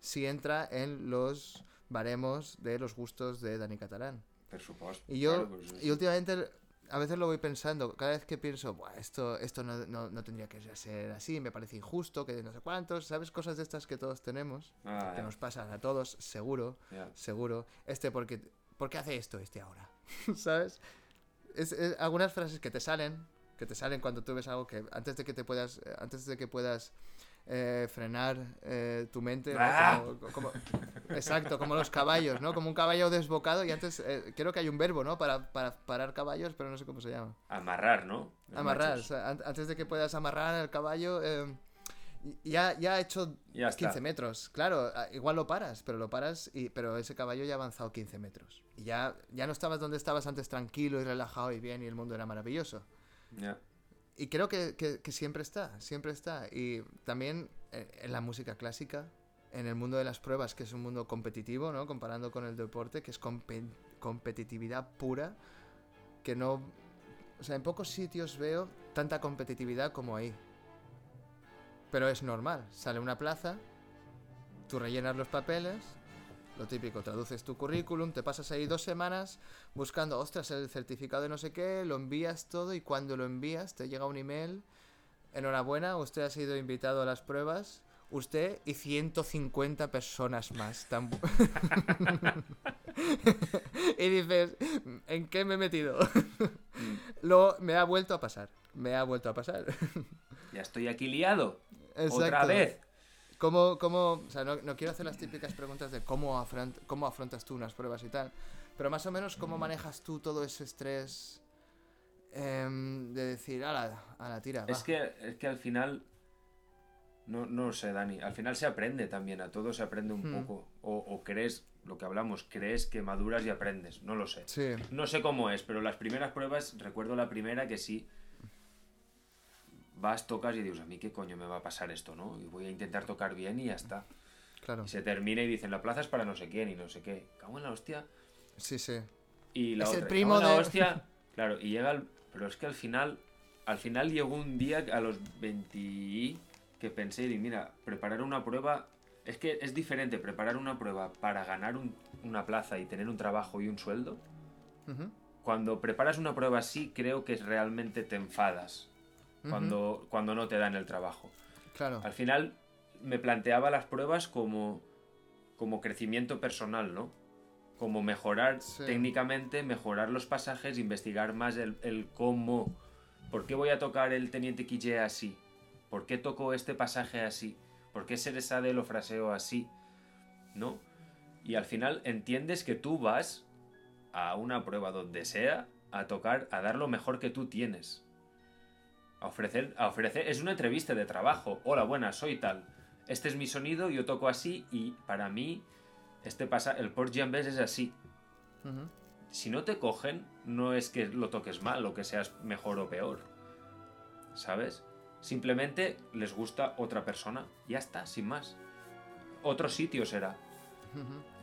A: Si entra en los baremos de los gustos de Dani Catalán.
B: Por supuesto.
A: Y yo,
B: claro, pues,
A: y últimamente, a veces lo voy pensando, cada vez que pienso, "Buah, esto, esto no, no- no tendría que ser así, me parece injusto, que no sé cuántos, ¿sabes? Cosas de estas que todos tenemos,
B: Ah,
A: que nos pasan a todos, seguro, seguro. Este, porque, ¿por qué hace esto este ahora? ¿Sabes? Es, es- algunas frases que te salen, que te salen cuando tú ves algo que antes de que te puedas, eh, antes de que puedas eh, frenar eh, tu mente, ¿no?
B: ¡Ah!
A: Como- como- exacto, como los caballos, ¿no? Como un caballo desbocado y antes, eh, creo que hay un verbo, ¿no? Para, para parar caballos, pero no sé cómo se llama.
B: Amarrar, ¿no? Los
A: Amarrar,
B: machos.
A: o sea, an- antes de que puedas amarrar el caballo, eh, ya, ya ha hecho
B: Ya está.
A: 15 metros. Claro, igual lo paras, pero lo paras, y, pero ese caballo ya ha avanzado 15 metros. Y ya, ya no estabas donde estabas antes tranquilo y relajado y bien y el mundo era maravilloso.
B: Ya.
A: Y creo que, que- siempre está, siempre está. Y también eh, en la música clásica, en el mundo de las pruebas, que es un mundo competitivo, ¿no? Comparando con el deporte, que es compe- competitividad pura, que no... O sea, en pocos sitios veo tanta competitividad como ahí. Pero es normal, sale una plaza, tú rellenas los papeles, lo típico, traduces tu currículum, te pasas ahí dos semanas buscando, ostras, el certificado de no sé qué, lo envías todo y cuando lo envías te llega un email, enhorabuena, usted ha sido invitado a las pruebas, usted y 150 personas más. Tan... y dices, ¿en qué me he metido? lo, me ha vuelto a pasar, me ha vuelto a pasar.
B: Ya estoy aquí liado. Otra vez.
A: ¿Cómo, cómo, o sea, no, no quiero hacer las típicas preguntas de cómo, afront- cómo afrontas tú unas pruebas y tal, pero más o menos cómo manejas tú todo ese estrés em, de decir, a la, a la tira.
B: Es
A: va"?
B: que, es que al final. No, no sé, Dani. Al final se aprende también. A todo se aprende un
A: Hmm.
B: poco. O, o crees, lo que hablamos, crees que maduras y aprendes. No lo sé.
A: Sí,
B: No sé cómo es, pero las primeras pruebas, recuerdo la primera que sí. Vas, tocas y dices, a mí qué coño me va a pasar esto, ¿no? Y voy a intentar tocar bien y ya está.
A: claro.
B: Y se termina y dicen, la plaza es para no sé quién y no sé qué. Cago en la hostia.
A: Sí, sí.
B: Y la
A: Es el
B: otra,
A: primo
B: "Cago en la
A: de-".
B: hostia. Claro, y llega el... Pero es que al final... Al final llegó un día a los 20 y que pensé, y mira, preparar una prueba... Es que es diferente preparar una prueba para ganar un- una plaza y tener un trabajo y un sueldo.
A: Ujú,
B: Cuando preparas una prueba así, creo que realmente te enfadas. Cuando, cuando no te dan el trabajo.
A: Claro.
B: Al final me planteaba las pruebas como, como crecimiento personal, ¿no? Como mejorar
A: Sí.
B: técnicamente, mejorar los pasajes, investigar más el, el cómo. ¿Por qué voy a tocar el Teniente Quille así? ¿Por qué toco este pasaje así? ¿Por qué Seresade lo fraseo así? ¿No? Y al final entiendes que tú vas a una prueba donde sea a tocar, a dar lo mejor que tú tienes. A ofrecer, a ofrecer, es una entrevista de trabajo. Hola, buenas, soy tal. Este es mi sonido, yo toco así y para mí este pasa, el port jambes es así. Si no te cogen, no es que lo toques mal o que seas mejor o peor. ¿Sabes? Simplemente les gusta otra persona. Ya está, sin más. Otro sitio será.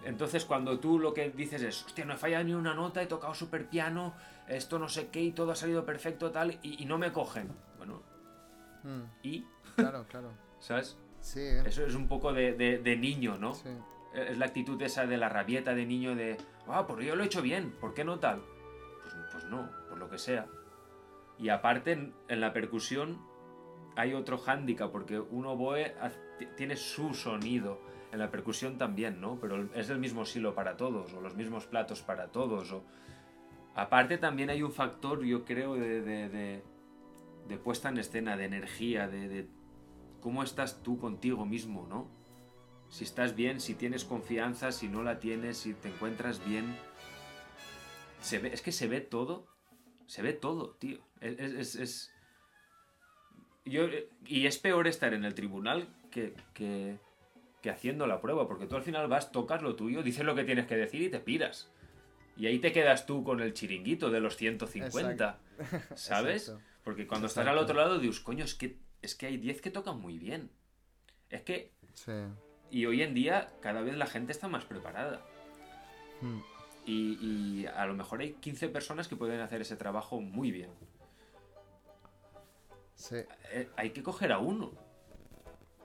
B: Entonces cuando tú lo que dices es, hostia, no he fallado ni una nota, he tocado super piano, esto no sé qué y todo ha salido perfecto tal y, y no me cogen. Bueno,
A: Mm,
B: ¿y?
A: Claro, claro.
B: ¿Sabes?
A: Sí, ¿eh?
B: Eso es un poco de, de- de niño, ¿no?
A: Sí.
B: Es la actitud esa de la rabieta de niño de, ah, pues yo lo he hecho bien, ¿por qué no tal? Pues, pues no, por lo que sea. Y aparte, en, en la percusión hay otro hándicap, porque un oboe tiene su sonido. En la percusión también, ¿no? Pero es el mismo silo para todos, o los mismos platos para todos. O... Aparte también hay un factor, yo creo, de, de- de- puesta en escena, de energía, de, cómo estás tú contigo mismo, ¿no? Si estás bien, si tienes confianza, si no la tienes, si te encuentras bien. Se ve, es que se ve todo. Se ve todo, tío. Es, es- es- Yo, y es peor estar en el tribunal que, que, que haciendo la prueba, porque tú al final vas, tocas lo tuyo, dices lo que tienes que decir y te piras. Y ahí te quedas tú con el chiringuito de los 150, ¿sabes?
A: Exacto.
B: Porque cuando estás al otro lado dices, coño, es que, es que hay 10 que tocan muy bien. Es que
A: Sí.
B: y hoy en día cada vez la gente está más preparada.
A: Mm,
B: Y, y a lo mejor hay 15 personas que pueden hacer ese trabajo muy bien.
A: Sí,
B: Eh, hay que coger a uno.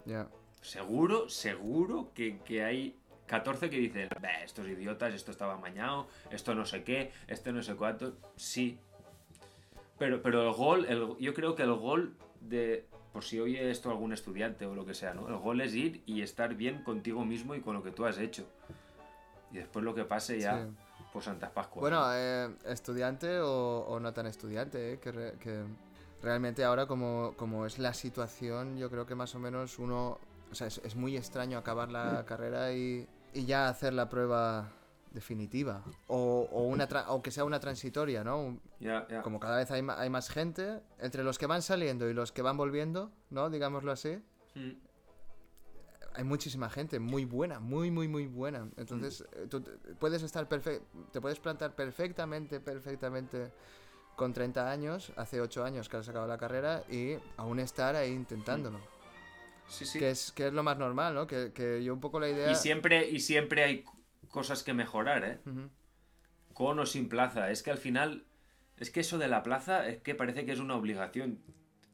A: ya.
B: Seguro, seguro que, que hay 14 que dicen, "Bah, estos idiotas, esto estaba amañado, esto no sé qué, esto no sé cuánto. Sí. Pero, pero el gol, el- yo creo que el gol de, por si oye esto algún estudiante o lo que sea, ¿no? El gol es ir y estar bien contigo mismo y con lo que tú has hecho. Y después lo que pase ya,
A: Sí.
B: por Santas Pascuas.
A: Bueno, eh, estudiante o, o no tan estudiante, eh, que, re- que realmente ahora como, como es la situación, yo creo que más o menos uno, o sea, es, es muy extraño acabar la carrera y, y ya hacer la prueba definitiva o, o una tra- o que sea una transitoria, ¿no? Como cada vez hay, ma- hay más gente, entre los que van saliendo y los que van volviendo, ¿no? Digámoslo así,
B: Mm.
A: hay muchísima gente muy buena, muy, muy, muy buena. Entonces, eh, tú puedes estar perfecto, te puedes plantar perfectamente, perfectamente con 30 años, hace 8 años que has acabado la carrera y aún estar ahí intentándolo.
B: Sí, sí.
A: Que, es, que es lo más normal, ¿no? Que, que yo un poco la idea...
B: Y siempre, y siempre hay cosas que mejorar, ¿eh? Con o sin plaza. Es que al final, es que eso de la plaza es que parece que es una obligación.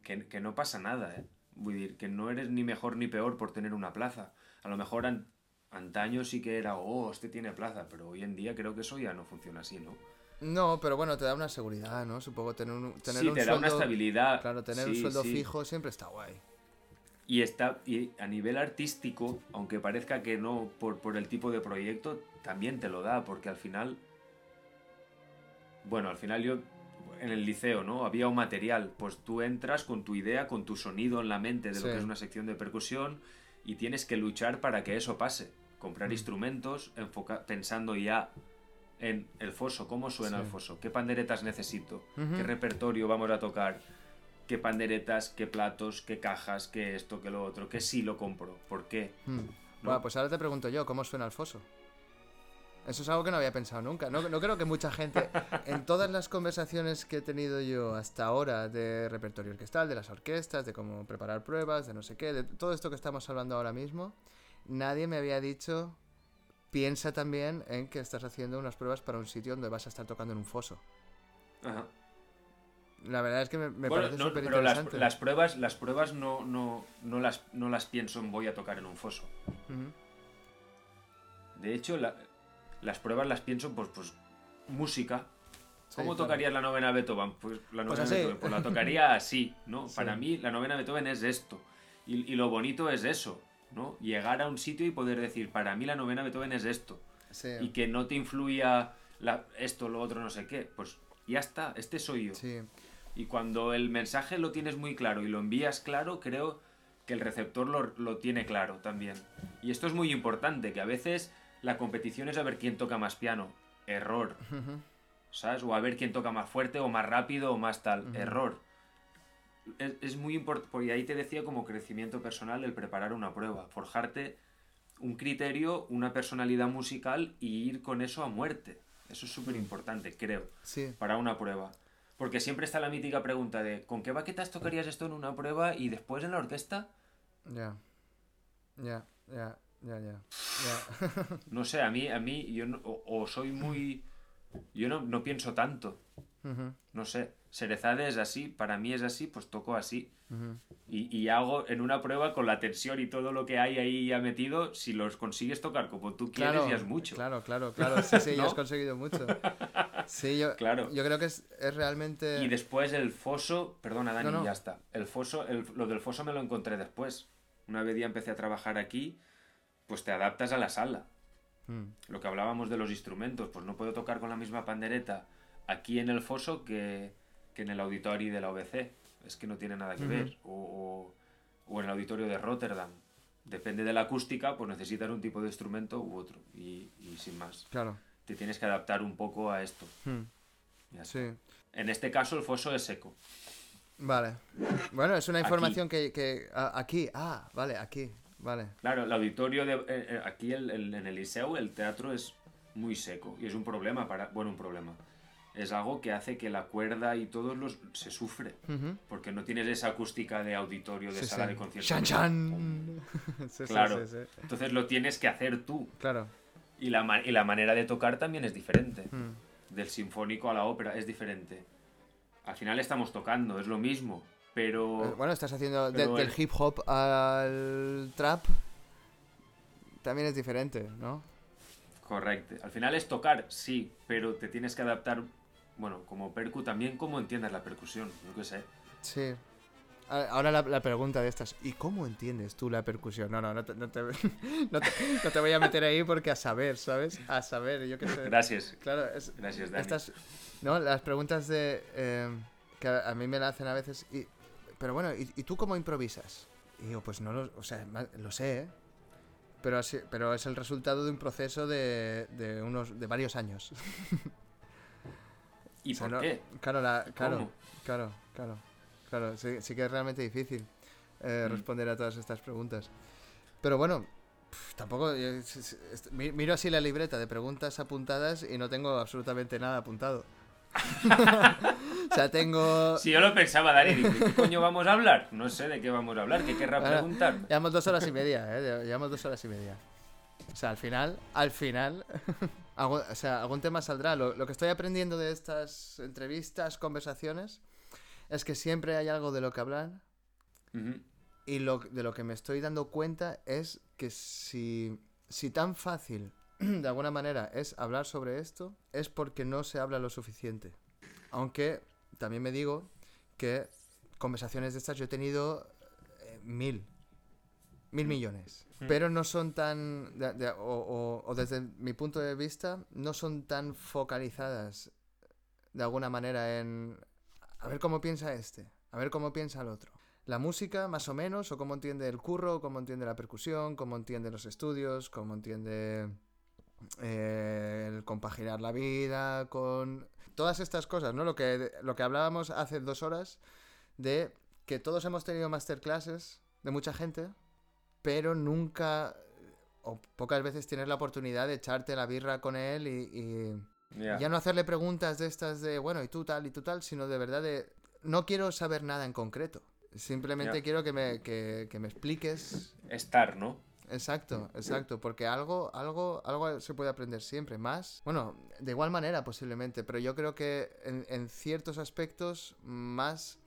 B: Que, que no pasa nada, ¿eh? Voy a decir, que no eres ni mejor ni peor por tener una plaza. A lo mejor an- antaño sí que era, oh, este tiene plaza, pero hoy en día creo que eso ya no funciona así, ¿no?
A: No, pero bueno, te da una seguridad, ¿no? Supongo tener un, tener
B: sí,
A: un
B: te da una estabilidad.
A: Claro, tener un sueldo
B: sí.
A: fijo siempre está guay.
B: Y está y a nivel artístico, aunque parezca que no por, por el tipo de proyecto, también te lo da, porque al final. Bueno, al final yo en el liceo, ¿no? Había un material, pues tú entras con tu idea, con tu sonido en la mente de lo que es una sección de percusión y tienes que luchar para que eso pase. Comprar
A: Mm.
B: instrumentos, enfoca- pensando ya en el foso, cómo suena
A: Sí.
B: el foso, qué panderetas necesito, qué repertorio vamos a tocar, qué panderetas, qué platos, qué cajas, qué esto, qué lo otro, qué sí lo compro, por qué.
A: Hmm.
B: ¿no?
A: Bueno, pues ahora te pregunto yo, ¿cómo suena el foso? Eso es algo que no había pensado nunca. No, no creo que mucha gente, en todas las conversaciones que he tenido yo hasta ahora de repertorio orquestal, de las orquestas, de cómo preparar pruebas, de no sé qué, de todo esto que estamos hablando ahora mismo, nadie me había dicho, piensa también en que estás haciendo unas pruebas para un sitio donde vas a estar tocando en un foso.
B: Ajá.
A: La verdad es que me, me
B: Bueno,
A: parece
B: no,
A: súper
B: pero las, pruebas, las pruebas no, no, no, las, no las pienso en voy a tocar en un foso. De hecho, la- las pruebas las pienso, pues, pues música.
A: Sí,
B: ¿Cómo
A: claro.
B: tocarías la novena Beethoven? Pues la
A: Pues
B: novena. Beethoven, pues la tocaría así, ¿no?
A: Sí.
B: Para mí, la novena Beethoven es esto. Y, y lo bonito es eso, ¿no? Llegar a un sitio y poder decir, para mí la novena Beethoven es esto.
A: Sí,
B: Y que no te influya la- esto, lo otro, no sé qué. Pues ya está, este soy yo.
A: sí.
B: Y cuando el mensaje lo tienes muy claro y lo envías claro, creo que el receptor lo, lo tiene claro también. Y esto es muy importante, que a veces la competición es a ver quién toca más piano. Error. ¿Sabes? O a ver quién toca más fuerte o más rápido o más tal. Error. Es, es muy importante, porque ahí te decía como crecimiento personal el preparar una prueba, forjarte un criterio, una personalidad musical y ir con eso a muerte. Eso es súper importante, creo
A: Sí.
B: para una prueba. Porque siempre está la mítica pregunta de ¿con qué baquetas tocarías esto en una prueba y después en la orquesta?
A: Ya. Ya, ya. ya, ya.
B: No sé, a mí, a mí, yo no- o, o soy muy... Yo no, no pienso tanto. No sé, Serezade es así, para mí es así, pues toco así. Y, y hago en una prueba con la tensión y todo lo que hay ahí ya metido, si los consigues tocar como tú quieres,
A: Claro,
B: ya es mucho.
A: Claro, claro, claro. Sí, sí, ya
B: ¿No?
A: has conseguido mucho. Sí, yo,
B: Claro.
A: yo creo que es, es realmente...
B: Y después el foso, perdona Dani,
A: No, no.
B: ya está. El foso, el- lo del foso me lo encontré después. Una vez ya empecé a trabajar aquí, pues te adaptas a la sala.
A: Mm,
B: Lo que hablábamos de los instrumentos, pues no puedo tocar con la misma pandereta aquí en el foso que, que en el auditorio de la OBC. Es que no tiene nada que
A: Ujú.
B: ver. O, o- o en el auditorio de Rotterdam. Depende de la acústica, pues necesitan un tipo de instrumento u otro. Y, y sin más.
A: claro.
B: Te tienes que adaptar un poco a esto.
A: Mm,
B: está.
A: sí.
B: En este caso el foso es seco.
A: Vale. Bueno, es una
B: Aquí.
A: información que... que a- aquí. Ah, vale, aquí. Vale.
B: Claro, el auditorio de, eh, eh, aquí el- el- en el Liceu el teatro es muy seco y es un problema para bueno un problema es algo que hace que la cuerda y todos los se sufre porque no tienes esa acústica de auditorio de
A: Sí,
B: sala
A: sí.
B: de conciertos
A: ¡Chan, chan! Sí,
B: Claro. entonces lo tienes que hacer tú
A: Claro.
B: y la, y la manera de tocar también es diferente
A: Mm,
B: del sinfónico a la ópera es diferente al final estamos tocando es lo mismo pero
A: Bueno, estás haciendo de- del
B: el-
A: hip hop al trap. También es diferente, ¿no?
B: Correcto. Al final es tocar, sí, pero te tienes que adaptar, bueno, como percu también como entiendas la percusión, yo qué sé.
A: Sí. Ahora la, la pregunta de estas, ¿y cómo entiendes tú la percusión? No, no, no te, no te, no te- no te voy a meter ahí porque a saber, ¿sabes? A saber, yo qué sé.
B: Gracias,
A: Claro, es,
B: gracias Dani.
A: estas, no, las preguntas de eh, que a, a mí me la hacen a veces. Y, pero bueno, ¿y, y tú cómo improvisas? Y digo, pues no lo, o sea, lo sé, ¿eh? Pero, así- pero es el resultado de un proceso de, de unos de varios años.
B: ¿Y
A: O sea,
B: por
A: no-
B: qué?
A: Claro, la, claro,
B: ¿Cómo?
A: claro, claro, claro. Sí, sí que es realmente difícil eh,
B: Mm.
A: responder a todas estas preguntas. Pero bueno, tampoco. mi- miro así la libreta de preguntas apuntadas y no tengo absolutamente nada apuntado. o sea, tengo.
B: Si yo lo pensaba, Dani, ¿de qué coño vamos a hablar? No sé de qué vamos a hablar, ¿qué querrá
A: Ahora,
B: preguntar?
A: Llevamos dos horas y media, ¿eh? Llevamos dos horas y media. O sea, al final, al final, algún, o sea, algún tema saldrá. Lo, lo que estoy aprendiendo de estas entrevistas, conversaciones, es que siempre hay algo de lo que hablar
B: Ujú.
A: y lo, de lo que me estoy dando cuenta es que si, si tan fácil, de alguna manera, es hablar sobre esto, es porque no se habla lo suficiente. Aunque también me digo que conversaciones de estas yo he tenido eh, mil, mil millones. Pero no son tan, o desde mi punto de vista, no son tan focalizadas de alguna manera en a ver cómo piensa este, a ver cómo piensa el otro. La música, más o menos, o cómo entiende el curro, cómo entiende la percusión, cómo entiende los estudios, cómo entiende eh, el compaginar la vida con todas estas cosas, ¿no? Lo que, lo que hablábamos hace dos horas de que todos hemos tenido masterclasses de mucha gente, pero nunca o pocas veces tienes la oportunidad de echarte la birra con él y- y
B: Ya.
A: ya no hacerle preguntas de estas de, bueno, y tú tal, y tú tal, sino de verdad de, no quiero saber nada en concreto. Simplemente quiero que me, que, que me expliques.
B: Estar, ¿no?
A: Exacto, exacto, porque algo, algo, algo se puede aprender siempre, más, bueno, de igual manera posiblemente, pero yo creo que en, en ciertos aspectos más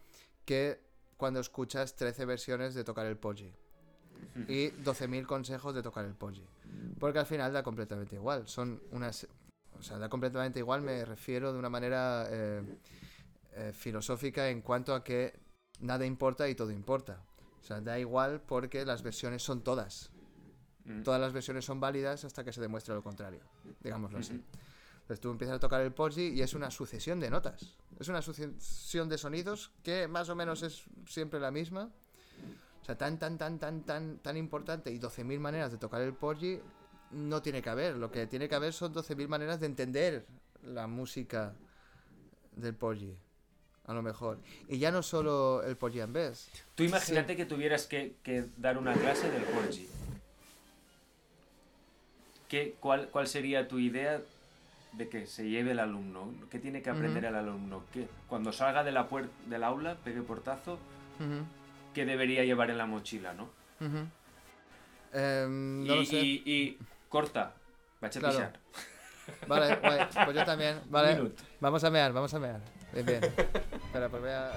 A: que cuando escuchas 13 versiones de tocar el Poggi y 12.000 consejos de tocar el Poggi. Porque al final da completamente igual. Son unas. O sea, da completamente igual, me refiero de una manera eh, eh, filosófica en cuanto a que nada importa y todo importa. O sea, da igual porque las versiones son todas.
B: Mm.
A: Todas las versiones son válidas hasta que se demuestre lo contrario. Digámoslo así.
B: Ujú.
A: Entonces tú empiezas a tocar el Poggi y es una sucesión de notas. Es una sucesión de sonidos que más o menos es siempre la misma. O sea, tan, tan, tan, tan, tan, tan importante y 12.000 maneras de tocar el Poggi no tiene que haber. Lo que tiene que haber son 12.000 maneras de entender la música del Poggi. A lo mejor. Y ya no solo el Poggi en vez.
B: Tú imagínate que tuvieras que, que dar una clase del Porgy. ¿Qué, cuál, ¿Cuál sería tu idea de que se lleve el alumno? ¿Qué tiene que aprender
A: Ujú.
B: el alumno? ¿Qué, cuando salga de la puer- del aula, pegue portazo, ¿qué debería llevar en la mochila, no?
A: Em, no
B: y,
A: lo sé.
B: y, y corta. Vaig a
A: Claro.
B: pixar.
A: Vale, guay. Pues yo también. Vale. Vamos a mear, vamos a mear. Bien, bien. Espera, pues voy a.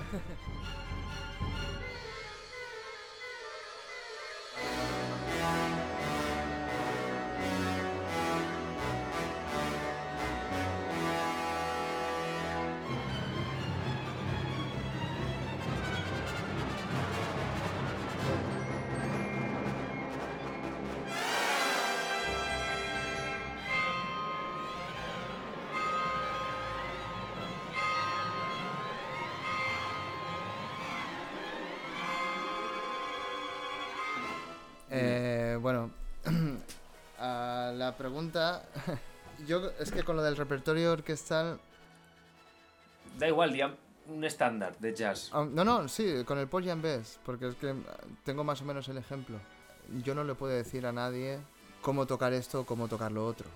A: Yo es que con lo del repertorio orquestal.
B: Da igual, un estàndard de jazz.
A: ah, No, no, sí, con el Paul Jambés, porque es que tengo más o menos el ejemplo. Yo no le puedo decir a nadie cómo tocar esto o cómo tocar lo otro.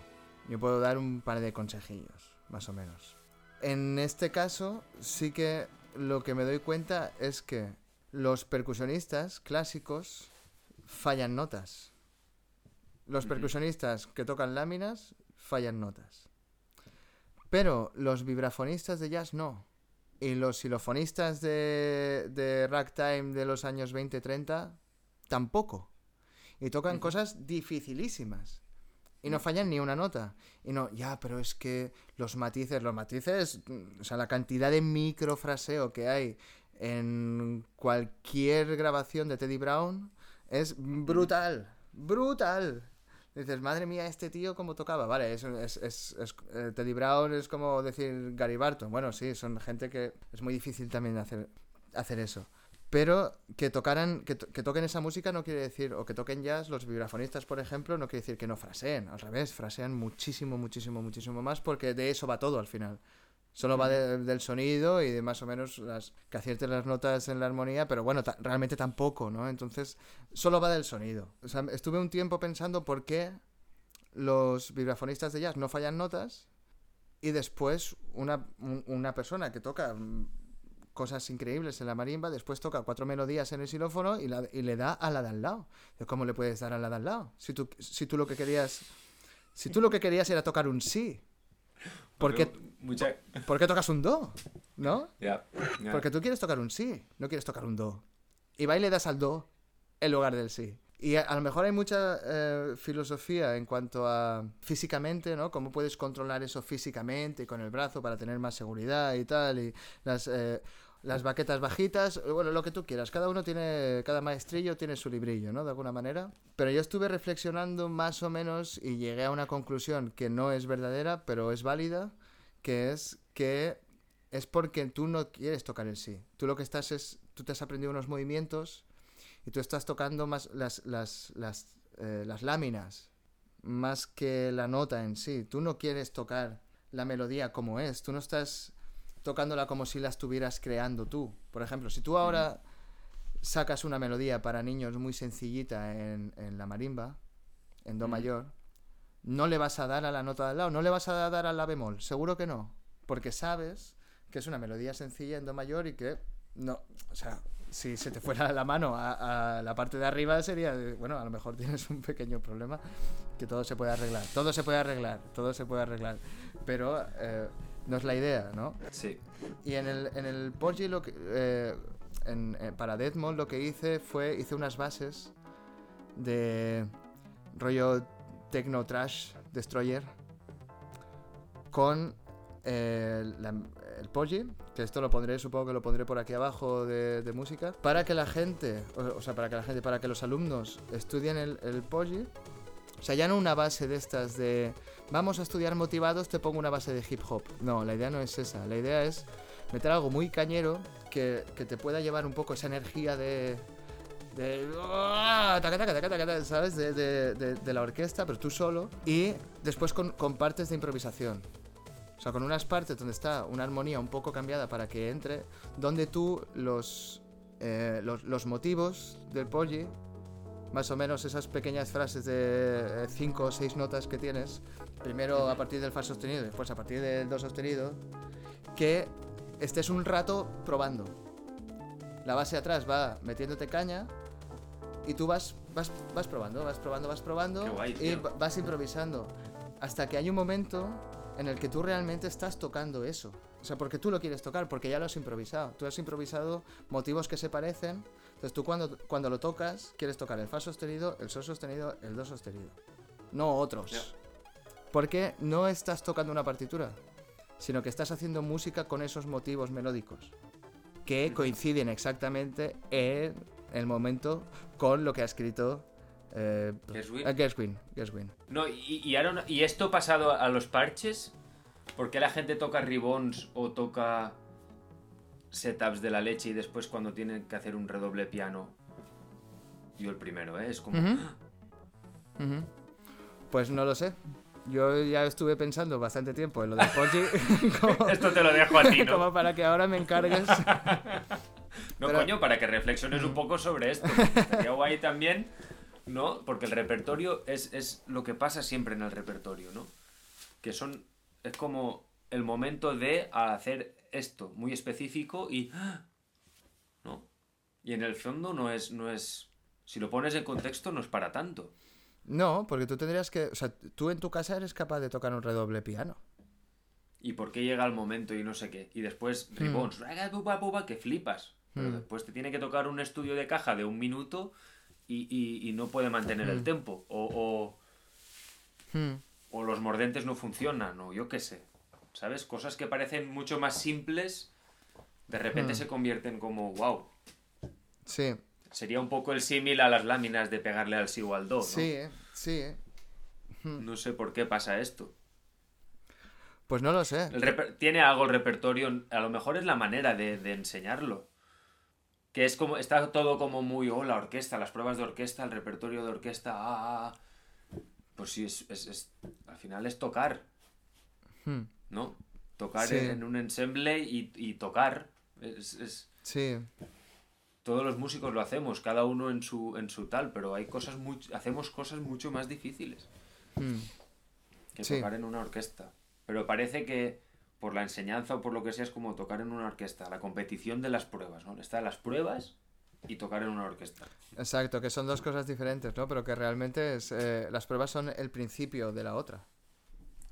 A: Yo puedo dar un par de consejillos, más o menos. En este caso, sí que lo que me doy cuenta es que los percusionistas clásicos fallan notas. Los percusionistas que tocan láminas fallan notas. Pero los vibrafonistas de jazz no. Y los xilofonistas de, de ragtime de los años 20-30 tampoco. Y tocan cosas dificilísimas. Y no fallan ni una nota. Y no, ya, pero es que los matices, los matices, mm, o sea, la cantidad de microfraseo que hay en cualquier grabación de Teddy Brown es brutal, brutal. Dices, madre mía, este tío cómo tocaba. Vale, es, es, es- eh, Teddy Brown es como decir Gary Barton. Bueno, sí, son gente que es muy difícil también hacer, hacer eso. Pero que tocaran, que, que toquen esa música no quiere decir, o que toquen jazz, los vibrafonistas, por ejemplo, no quiere decir que no fraseen. Al revés, frasean muchísimo, muchísimo, muchísimo más porque de eso va todo al final. Solo va de- del sonido y de más o menos las, que acierten las notas en la armonía, pero bueno, ta- realmente tampoco, ¿no? Entonces, solo va del sonido. O sea, estuve un tiempo pensando por qué los vibrafonistas de jazz no fallan notas y después una, un- una persona que toca mm, cosas increíbles en la marimba, después toca cuatro melodías en el xilófono y, la- y le da a la de al lado. ¿Cómo le puedes dar a la de al lado? Si tú, si tú lo que querías... Si tú lo que querías era tocar un sí, ¿por qué,
B: Mucha...
A: ¿por qué tocas un do? ¿No? Porque tú quieres tocar un sí, no quieres tocar un do. Y va y le das al do en lugar del sí. Y a, a lo mejor hay mucha eh, filosofía en cuanto a físicamente, ¿no? Cómo puedes controlar eso físicamente con el brazo para tener más seguridad y tal. Y las, eh, las baquetas bajitas, bueno, lo que tú quieras. Cada uno tiene, cada maestrillo tiene su librillo, ¿no? De alguna manera. Pero yo estuve reflexionando más o menos y llegué a una conclusión que no es verdadera, pero es válida, que es que es porque tú no quieres tocar el sí. Tú lo que estás es, tú te has aprendido unos movimientos y tú estás tocando más las, las, las, eh, las láminas más que la nota en sí. Tú no quieres tocar la melodía como es. Tú no estás tocándola como si la estuvieras creando tú. Por ejemplo, si tú ahora sacas una melodía para niños muy sencillita en, en la marimba, en do
B: Mm.
A: mayor, no le vas a dar a la nota de al lado, no le vas a dar a la bemol, seguro que no, porque sabes que es una melodía sencilla en do mayor y que no, o sea, si se te fuera la mano a, a la parte de arriba sería, bueno, a lo mejor tienes un pequeño problema que todo se puede arreglar, todo se puede arreglar, todo se puede arreglar, pero eh, no es la idea, ¿no?
B: Sí.
A: Y en el, en el Poggi lo que, eh, en- eh, para Deadmond lo que hice fue, hice unas bases de rollo Techno Trash Destroyer con eh, la- el Poggi, que esto lo pondré, supongo que lo pondré por aquí abajo de, de música, para que la gente, o, o sea, para que la gente, para que los alumnos estudien el, el Poggi. O sea, ya no una base de estas de vamos a estudiar motivados, te pongo una base de hip hop. No, la idea no es esa. La idea es meter algo muy cañero que, que te pueda llevar un poco esa energía de. de. ¿Sabes? De, de- de- de la orquesta, pero tú solo. Y después con, partes de improvisación. O sea, con unas partes donde está una armonía un poco cambiada para que entre, donde tú los, eh, los, los motivos del Poggi, más o menos esas pequeñas frases de eh, cinco o seis notas que tienes, primero a partir del fa sostenido, después a partir del do sostenido, que estés un rato probando. La base atrás va metiéndote caña y tú vas, vas, vas probando, vas probando, vas probando
B: guay,
A: y vas improvisando. Hasta que hay un momento en el que tú realmente estás tocando eso. O sea, porque tú lo quieres tocar, porque ya lo has improvisado. Tú has improvisado motivos que se parecen. Entonces tú cuando, cuando lo tocas, quieres tocar el fa sostenido, el sol sostenido, el do sostenido. No otros. Porque no estás tocando una partitura, sino que estás haciendo música con esos motivos melódicos que coinciden exactamente en el momento con lo que ha escrito eh,
B: Gershwin.
A: Gershwin.
B: No, y, y, no- y esto pasado a los parches, ¿por qué la gente toca ribbons o toca setups de la leche y después cuando tienen que hacer un redoble piano? Yo el primero, ¿eh? Es como...
A: Ujú. Ujú. Pues no lo sé. Yo ya estuve pensando bastante tiempo en lo del Porgy como,
B: Esto te lo dejo a ti, ¿no?
A: como para que ahora me encargues.
B: No,
A: Pero-
B: coño, para que reflexiones un poco sobre esto. Estaría guay también, ¿no? Porque el repertorio es, es lo que pasa siempre en el repertorio, ¿no? Que son. Es como el momento de hacer esto muy específico y. ¿No? Y en el fondo no es. No es si lo pones en contexto, no es para tanto.
A: No, porque tú tendrías que. O sea, tú en tu casa eres capaz de tocar un redoble piano.
B: ¿Y por qué llega el momento y no sé qué? Y después pupa, pupa, que flipas. Pero
A: Hmm.
B: después te tiene que tocar un estudio de caja de un minuto y, y- y no puede mantener el tempo. O, o,
A: Hmm.
B: o los mordentes no funcionan, o yo qué sé. ¿Sabes? Cosas que parecen mucho más simples, de repente
A: Hmm.
B: se convierten como, wow.
A: Sí,
B: Sería un poco el símil a las láminas de pegarle al si o al do, ¿no?
A: sí, eh, sí. eh.
B: No sé por qué pasa esto.
A: Pues no lo sé.
B: El tiene algo el repertorio, a lo mejor es la manera de, de enseñarlo. Que es como, está todo como muy, oh, la orquesta, las pruebas de orquesta, el repertorio de orquesta, ah, ah, ah". Pues sí, es, es- es- al final es tocar,
A: Hmm.
B: ¿No? Tocar
A: Sí.
B: en, en un ensemble y, y tocar. Es, es-
A: Sí,
B: todos los músicos lo hacemos, cada uno en su, en su tal, pero hay cosas muy, hacemos cosas mucho más difíciles
A: Hmm.
B: que
A: Sí.
B: tocar en una orquesta. Pero parece que por la enseñanza o por lo que sea es como tocar en una orquesta, la competición de las pruebas, ¿no? Están las pruebas y tocar en una orquesta.
A: exacto, que son dos cosas diferentes, ¿no? Pero que realmente es, eh, las pruebas son el principio de la otra.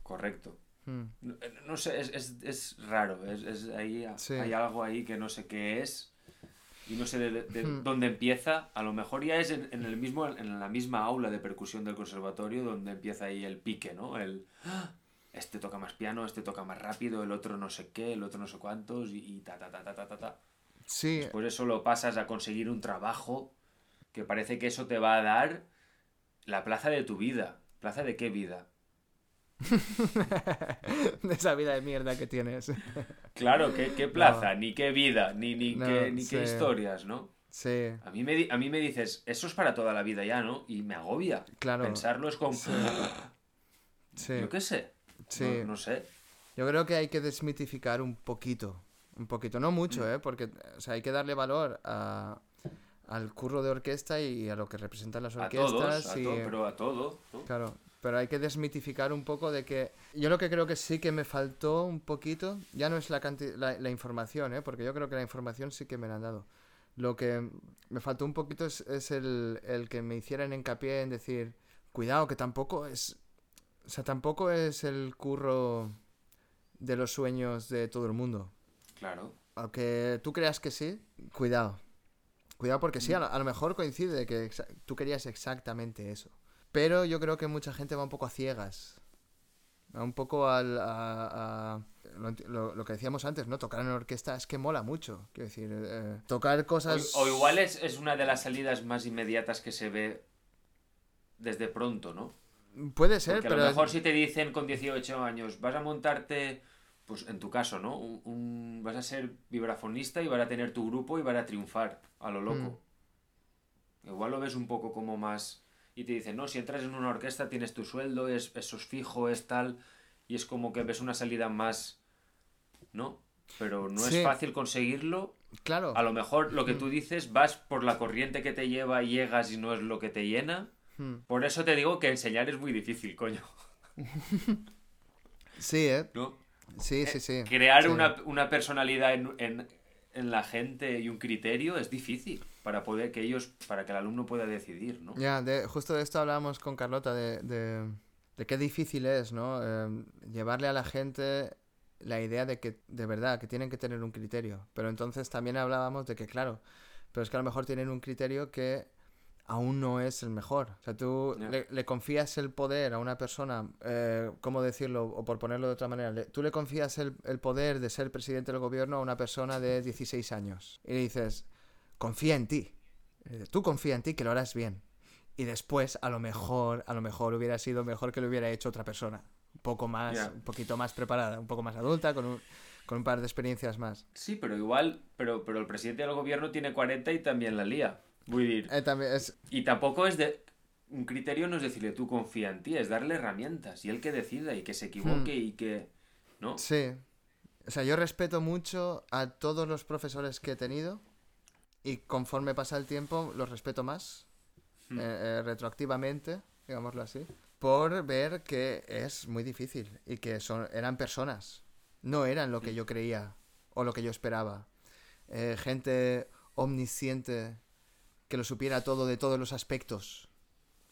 B: Correcto.
A: Hmm.
B: No, eh, no sé, es, es, es raro, es, es ahí,
A: Sí.
B: hay algo ahí que no sé qué es y no sé de, de
A: Hmm.
B: dónde empieza. A lo mejor ya es en, en el mismo, en la misma aula de percusión del conservatorio donde empieza ahí el pique, ¿no? El "Ah, este toca más piano, este toca más rápido, el otro no sé qué, el otro no sé cuántos y, y ta ta ta ta ta ta ta.
A: Sí,
B: Por eso lo pasas a conseguir un trabajo que parece que eso te va a dar la plaza de tu vida. ¿Plaza de qué vida?
A: de esa vida de mierda que tienes.
B: Claro, ¿qué, qué plaza? Ni qué vida, ni, ni,
A: No,
B: qué, ni qué
A: sí.
B: historias, ¿no?
A: Sí,
B: A mí, me, a mí me dices, eso es para toda la vida ya, ¿no? Y me agobia.
A: Claro.
B: Pensarlo es como...
A: sí.
B: Yo qué sé.
A: Sí.
B: No, no sé.
A: Yo creo que hay que desmitificar un poquito. Un poquito, no mucho, ¿eh? Porque o sea, hay que darle valor a, al curro de orquesta y a lo que representan las
B: A
A: orquestas.
B: a
A: y-
B: pero a todo.
A: Claro, pero hay que desmitificar un poco de que... Yo lo que creo que sí que me faltó un poquito, ya no es la, la, la información, ¿eh? porque yo creo que la información sí que me la han dado. Lo que me faltó un poquito es, es el, el que me hicieran hincapié en decir, cuidado, que tampoco es... O sea, tampoco es el curro de los sueños de todo el mundo.
B: Claro.
A: Aunque tú creas que sí, cuidado. Cuidado porque sí, a lo, a lo mejor coincide de que tú querías exactamente eso. Pero yo creo que mucha gente va un poco a ciegas. Va un poco al, a, a- lo, lo- lo que decíamos antes, ¿no? Tocar en orquesta es que mola mucho. Quiero decir, eh, tocar cosas...
B: o igual es, es una de las salidas más inmediatas que se ve desde pronto, ¿no?
A: Puede ser,
B: Porque a
A: pero...
B: lo
A: es-
B: mejor si te dicen con 18 años, vas a montarte, pues en tu caso, ¿no? Un, un- vas a ser vibrafonista y vas a tener tu grupo y vas a triunfar a lo loco.
A: Mm.
B: Igual lo ves un poco como más... Y te dicen, no, si entras en una orquesta tienes tu sueldo, es, eso es fijo, es tal... Y es como que ves una salida más... ¿No? Pero no
A: Sí.
B: es fácil conseguirlo.
A: Claro.
B: A lo mejor lo que tú dices, vas por la corriente que te lleva, llegas y no es lo que te llena.
A: Hmm.
B: Por eso te digo que enseñar es muy difícil, coño.
A: Sí, ¿eh?
B: ¿No?
A: Sí, sí, sí.
B: Crear
A: Sí.
B: una, una personalidad en, en- en la gente y un criterio es difícil. Para poder que ellos, para que el alumno pueda decidir, ¿no?
A: Ya, de, justo de esto hablábamos con Carlota, de, de, de qué difícil es, ¿no? Eh, llevarle a la gente la idea de que, de verdad, que tienen que tener un criterio. Pero entonces también hablábamos de que, claro, pero es que a lo mejor tienen un criterio que aún no es el mejor. O sea, tú le confías el poder a una persona, eh, ¿cómo decirlo? O por ponerlo de otra manera, le- tú le confías el, el poder de ser presidente del gobierno a una persona de 16 años. Y le dices, confía en ti. Eh, Tú confía en ti que lo harás bien. Y después, a lo mejor, a lo mejor hubiera sido mejor que lo hubiera hecho otra persona. Un poco más, un poquito más preparada, un poco más adulta, con un, con un par de experiencias más.
B: Sí, pero igual, pero, pero el presidente del gobierno tiene 40 y también la lía. Voy a decir,
A: Eh, también es,
B: Y tampoco es de. Un criterio no es decirle tú confía en ti, es darle herramientas y él que decida y que se equivoque y que. ¿No?
A: Sí. O sea, yo respeto mucho a todos los profesores que he tenido y conforme pasa el tiempo los respeto más,
B: Hmm.
A: eh, eh, retroactivamente, digámoslo así, por ver que es muy difícil y que son, eran personas, no eran lo que yo creía o lo que yo esperaba. Eh, gente omnisciente que lo supiera todo de todos los aspectos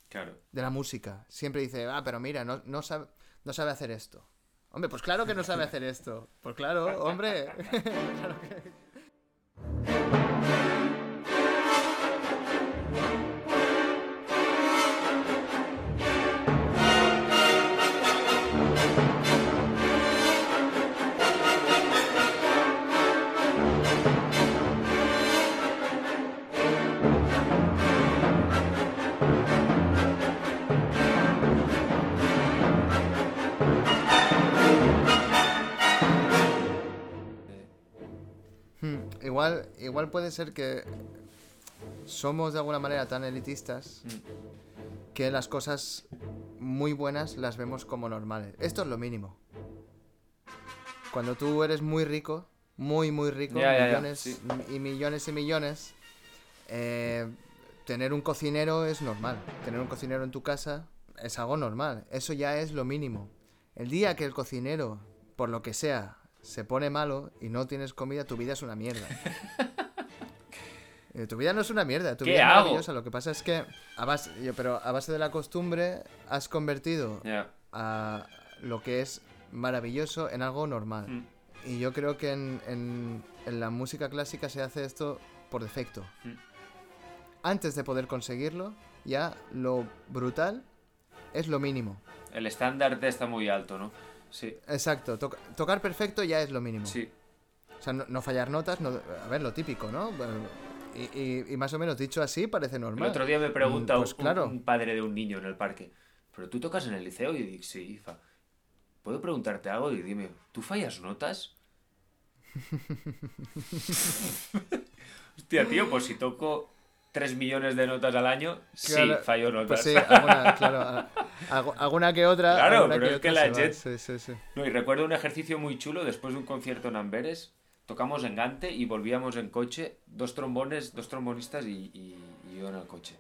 B: Claro.
A: de la música. Siempre dice, ah, pero mira, no, no, sabe, no sabe hacer esto. Hombre, pues claro que no sabe hacer esto. Pues claro, hombre. Claro que- Igual, igual puede ser que somos de alguna manera tan elitistas que las cosas muy buenas las vemos como normales. Esto es lo mínimo. Cuando tú eres muy rico, muy, muy rico, millones
B: sí.
A: y millones y millones, eh, tener un cocinero es normal. Tener un cocinero en tu casa es algo normal. Eso ya es lo mínimo. El día que el cocinero, por lo que sea, se pone malo y no tienes comida, tu vida es una mierda. Eh, tu vida no es una mierda, tu
B: ¿Qué
A: vida es
B: hago?
A: maravillosa. Lo que pasa es que, a base, yo- pero a base de la costumbre, has convertido a lo que es maravilloso en algo normal.
B: Mm.
A: Y yo creo que en, en- en la música clásica se hace esto por defecto.
B: Mm.
A: Antes de poder conseguirlo, ya lo brutal es lo mínimo.
B: El estándar está muy alto, ¿no? Sí.
A: Exacto, toc- tocar perfecto ya es lo mínimo.
B: Sí.
A: O sea, no, no fallar notas, no, a ver, lo típico, ¿no? Y, y- y más o menos dicho así parece
B: El
A: normal.
B: otro día me pregunta
A: pues
B: un-
A: claro.
B: un, padre de un niño en el parque, ¿pero tú tocas en el liceo? Y digo, sí, fa. ¿Puedo preguntarte algo? Y dime, ¿tú fallas notas? Hostia, tío, pues si toco 3 millones de notas al año,
A: Claro,
B: sí, fallo notas.
A: Pues sí, alguna, claro, que otra.
B: Claro, pero es que la. Jet-
A: Sí, sí, sí.
B: No, y recuerdo un ejercicio muy chulo después de un concierto en Amberes. Tocamos en Gante y volvíamos en coche, dos trombones, dos trombonistas y, y- y yo en el coche.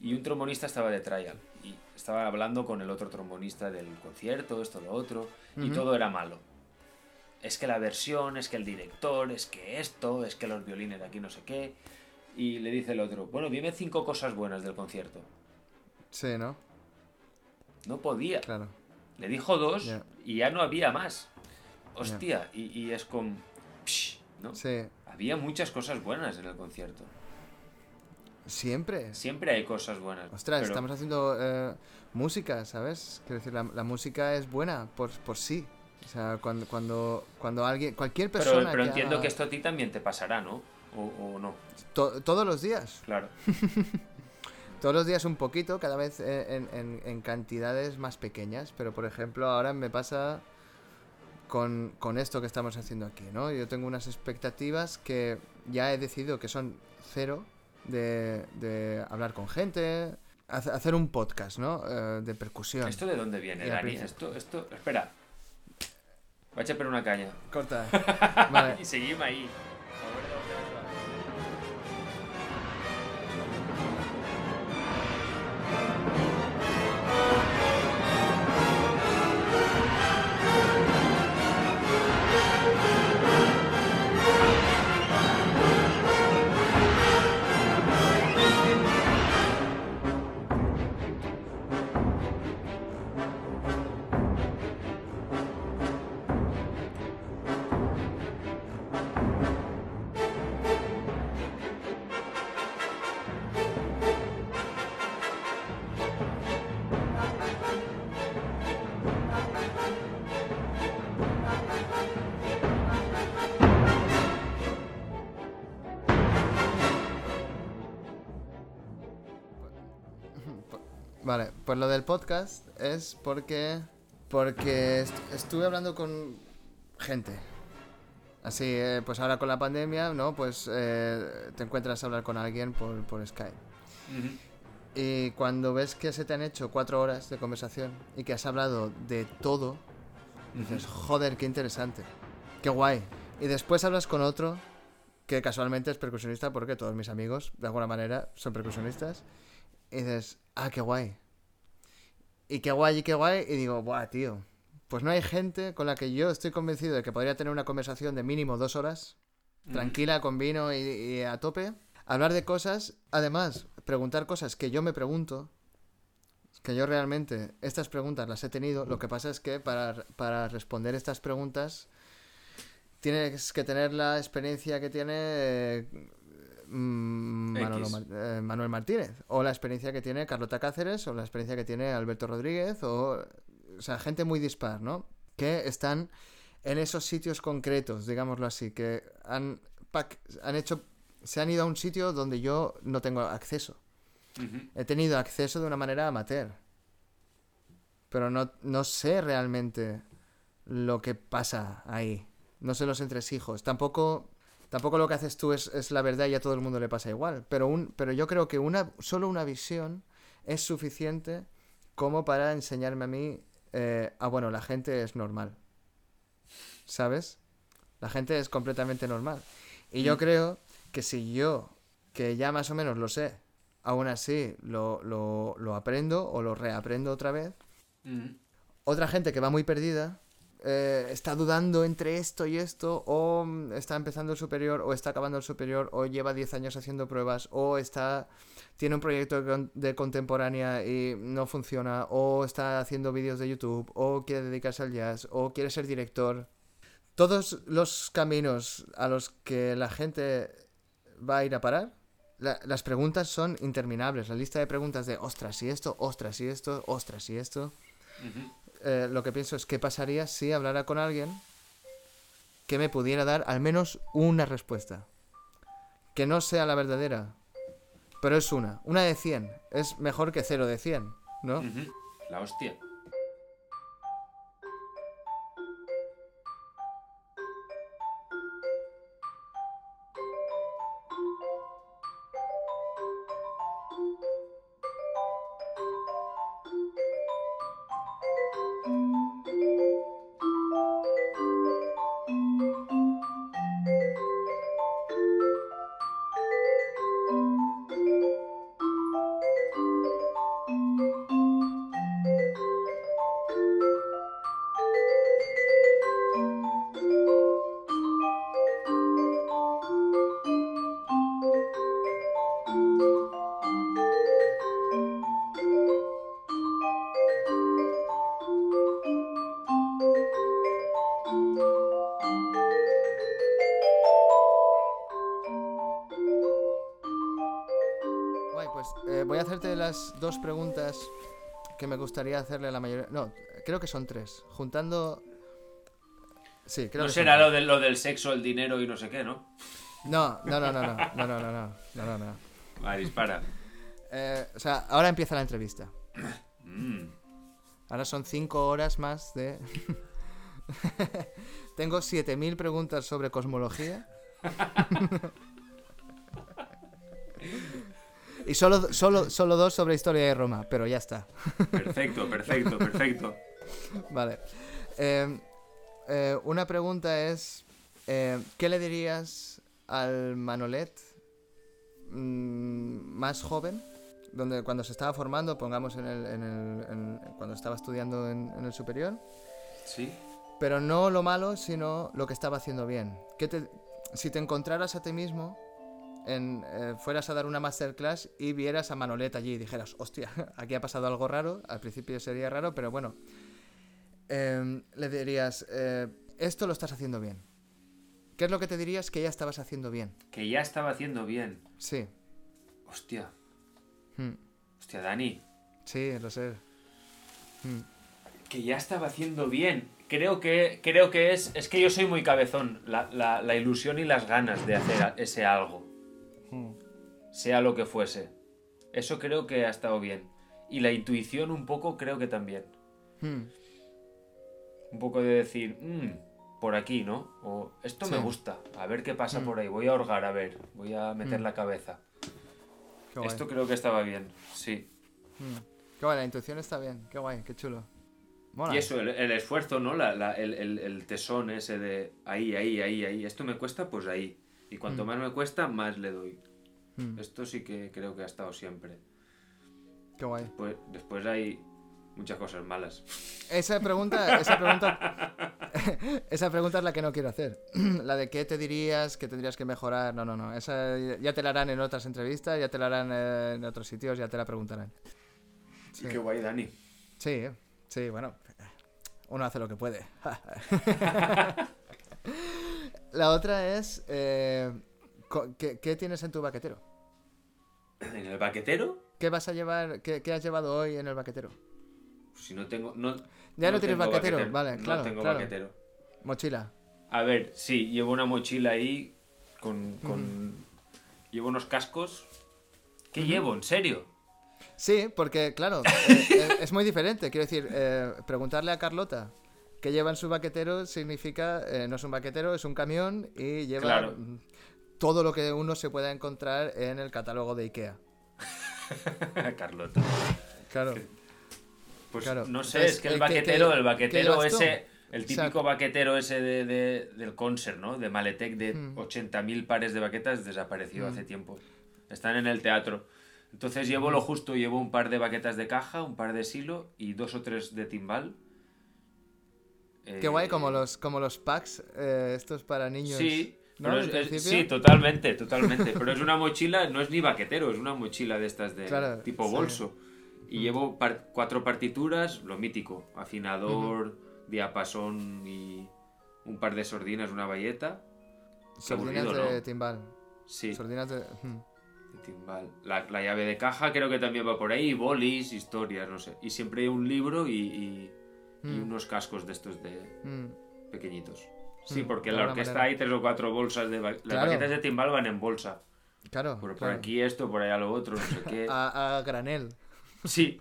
B: Y un trombonista estaba de trial y estaba hablando con el otro trombonista del concierto, esto, lo otro, y todo era malo. Es que la versión, es que el director, es que esto, es que los violines de aquí no sé qué. Y le dice el otro, bueno, dime cinco cosas buenas del concierto.
A: Sí, ¿no?
B: No podía.
A: Claro.
B: Le dijo dos y ya no había más. Hostia, y, y es con... psh, ¿no?
A: Sí.
B: Había muchas cosas buenas en el concierto.
A: Siempre.
B: Siempre hay cosas buenas.
A: Ostras,
B: pero-
A: estamos haciendo eh, música, ¿sabes? Quiero decir, la, la música es buena por, por sí. O sea, cuando, cuando, cuando alguien, cualquier persona.
B: pero entiendo que esto a ti también te pasará, ¿no? O, o no.
A: to- todos los días.
B: Claro.
A: Todos los días un poquito, cada vez en, en- en cantidades más pequeñas. Pero por ejemplo, ahora me pasa con, con esto que estamos haciendo aquí, ¿no? Yo tengo unas expectativas que ya he decidido que son cero de, de hablar con gente, hace- hacer un podcast, ¿no? Eh, de percusión.
B: ¿Esto de dónde viene,
A: Y
B: Dani? Esto, esto... Espera. Vaig a per una canya.
A: Corta. Vale.
B: I seguim ahí.
A: Pues lo del podcast es porque. Porque est- estuve hablando con gente. Así, eh, pues ahora con la pandemia, ¿no? Pues eh, te encuentras a hablar con alguien por, por Skype. Y cuando ves que se te han hecho cuatro horas de conversación y que has hablado de todo, dices, joder, qué interesante, qué guay. Y después hablas con otro que casualmente es percusionista porque todos mis amigos, de alguna manera, son percusionistas. Y dices, ah, qué guay. Y qué guay y qué guay. Y digo, buah, tío. Pues no hay gente con la que yo estoy convencido de que podría tener una conversación de mínimo dos horas, tranquila, con vino y, y a tope. Hablar de cosas, además, preguntar cosas que yo me pregunto, que yo realmente estas preguntas las he tenido. Lo que pasa es que para, para responder estas preguntas tienes que tener la experiencia que tiene mm, eh, Manuel Martínez, o la experiencia que tiene Carlota Cáceres, o la experiencia que tiene Alberto Rodríguez, o, o sea, gente muy dispar, ¿no? Que están en esos sitios concretos, digámoslo así, que han, han hecho, se han ido a un sitio donde yo no tengo acceso. He tenido acceso de una manera amateur. Pero no, no sé realmente lo que pasa ahí. No sé los entresijos. Tampoco, tampoco lo que haces tú es, es la verdad y a todo el mundo le pasa igual. Pero, un, pero yo creo que una, solo una visión es suficiente como para enseñarme a mí, eh, ah, bueno, la gente es normal. ¿Sabes? La gente es completamente normal. Y yo creo que si yo, que ya más o menos lo sé, aún así lo, lo, lo aprendo o lo reaprendo otra vez, otra gente que va muy perdida eh, está dudando entre esto y esto, o mm, está empezando el superior, o está acabando el superior, o lleva 10 años haciendo pruebas, o está tiene un proyecto de con- de contemporánea y no funciona, o está haciendo vídeos de YouTube, o quiere dedicarse al jazz, o quiere ser director. Todos los caminos a los que la gente va a ir a parar, la- las preguntas son interminables. La lista de preguntas de ostras y esto, ostras y esto, ostras y esto. Eh, lo que pienso es qué pasaría si hablara con alguien que me pudiera dar al menos una respuesta. Que no sea la verdadera, pero es una. Una de 100. Es mejor que cero de 100, ¿no?
B: La hostia.
A: Gustaría hacerle a la mayoría. No, creo que son tres. Juntando. Sí, creo
B: No
A: que
B: será
A: son
B: lo, de, lo del sexo, el dinero y no sé qué, ¿no?
A: No, no, no, no, no, no, no, no, no, no, no, no.
B: Va, dispara.
A: Eh, o sea, ahora empieza la entrevista.
B: Mm.
A: Ahora son cinco horas más de... Tengo 7.000 preguntas sobre cosmología. Y solo, solo, solo dos sobre historia de Roma, pero ya está.
B: Perfecto, perfecto, perfecto.
A: Vale. Eh, eh, una pregunta es, eh, ¿qué le dirías al Manolet mm, más joven? Donde cuando se estaba formando, pongamos en el, en el- en- cuando estaba estudiando en, en el superior,
B: Sí.
A: pero no lo malo, sino lo que estaba haciendo bien. ¿Qué te- si te encontraras a ti mismo, en, eh, fueras a dar una masterclass y vieras a Manolet allí y dijeras, hostia, aquí ha pasado algo raro, al principio sería raro, pero bueno, Em, le dirías, eh, esto lo estás haciendo bien. ¿Qué es lo que te dirías que ya estabas haciendo bien?
B: Que ya estaba haciendo bien.
A: Sí,
B: Hostia.
A: Hmm.
B: Hostia, Dani.
A: sí, lo sé. Hmm.
B: Que ya estaba haciendo bien. Creo que, creo que es. Es que yo soy muy cabezón. La, la- la ilusión y las ganas de hacer ese algo.
A: Hmm.
B: Sea lo que fuese. Eso creo que ha estado bien. Y la intuición un poco creo que también.
A: Hmm.
B: Un poco de decir, "Mm, por aquí, ¿no? O esto me gusta, a ver qué pasa
A: Mm.
B: por ahí, voy a hurgar, a ver, voy a meter la cabeza.
A: Qué guay.
B: Esto creo que estaba bien, sí.
A: Hmm. Qué guay, la intuición está bien. Qué guay, qué chulo. Mola.
B: Y eso, el, el esfuerzo, ¿no? La- la- el, el- el tesón ese de ahí, ahí, ahí, ahí. Esto me cuesta, pues ahí. Y cuanto
A: Mm.
B: más me cuesta, más le doy.
A: Hmm.
B: Esto sí que creo que ha estado siempre.
A: Qué guay.
B: Pues, después hay muchas cosas malas.
A: Esa pregunta, esa pregunta, esa pregunta es la que no quiero hacer. La de qué te dirías que tendrías que mejorar. No, no, no. Esa ya te la harán en otras entrevistas, ya te la harán en otros sitios, ya te la preguntarán. Sí.
B: Y qué guay, Dani.
A: Sí, sí, bueno. Uno hace lo que puede. la otra es eh, ¿qué, qué tienes en tu baquetero?
B: ¿En el baquetero?
A: ¿Qué vas a llevar? ¿Qué, qué has llevado hoy en el baquetero?
B: Si no tengo. No,
A: Ya no tienes baquetero, vale, claro,
B: No tengo
A: claro.
B: baquetero.
A: Mochila.
B: A ver, sí, llevo una mochila ahí con. con- Llevo unos cascos. ¿Qué llevo? ¿En serio?
A: Sí, porque claro, eh, eh, es muy diferente. Quiero decir, eh, preguntarle a Carlota qué lleva en su baquetero significa, eh, no es un baquetero, es un camión y lleva
B: Claro.
A: mm, todo lo que uno se pueda encontrar en el catálogo de Ikea.
B: Carlota.
A: Claro.
B: Pues
A: Claro.
B: no sé,
A: Entonces,
B: es que el
A: eh, ¿qué-
B: baquetero, el baquetero
A: tú?
B: ese, el típico
A: Exacto.
B: baquetero ese de, de- del concert, ¿no? De Maletec de
A: Mm.
B: 80.000 pares de baquetas desapareció
A: Mm.
B: hace tiempo. Están en el teatro. Entonces llevo lo justo, llevo un par de baquetas de caja, un par de silo y dos o tres de timbal.
A: Qué guay,
B: Eh,
A: como los, como los packs, eh, estos para niños.
B: Sí,
A: ¿no?
B: es- es- sí, totalmente, totalmente. Pero es una mochila, no es ni baquetero, es una mochila de estas de
A: Claro,
B: tipo
A: sí.
B: bolso. Y
A: Mm.
B: llevo par- cuatro partituras, lo mítico, afinador, diapasón y un par de sordinas, una bayeta. Qué
A: Sardinas
B: aburrido,
A: de
B: ¿no?
A: timbal.
B: Sí,
A: Sardinas de... mm.
B: de timbal. La, la llave de caja creo que también va por ahí, bolis, historias, no sé. Y siempre hay un libro y, y- y
A: Mm.
B: unos cascos de estos de
A: Mm.
B: pequeñitos. Sí,
A: Mm,
B: porque en la orquesta
A: manera.
B: hay tres o cuatro bolsas de... Las
A: Claro.
B: baquetas de timbal van en bolsa.
A: Claro.
B: Por, por aquí esto, por allá lo otro, no sé qué.
A: A, a granel.
B: Sí.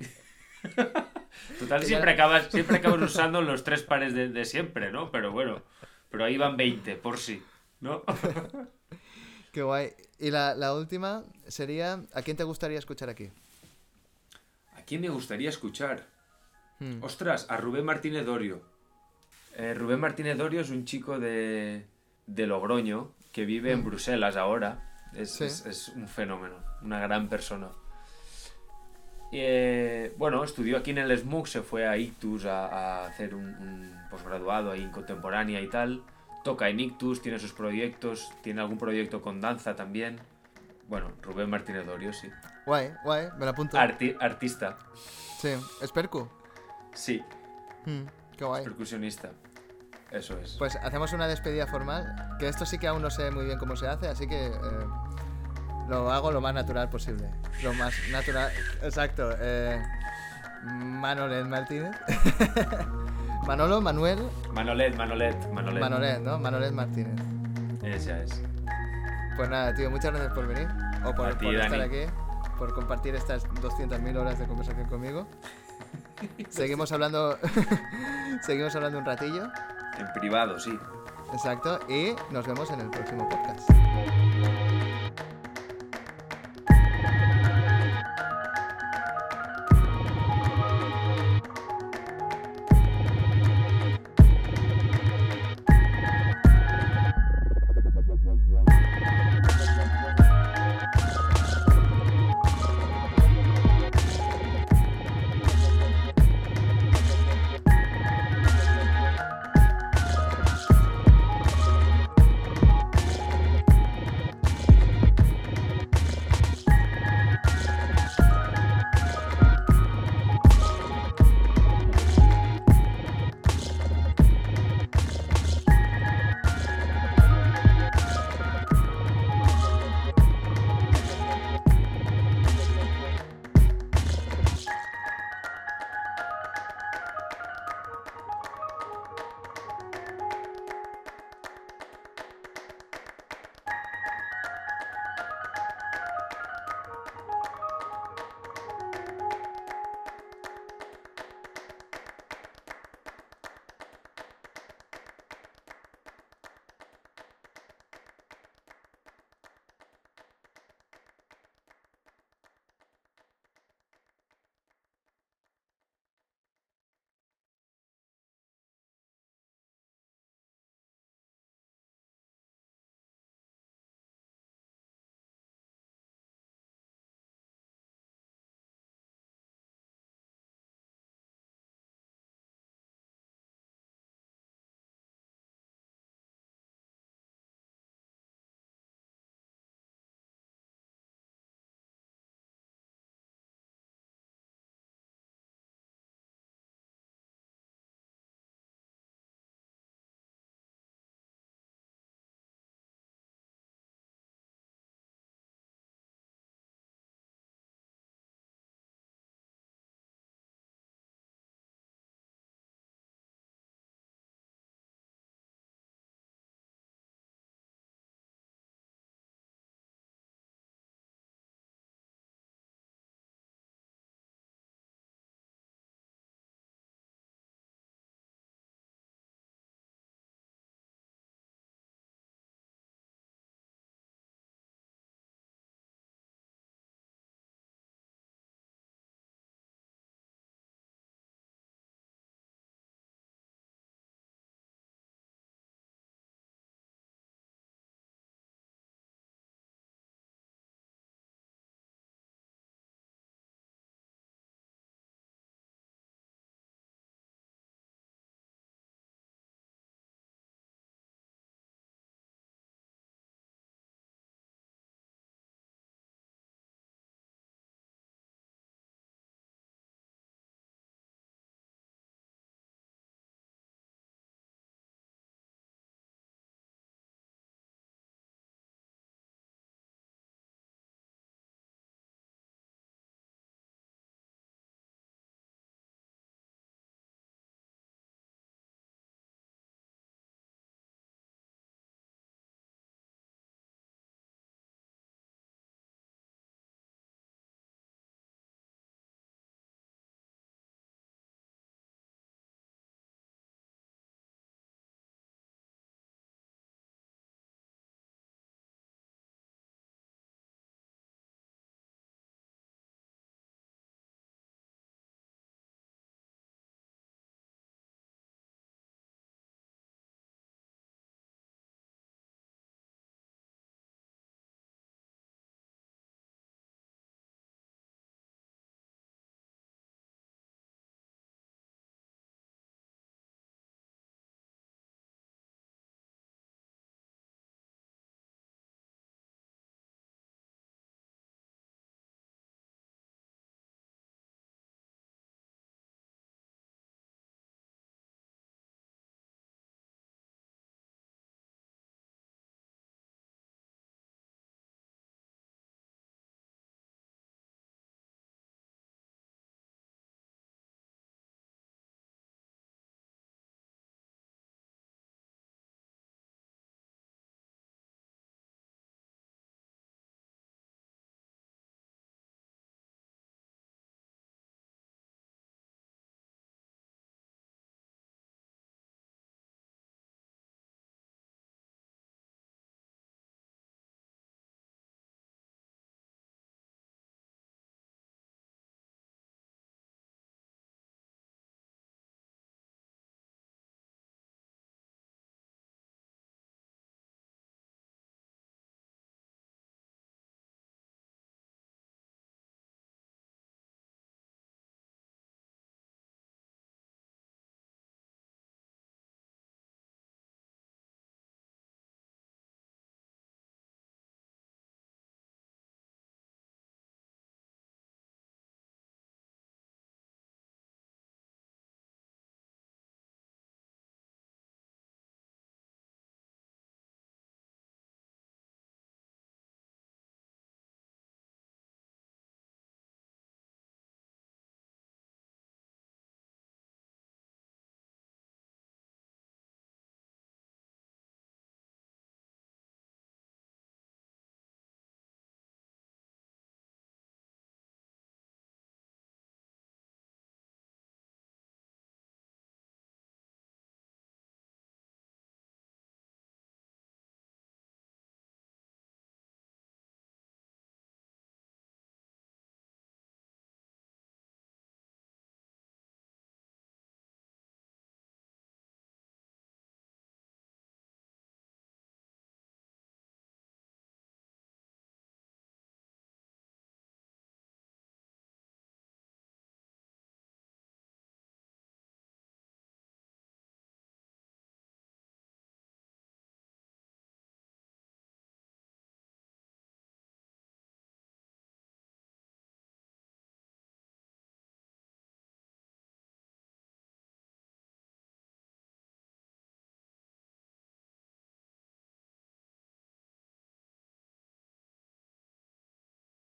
B: Total, siempre acabas, siempre acabas usando los tres pares de, de siempre, ¿no? Pero bueno, pero ahí van 20, por sí, ¿no?
A: Qué guay. Y la, la última sería, ¿a quién te gustaría escuchar aquí?
B: ¿A quién me gustaría escuchar?
A: Mm.
B: Ostras, a Rubén Martínez Dorio. Eh, Rubén Martínez Dorio es un chico de, de Logroño que vive en
A: Mm.
B: Bruselas ahora. Es,
A: Sí.
B: es- es un fenómeno, una gran persona. Eh, bueno, estudió aquí en el SMUC, se fue a Ictus a, a hacer un, un posgraduado ahí en contemporánea y tal. Toca en Ictus, tiene sus proyectos, tiene algún proyecto con danza también. Bueno, Rubén Martínez Dorio, sí.
A: Guay, guay, me la apunto.
B: Arti- artista,
A: Sí, es Percu.
B: Sí,
A: Mm, Qué guay.
B: percusionista. Eso es.
A: Pues hacemos una despedida formal, que esto sí que aún no sé muy bien cómo se hace, así que eh, lo hago lo más natural posible. Lo más natural, exacto. Eh, Manolet Martínez. Manolo, Manuel,
B: Manolet, Manolet, Manolet.
A: Manolet, ¿no? Manolet Martínez.
B: Esa es.
A: Pues nada, tío, muchas gracias por venir, o por,
B: ti,
A: por estar aquí, por compartir estas 200.000 horas de conversación conmigo. Seguimos hablando, seguimos hablando un ratillo,
B: En privado, sí.
A: exacto, y nos vemos en el próximo podcast.